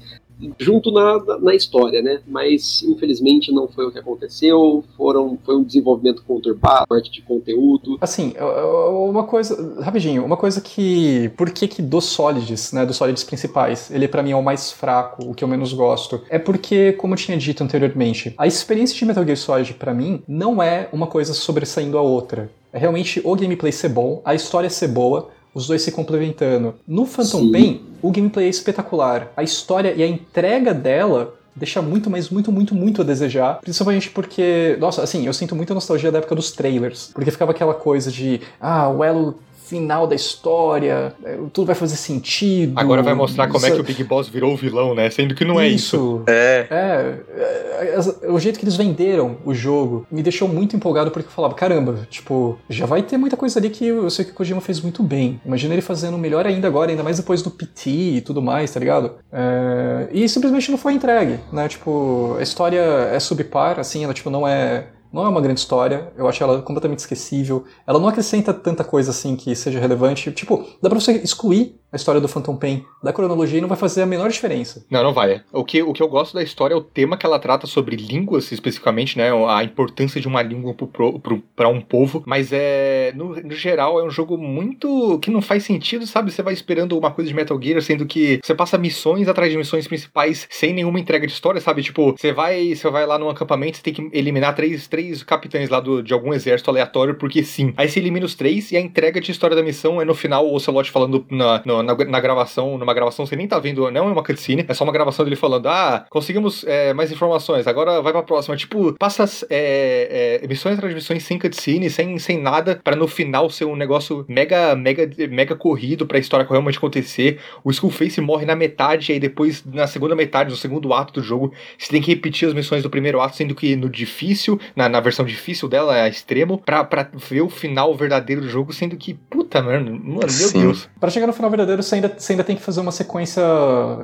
junto na, na história, né? Mas infelizmente não foi o que aconteceu. Foram, foi um desenvolvimento conturbado, parte de conteúdo. Assim, uma coisa, rapidinho, uma coisa que, por que que dos Solids, né, dos Solids principais, ele para mim é o mais fraco, o que eu menos gosto, é porque, como eu tinha dito anteriormente, a experiência de Metal Gear Solid para mim não é uma coisa sobressaindo a outra. É realmente o gameplay ser bom, a história ser boa, os dois se complementando. No Phantom Sim. Pain, o gameplay é espetacular. A história e a entrega dela deixa muito, mas muito, muito, muito a desejar. Principalmente porque, nossa, assim, eu sinto muita nostalgia da época dos trailers. Porque ficava aquela coisa de, ah, o elo final da história, é, tudo vai fazer sentido. Agora vai mostrar como é que o Big Boss virou o vilão, né? Sendo que não é isso. É. é. É, é. O jeito que eles venderam o jogo me deixou muito empolgado porque eu falava, caramba, tipo, já vai ter muita coisa ali que eu sei que o Kojima fez muito bem. Imagina ele fazendo melhor ainda agora, ainda mais depois do PT e tudo mais, tá ligado? É... E simplesmente não foi entregue, né? Tipo, a história é subpar, assim, ela tipo não é não é uma grande história, eu acho ela completamente esquecível. Ela não acrescenta tanta coisa assim que seja relevante. Tipo, dá pra você excluir a história do Phantom Pain da cronologia e não vai fazer a menor diferença. Não, não vai. O que, o que eu gosto da história é o tema que ela trata sobre línguas, especificamente, né? A importância de uma língua para um povo. Mas é. No, no, geral, é um jogo muito. que não faz sentido, sabe? Você vai esperando uma coisa de Metal Gear, sendo que você passa missões atrás de missões principais sem nenhuma entrega de história, sabe? Tipo, você vai, você vai lá num acampamento, você tem que eliminar três, três capitães lá do, de algum exército aleatório, porque sim. Aí você elimina os três e a entrega de história da missão é no final o Ocelot falando na, no, na, na, gravação, numa gravação você nem tá vendo, não é uma cutscene, é só uma gravação dele falando, ah, conseguimos é, mais informações, agora vai pra próxima. Tipo, passa é, é, missões atrás de missões sem cutscene, sem, sem nada, para no final ser um negócio mega, mega, mega corrido pra história realmente acontecer. O Skullface morre na metade, e aí depois, na segunda metade, no segundo ato do jogo, você tem que repetir as missões do primeiro ato, sendo que no difícil, na, na versão difícil dela, é extremo, pra, pra ver o final verdadeiro do jogo, sendo que, puta, mano, mano meu Sim. Deus. Pra chegar no final verdadeiro verdadeiro você ainda, você ainda tem que fazer uma sequência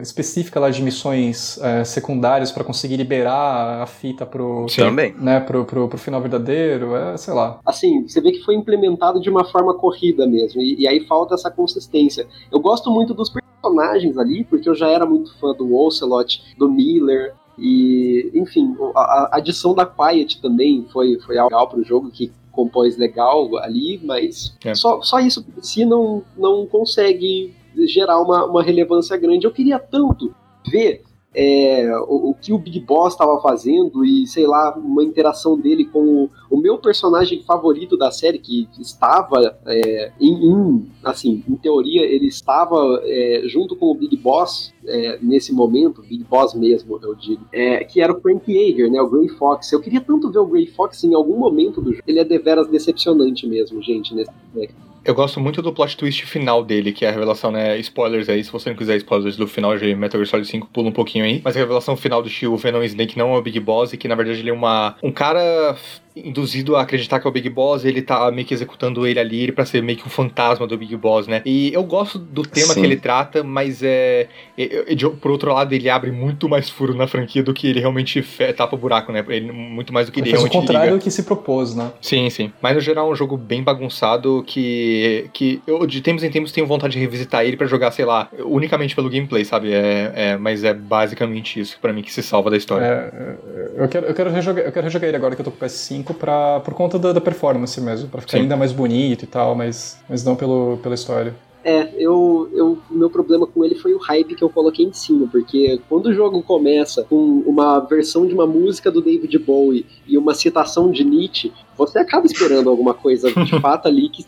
específica lá de missões é, secundárias para conseguir liberar a fita pro, Sim. Também. Né, pro, pro, pro final verdadeiro, é, sei lá. Assim, você vê que foi implementado de uma forma corrida mesmo, e, e aí falta essa consistência. Eu gosto muito dos personagens ali, porque eu já era muito fã do Ocelot, do Miller, e, enfim, a, a adição da Quiet também foi, foi algo legal pro jogo, que compôs legal ali, mas é. só, só isso si não, não consegue gerar uma, uma relevância grande. Eu queria tanto ver é, o, o, que o Big Boss estava fazendo e, sei lá, uma interação dele com o, o meu personagem favorito da série, que estava é, em, em, assim, em teoria, ele estava é, junto com o Big Boss é, nesse momento, Big Boss mesmo, eu digo, é, que era o Frank Yeager, né, o Grey Fox. Eu queria tanto ver o Grey Fox em algum momento do jogo. Ele é deveras decepcionante mesmo, gente, nesse aspecto. Eu gosto muito do plot twist final dele, que é a revelação, né? Spoilers aí, se você não quiser spoilers do final de Metal Gear Solid 5, pula um pouquinho aí. Mas a revelação final do que o Venom Snake não é o Big Boss e que na verdade ele é uma, um cara induzido a acreditar que é o Big Boss, ele tá meio que executando ele ali para ser meio que um fantasma do Big Boss, né? E eu gosto do tema Sim. que ele trata, mas é, é, é, por outro lado ele abre muito mais furo na franquia do que ele realmente tapa o buraco, né? Ele, muito mais do que ele, ele realmente o contrário liga. do que se propôs, né? Sim, sim. Mas no geral é um jogo bem bagunçado que que eu de tempos em tempos tenho vontade de revisitar ele para jogar, sei lá, unicamente pelo gameplay, sabe? É, é mas é basicamente isso para mim que se salva da história. É, eu quero eu quero rejogar, eu quero rejogar ele agora que eu tô com o PS5 pra, por conta da, da performance mesmo, para ficar Sim. ainda mais bonito e tal, mas, mas não pelo, pela história. É, eu, eu, meu problema com ele foi o hype que eu coloquei em cima, porque quando o jogo começa com uma versão de uma música do David Bowie e uma citação de Nietzsche, você acaba esperando alguma coisa de fato ali que,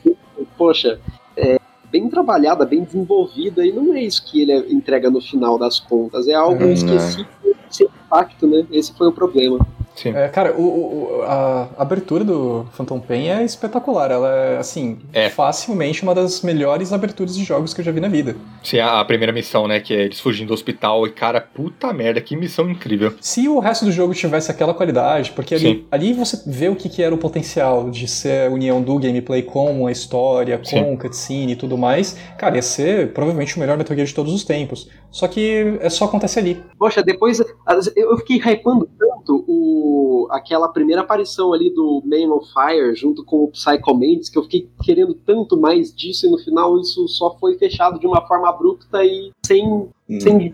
poxa, é bem trabalhada, bem desenvolvida, e não é isso que ele entrega no final das contas, é algo hum, esquecido sem impacto, né? Esse foi o problema. Sim. É, cara, o, o, a abertura do Phantom Pain é espetacular. Ela é, assim, é. facilmente uma das melhores aberturas de jogos que eu já vi na vida. Sim, a, a primeira missão, né? Que é eles fugindo do hospital. E, cara, puta merda, que missão incrível. Se o resto do jogo tivesse aquela qualidade, porque ali, ali você vê o que, que era o potencial de ser a união do gameplay com a história, com o cutscene e tudo mais, cara, ia ser provavelmente o melhor Metal Gear de todos os tempos. Só que é só acontece ali. Poxa, depois eu fiquei hypando tanto o, aquela primeira aparição ali do Man on Fire junto com o Psycho Mantis, que eu fiquei querendo tanto mais disso e no final isso só foi fechado de uma forma abrupta e sem, hum. sem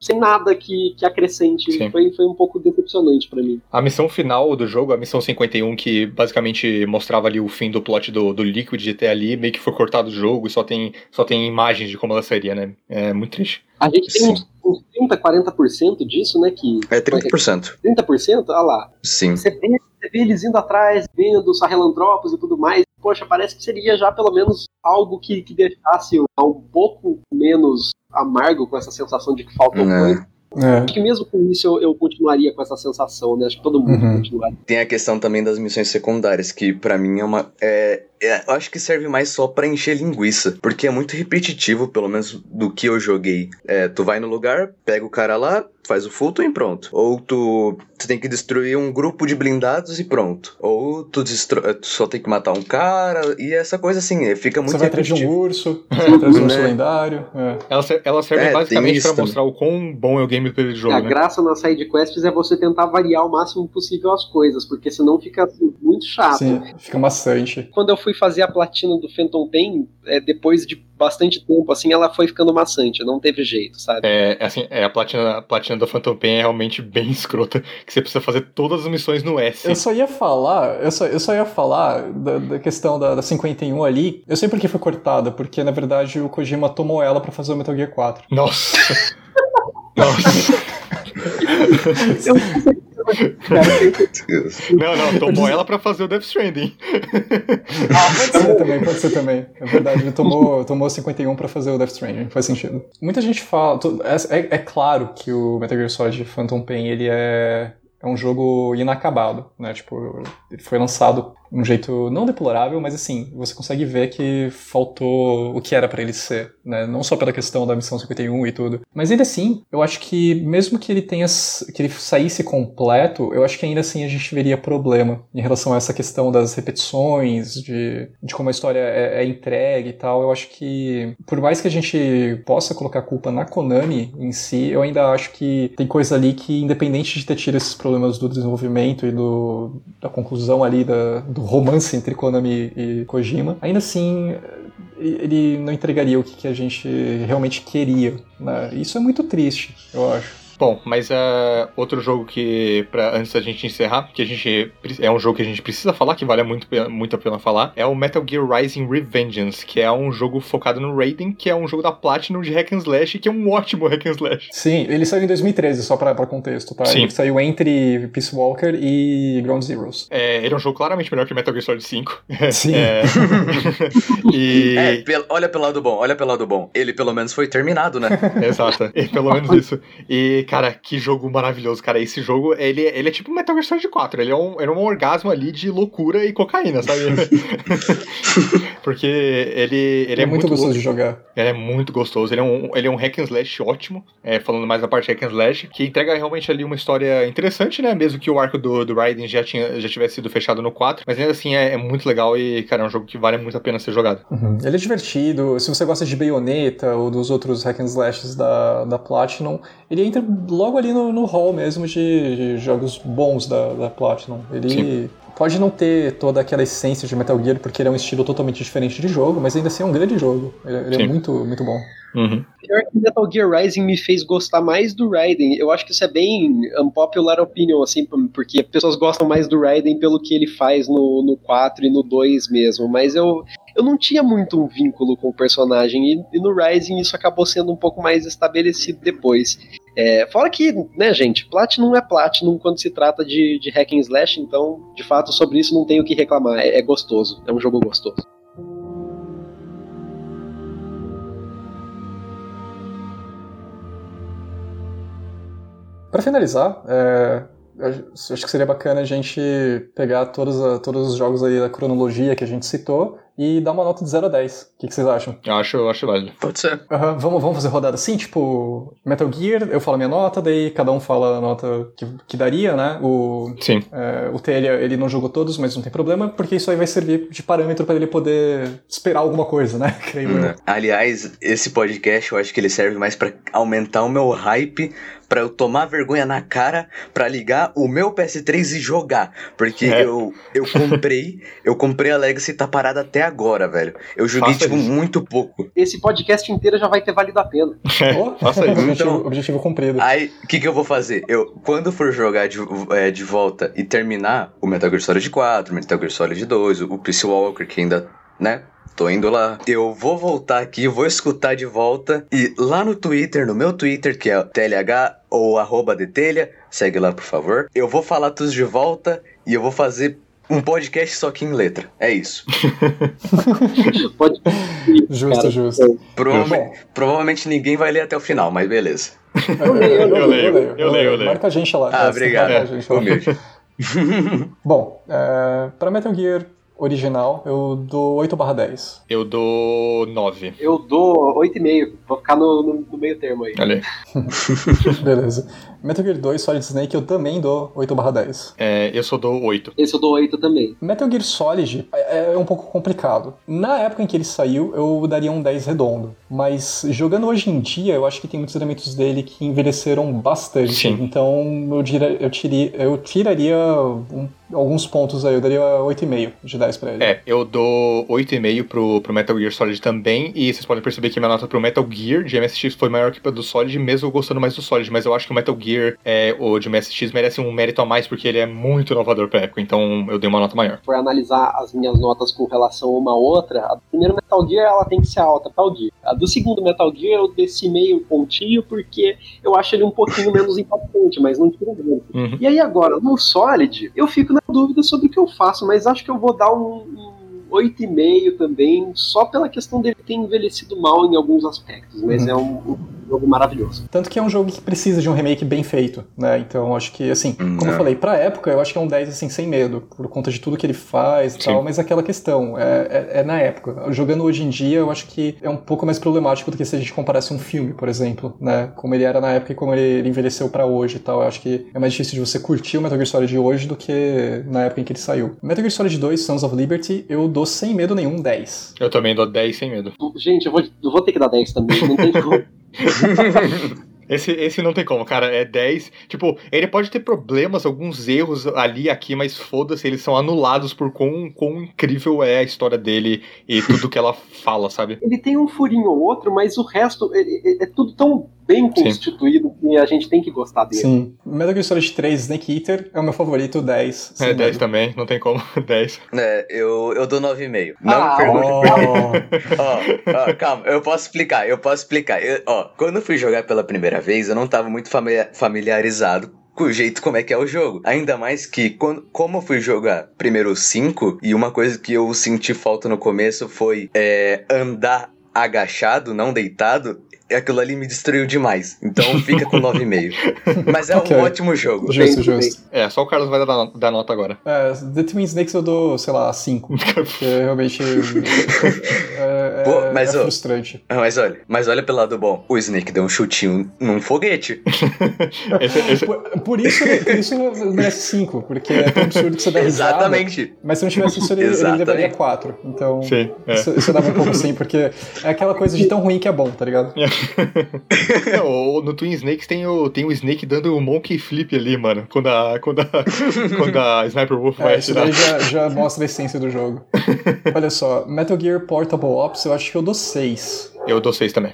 sem nada que, que acrescente. Foi, foi um pouco decepcionante para mim. A missão final do jogo, a missão 51, que basicamente mostrava ali o fim do plot do, do Liquid até ali, meio que foi cortado do jogo e só tem, só tem imagens de como ela seria, né? É muito triste. A gente tem uns, uns 30, 40% disso, né? Que, é 30%. 30%? Olha lá. Sim. Você vê, você vê eles indo atrás, vendo Sahelantropos e tudo mais. Poxa, parece que seria já pelo menos algo que, que deixasse um pouco menos amargo com essa sensação de que falta é. coisa. É. Acho que mesmo com isso eu, eu, continuaria com essa sensação, né? Acho que todo mundo uhum. continuaria. Tem a questão também das missões secundárias, que para mim é uma. É, é, eu acho que serve mais só para encher linguiça, porque é muito repetitivo, pelo menos do que eu joguei. É, tu vai no lugar, pega o cara lá, faz o fulton e pronto. Ou tu, tu tem que destruir um grupo de blindados e pronto. Ou tu, destru... tu só tem que matar um cara e essa coisa assim, é, fica muito Você vai atrás de um urso, você vai atrás de um urso lendário. É. Ela, ela serve é, basicamente para mostrar o quão bom é o gameplay do jogo. A né? graça nas side quests é você tentar variar o máximo possível as coisas, porque senão fica assim, muito chato. Sim, fica maçante. Quando eu fui fazer a platina do Phantom Pain, é, depois de bastante tempo, assim, ela foi ficando maçante, não teve jeito, sabe? É, assim, é, a platina, a platina do Phantom Pain é realmente bem escrota, que você precisa fazer todas as missões no S. Eu só ia falar, eu só, eu só ia falar da, da questão da, da 51 ali, eu sei porque foi cortada, porque na verdade o Kojima tomou ela para fazer o Metal Gear 4. Nossa! Nossa! Não, não, tomou ela pra fazer o Death Stranding. Ah, pode ser também, pode ser também. É verdade, ele tomou, tomou 51 pra fazer o Death Stranding, faz sentido. Muita gente fala. É, é, é claro que o Metal Gear Solid Phantom Pain ele é é um jogo inacabado, né? Tipo, ele foi lançado um jeito não deplorável, mas assim, você consegue ver que faltou o que era para ele ser né? Não só pela questão da missão 51 e tudo. Mas ainda assim, eu acho que mesmo que ele tenha que ele saísse completo, eu acho que ainda assim a gente veria problema em relação a essa questão das repetições, de, de como a história é, é entregue e tal. Eu acho que por mais que a gente possa colocar a culpa na Konami em si, eu ainda acho que tem coisa ali que, independente de ter tido esses problemas do desenvolvimento e do, da conclusão ali da, do romance entre Konami e Kojima, ainda assim ele não entregaria o que, que a gente realmente queria. Né? Isso é muito triste, eu acho. Bom, mas uh, outro jogo que, pra, antes da gente encerrar, que a gente é um jogo que a gente precisa falar, que vale muito, muito a pena falar, é o Metal Gear Rising Revengeance, que é um jogo focado no Raiden, que é um jogo da Platinum de Hack and Slash, que é um ótimo Hack and Slash. Sim, ele saiu em 2013, só pra, pra contexto, tá? Sim. Ele saiu entre Peace Walker e Ground Zeroes. É, ele é um jogo claramente melhor que Metal Gear Solid 5. Sim. É, e... É, pel- olha pelo lado bom, olha pelo lado bom. Ele pelo menos foi terminado, né? Exato, e pelo menos isso. E, cara, que jogo maravilhoso, cara. Esse jogo, ele, ele é tipo Metal Gear Solid 4. Ele é um, ele é um orgasmo ali de loucura e cocaína, sabe? Porque ele, ele é, é muito gostoso louco. de jogar. Ele é muito gostoso. Ele é um, ele é um hack and slash ótimo. é, falando mais da parte hack and slash, que entrega realmente ali uma história interessante, né? Mesmo que o arco do, do Raiden já, tinha, já tivesse sido fechado no 4. Mas ainda assim é, é muito legal e, cara, é um jogo que vale muito a pena ser jogado. Uhum. Ele é divertido. Se você gosta de Bayonetta ou dos outros hack and slashes da, da Platinum, ele entra logo ali no, no hall mesmo de, de jogos bons da, da Platinum. Ele Sim. pode não ter toda aquela essência de Metal Gear, porque ele é um estilo totalmente diferente de jogo, mas ainda assim é um grande jogo. Ele, ele é muito, muito bom. Uhum. Pior que Metal Gear Rising me fez gostar mais do Raiden. Eu acho que isso é bem unpopular opinion, assim, porque pessoas gostam mais do Raiden pelo que ele faz no, no 4 e no 2 mesmo. Mas eu, eu não tinha muito um vínculo com o personagem. E, e no Rising isso acabou sendo um pouco mais estabelecido depois. É, fora que, né, gente, Platinum é Platinum quando se trata de, de hack and slash, então, de fato, sobre isso não tenho o que reclamar. É, é gostoso, é um jogo gostoso. Pra finalizar, é, acho que seria bacana a gente pegar todos, a- todos os jogos aí da cronologia que a gente citou e dar uma nota de 0 a 10. O que, que vocês acham? Eu acho, eu acho válido. Pode ser. Aham, vamos, vamos fazer rodada assim, tipo, Metal Gear, eu falo a minha nota, daí cada um fala a nota que, que daria, né? O, Sim. é, o Telha, ele não jogou todos, mas não tem problema, porque isso aí vai servir de parâmetro pra ele poder esperar alguma coisa, né? Creio eu. Aliás, esse podcast eu acho que ele serve mais pra aumentar o meu hype, pra eu tomar vergonha na cara, pra ligar o meu PS3 e jogar. Porque É. eu, eu comprei, eu comprei a Legacy e tá parada até agora, velho. Eu joguei, Faça tipo, isso. muito pouco. Esse podcast inteiro já vai ter valido a pena. Oh, Faça isso. objetivo, Então- objetivo cumprido. Aí, o que, que eu vou fazer? Eu, quando for jogar de, é, de volta e terminar o Metal Gear Solid 4, o Metal Gear Solid 2, o Peace Walker, que ainda, né? Tô indo lá. Eu vou voltar aqui, vou escutar de volta. E lá no Twitter, no meu Twitter, que é o TLH ou arroba detelha, segue lá por favor. Eu vou falar tudo de volta e eu vou fazer um podcast só que em letra. É isso. Pode. Justo, Cara, justo. Provavelmente, provavelmente ninguém vai ler até o final, mas beleza. Eu leio, eu Eu leio, eu leio, eu leio. Marca a gente lá. Ah, É, obrigado. a gente lá. Bom, é, pra Metal Gear original, eu dou 8 barra 10. Eu dou 9. Eu dou 8,5. Vou ficar no, no, no meio termo aí. Olha aí. Beleza. Metal Gear 2 Solid Snake eu também dou 8 barra 10. É, eu só dou 8. Esse eu dou 8 também. Metal Gear Solid é é um pouco complicado. Na época em que ele saiu, eu daria um 10 redondo. Mas jogando hoje em dia, eu acho que tem muitos elementos dele que envelheceram bastante. Sim. Então eu, eu, tiri- eu tiraria um- alguns pontos aí. Eu daria 8,5 de 10 pra ele. É, eu dou 8,5 pro, pro Metal Gear Solid também, e vocês podem perceber que minha nota pro Metal Gear de MSX foi maior que a do Solid, mesmo eu gostando mais do Solid, mas eu acho que o Metal Gear, é, o de MSX, merece um mérito a mais, porque ele é muito inovador pra época, então eu dei uma nota maior. for analisar as minhas notas com relação a uma outra, a do primeiro Metal Gear ela tem que ser alta, Metal Gear. A do segundo Metal Gear eu desci meio pontinho porque eu acho ele um pouquinho menos impactante, mas não tira muito. Uhum. E aí agora, no Solid, eu fico na dúvida sobre o que eu faço, mas acho que eu vou dar um, um 8,5 também, só pela questão dele ter envelhecido mal em alguns aspectos, mas Uhum. é um, um jogo maravilhoso. Tanto que é um jogo que precisa de um remake bem feito, né? Então acho que, assim, como eu falei, pra época eu acho que é um 10 assim, sem medo, por conta de tudo que ele faz e tal, mas aquela questão, é, é, é, na época. Jogando hoje em dia, eu acho que é um pouco mais problemático do que se a gente comparasse um filme, por exemplo, né? Como ele era na época e como ele envelheceu para hoje e tal. Eu acho que é mais difícil de você curtir o Metal Gear Solid de hoje do que na época em que ele saiu. Metal Gear Solid 2, Sons of Liberty, eu dou sem medo nenhum 10. Eu também dou 10 sem medo. Gente, eu vou, eu vou ter que dar 10 também, não tem como. Esse, esse não tem como, cara. É 10. Tipo, ele pode ter problemas, alguns erros ali e aqui, mas foda-se, eles são anulados por quão, quão incrível é a história dele e tudo que ela fala, sabe? Ele tem um furinho ou outro, mas o resto é, é tudo tão bem constituído Sim. que a gente tem que gostar dele. Sim. Metal Gear Solid 3 Snake Eater é o meu favorito, 10. É, 10 medo. também, não tem como, 10. É, eu, eu dou 9,5. Não ah, pergunte. Ó, oh, oh, calma, eu posso explicar, eu posso explicar. Eu, ó, quando eu fui jogar pela primeira vez, eu não tava muito familiarizado com o jeito como é que é o jogo. Ainda mais que, quando, como eu fui jogar primeiro 5, e uma coisa que eu senti falta no começo foi é, andar agachado, não deitado, aquilo ali me destruiu demais. Então fica com 9,5. Mas é okay. um ótimo jogo. Justo, justo. É, só o Carlos vai dar, dar nota agora. É, The Twin Snakes eu dou, sei lá, 5. porque realmente é, é, Pô, mas, é frustrante. Ó, mas olha, mas olha pelo lado bom. O Snake deu um chutinho num foguete. esse, esse... Por, por, isso, por isso merece 5, porque é tão absurdo que você dá risada. Exatamente. Mas se não tivesse isso, ele, ele levaria 4. Então, Sim, é. isso, isso dava um pouco sim, porque é aquela coisa de tão ruim que é bom, tá ligado? Não, no Twin Snakes tem o, tem o Snake dando um monkey flip ali, mano. Quando a, quando a, quando a Sniper Wolf é, vai isso atirar. Isso já, já mostra a essência do jogo. Olha só, Metal Gear Portable Ops, eu acho que eu dou 6. Eu dou 6 também.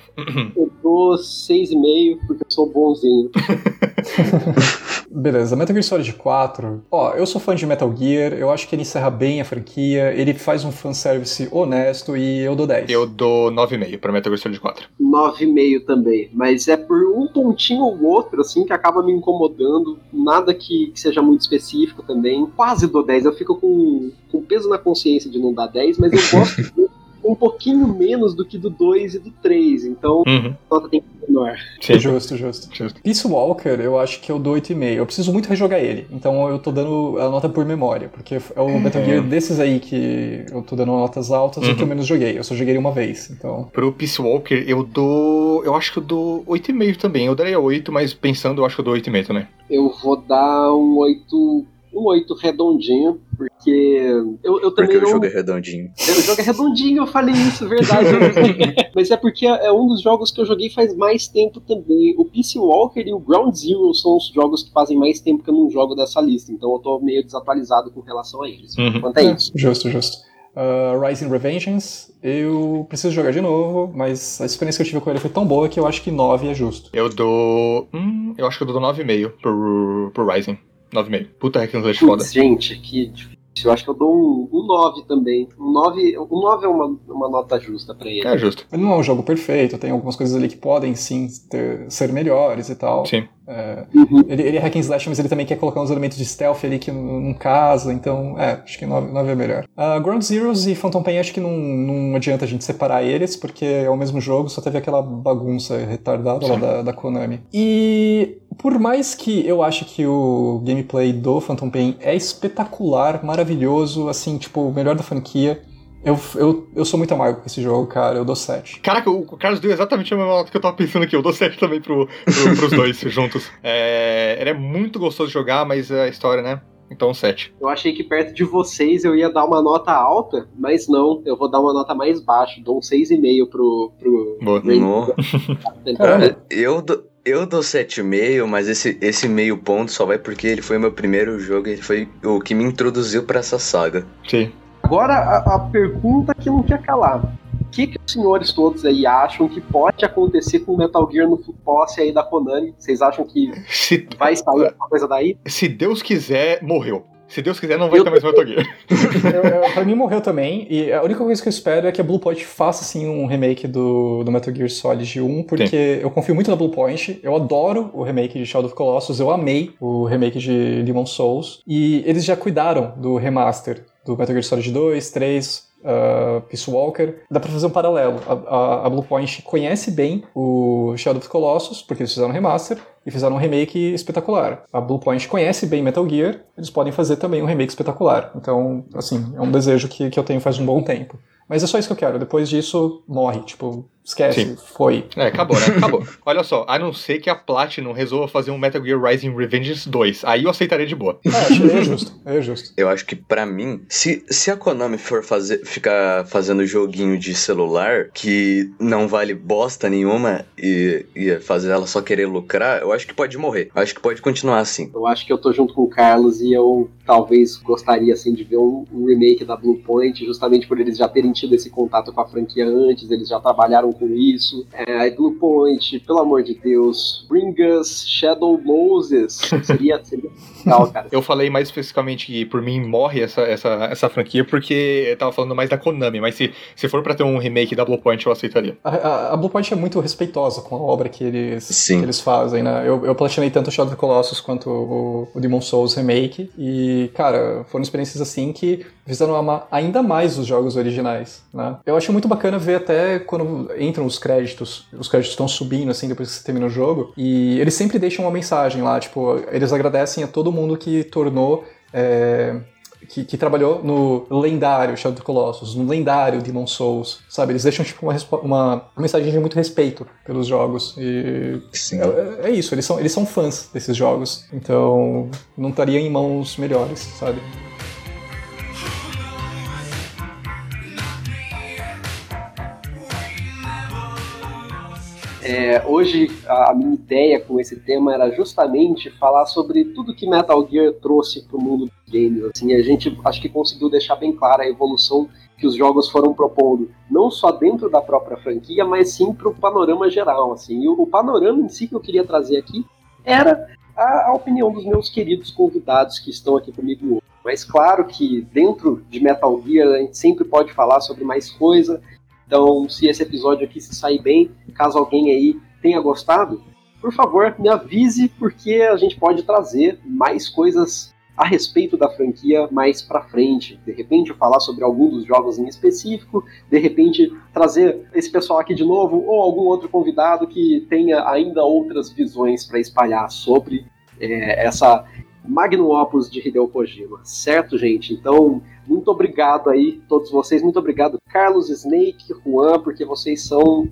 Eu dou 6,5 porque eu sou bonzinho. Beleza, Metal Gear Solid 4. Ó, eu sou fã de Metal Gear, eu acho que ele encerra bem a franquia, ele faz um fanservice honesto e eu dou 10. Eu dou 9,5 pra Metal Gear Solid 4. 9,5 também, mas é por um pontinho ou outro, assim, que acaba me incomodando, nada que, que seja muito específico também. Quase dou 10, eu fico com, com peso na consciência de não dar 10, mas eu gosto um pouquinho menos do que do 2 e do 3, então uhum. a nota tem que ser menor. Sim. Justo, justo, justo. Peace Walker, eu acho que é o do 8,5. Eu preciso muito rejogar ele, então eu tô dando a nota por memória, porque é o Metal Gear desses aí que eu tô dando notas altas uhum. e que eu menos joguei. Eu só joguei uma vez, então... Pro Peace Walker, eu dou... eu acho que eu dou 8,5 também. Eu daria 8, mas pensando, eu acho que eu dou 8,5 também. Eu vou dar um 8 um 8 redondinho, porque eu, eu também. Porque não... o jogo é redondinho. O jogo é redondinho, eu falei isso, verdade. Mas é porque é um dos jogos que eu joguei faz mais tempo também. O Peace Walker e o Ground Zero são os jogos que fazem mais tempo que eu não jogo dessa lista, então eu tô meio desatualizado com relação a eles. Uhum. Quanto é, é isso? Justo, justo. Uh, Rising Revengeance, eu preciso jogar de novo, mas a experiência que eu tive com ele foi tão boa que eu acho que 9 é justo. Eu dou. Hum, eu acho que eu dou 9,5 pro, pro Rising. 9,5. Puta hack and slash foda. Gente, que difícil. Eu acho que eu dou um, um 9 também. Um 9, um 9 é uma, uma nota justa pra ele. É justo. Ele não é um jogo perfeito, tem algumas coisas ali que podem sim ter, ser melhores e tal. Sim. É, uhum. ele, ele é hack and slash, mas ele também quer colocar uns elementos de stealth ali que não casa, então, é, acho que 9, 9 é melhor. Uh, Ground Zeroes e Phantom Pain acho que não, não adianta a gente separar eles, porque é o mesmo jogo, só teve aquela bagunça retardada lá da, da Konami. E por mais que eu ache que o gameplay do Phantom Pain é espetacular, maravilhoso, assim, tipo, o melhor da franquia, eu, eu, eu sou muito amargo com esse jogo, cara. Eu dou 7. Caraca, o Carlos deu exatamente a mesma nota que eu tava pensando aqui. Eu dou 7 também pro, pro, pros dois juntos. É, ele é muito gostoso de jogar, mas a história, né? Então, 7. Eu achei que perto de vocês eu ia dar uma nota alta, mas não. Eu vou dar uma nota mais baixa. Dou um 6,5 pro. pro Boa. No. é, eu dou. Eu dou 7,5, mas esse, esse meio ponto só vai porque ele foi meu primeiro jogo e ele foi o que me introduziu para essa saga. Sim. Agora a, a pergunta que não quer calar. O que, que os senhores todos aí acham que pode acontecer com o Metal Gear no posse aí da Konami? Vocês acham que se, vai sair alguma coisa daí? Se Deus quiser, morreu. Se Deus quiser, não vai eu ter mais Metal Gear. eu, pra mim morreu também. E a única coisa que eu espero é que a Bluepoint faça assim um remake do, do Metal Gear Solid 1, porque Sim. eu confio muito na Bluepoint. Eu adoro o remake de Shadow of Colossus, eu amei o remake de Demon Souls. E eles já cuidaram do remaster do Metal Gear Solid 2, 3, uh, Peace Walker. Dá pra fazer um paralelo. A, a, a Bluepoint conhece bem o Shadow of the Colossus, porque eles fizeram um remaster, e fizeram um remake espetacular. A Bluepoint conhece bem Metal Gear, eles podem fazer também um remake espetacular. Então, assim, é um desejo que, que eu tenho faz um bom tempo. Mas é só isso que eu quero. Depois disso, morre. Tipo, esquece. Sim. Foi. É, acabou, né? Acabou. Olha só, a não ser que a Platinum resolva fazer um Metal Gear Rising Revengeance 2. Aí eu aceitaria de boa. É, é justo. É justo. Eu acho que para mim, se, se a Konami for fazer, ficar fazendo joguinho de celular que não vale bosta nenhuma e, e fazer ela só querer lucrar, eu acho que pode morrer. Eu acho que pode continuar assim. Eu acho que eu tô junto com o Carlos e eu talvez gostaria assim de ver um, um remake da Blue Point, justamente por eles já terem tido esse contato com a franquia antes, eles já trabalharam com isso. É, Blue Point, pelo amor de Deus, Bring Us Shadow Moses. Seria, seria legal, cara. Eu falei mais especificamente que por mim morre essa, essa, essa franquia porque eu tava falando mais da Konami, mas se, se for para ter um remake da Blue Point, eu aceitaria. A, a, a Blue Point é muito respeitosa com a obra que eles, Sim. que eles fazem, né? Eu, eu platinei tanto o Shadow of the Colossus quanto o, o Demon Souls Remake e, cara, foram experiências assim que fizeram amar ainda mais os jogos originais, né? Eu acho muito bacana ver até quando entram os créditos, os créditos estão subindo assim depois que você termina o jogo, e eles sempre deixam uma mensagem lá, tipo, eles agradecem a todo mundo que tornou é, que, que, trabalhou no lendário Shadow of the Colossus, no lendário Demon Souls, sabe? Eles deixam tipo, uma, uma, mensagem de muito respeito pelos jogos. E é, é, isso, eles são, eles são fãs desses jogos. Então não estaria em mãos melhores, sabe? É, hoje a minha ideia com esse tema era justamente falar sobre tudo que Metal Gear trouxe para o mundo dos games. Assim, a gente acho que conseguiu deixar bem clara a evolução que os jogos foram propondo, não só dentro da própria franquia, mas sim para o panorama geral. Assim. E o, o, panorama em si que eu queria trazer aqui era a, a opinião dos meus queridos convidados que estão aqui comigo hoje. Mas claro que dentro de Metal Gear a gente sempre pode falar sobre mais coisa, então, se esse episódio aqui se sair bem, caso alguém aí tenha gostado, por favor, me avise, porque a gente pode trazer mais coisas a respeito da franquia mais para frente. De repente, falar sobre algum dos jogos em específico, de repente, trazer esse pessoal aqui de novo, ou algum outro convidado que tenha ainda outras visões para espalhar sobre é, essa magnum opus de Hideo Kojima. Certo, gente? Então, muito obrigado aí, todos vocês. Muito obrigado, Carlos, Snake, Juan, porque vocês são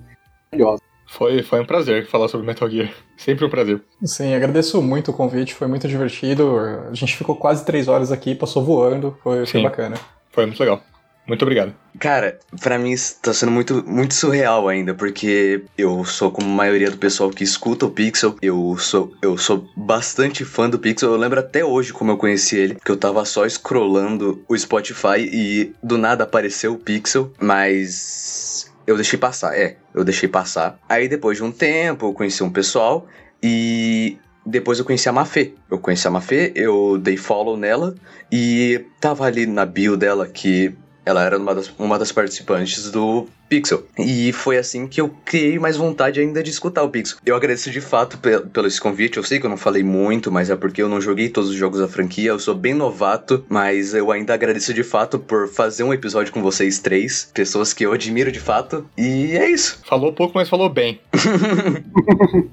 maravilhosos. Foi, foi um prazer falar sobre Metal Gear. Sempre um prazer. Sim, agradeço muito o convite, foi muito divertido. A gente ficou quase três horas aqui, passou voando, foi, foi bacana. Foi muito legal. Muito obrigado. Cara, para mim está sendo muito, muito surreal ainda, porque eu sou como a maioria do pessoal que escuta o Pixel, eu sou, eu sou bastante fã do Pixel. Eu lembro até hoje como eu conheci ele, que eu tava só scrollando o Spotify e do nada apareceu o Pixel, mas eu deixei passar, é, eu deixei passar. Aí depois de um tempo eu conheci um pessoal e depois eu conheci a Mafê. Eu conheci a Mafê, eu dei follow nela e tava ali na bio dela que ela era uma das, uma das participantes do Pixel. E foi assim que eu criei mais vontade ainda de escutar o Pixel. Eu agradeço de fato pelo, pelo esse convite. Eu sei que eu não falei muito, mas é porque eu não joguei todos os jogos da franquia. Eu sou bem novato, mas eu ainda agradeço de fato por fazer um episódio com vocês três. Pessoas que eu admiro de fato. E é isso. Falou pouco, mas falou bem.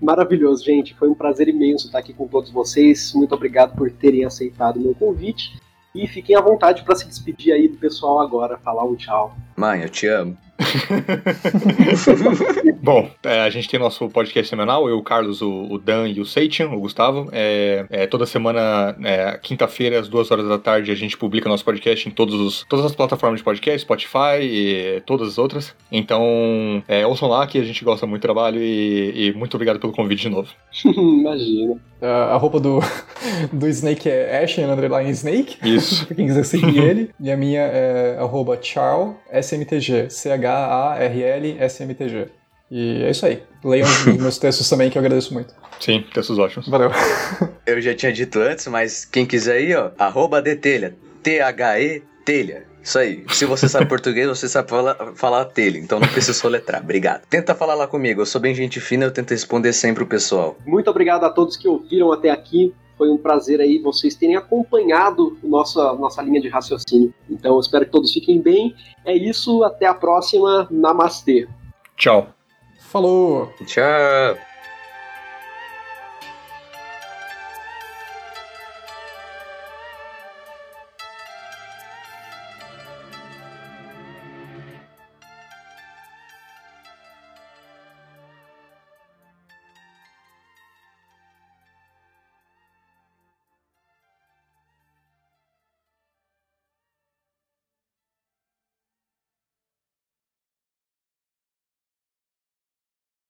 Maravilhoso, gente. Foi um prazer imenso estar aqui com todos vocês. Muito obrigado por terem aceitado o meu convite. E fiquem à vontade para se despedir aí do pessoal agora, falar um tchau. Mãe, eu te amo. Bom, é, a gente tem nosso podcast semanal, eu, o Carlos, o, o Dan e o Seitian, o Gustavo. É, é, toda semana, é, quinta-feira, às duas horas da tarde, a gente publica nosso podcast em todos os, todas as plataformas de podcast, Spotify e todas as outras. Então, é, ouçam lá que a gente gosta muito do trabalho e, e muito obrigado pelo convite de novo. Imagina. Uh, a roupa do, do Snake é Ashen Underline Snake. Isso. pra quem quiser seguir ele. E a minha é arroba Charl SMTG. C-H-A-R-L-S-M-T-G. E é isso aí. Leiam os meus textos também, que eu agradeço muito. Sim, textos ótimos. Valeu. Eu já tinha dito antes, mas quem quiser aí, ó, arroba detelha. T-H-E telha. Isso aí. Se você sabe português, você sabe falar, falar telha, então não precisa soletrar. Obrigado. Tenta falar lá comigo, eu sou bem gente fina, eu tento responder sempre o pessoal. Muito obrigado a todos que ouviram até aqui. Foi um prazer aí vocês terem acompanhado nossa, nossa linha de raciocínio. Então, espero que todos fiquem bem. É isso, até a próxima. Namastê. Tchau. Falou! Tchau!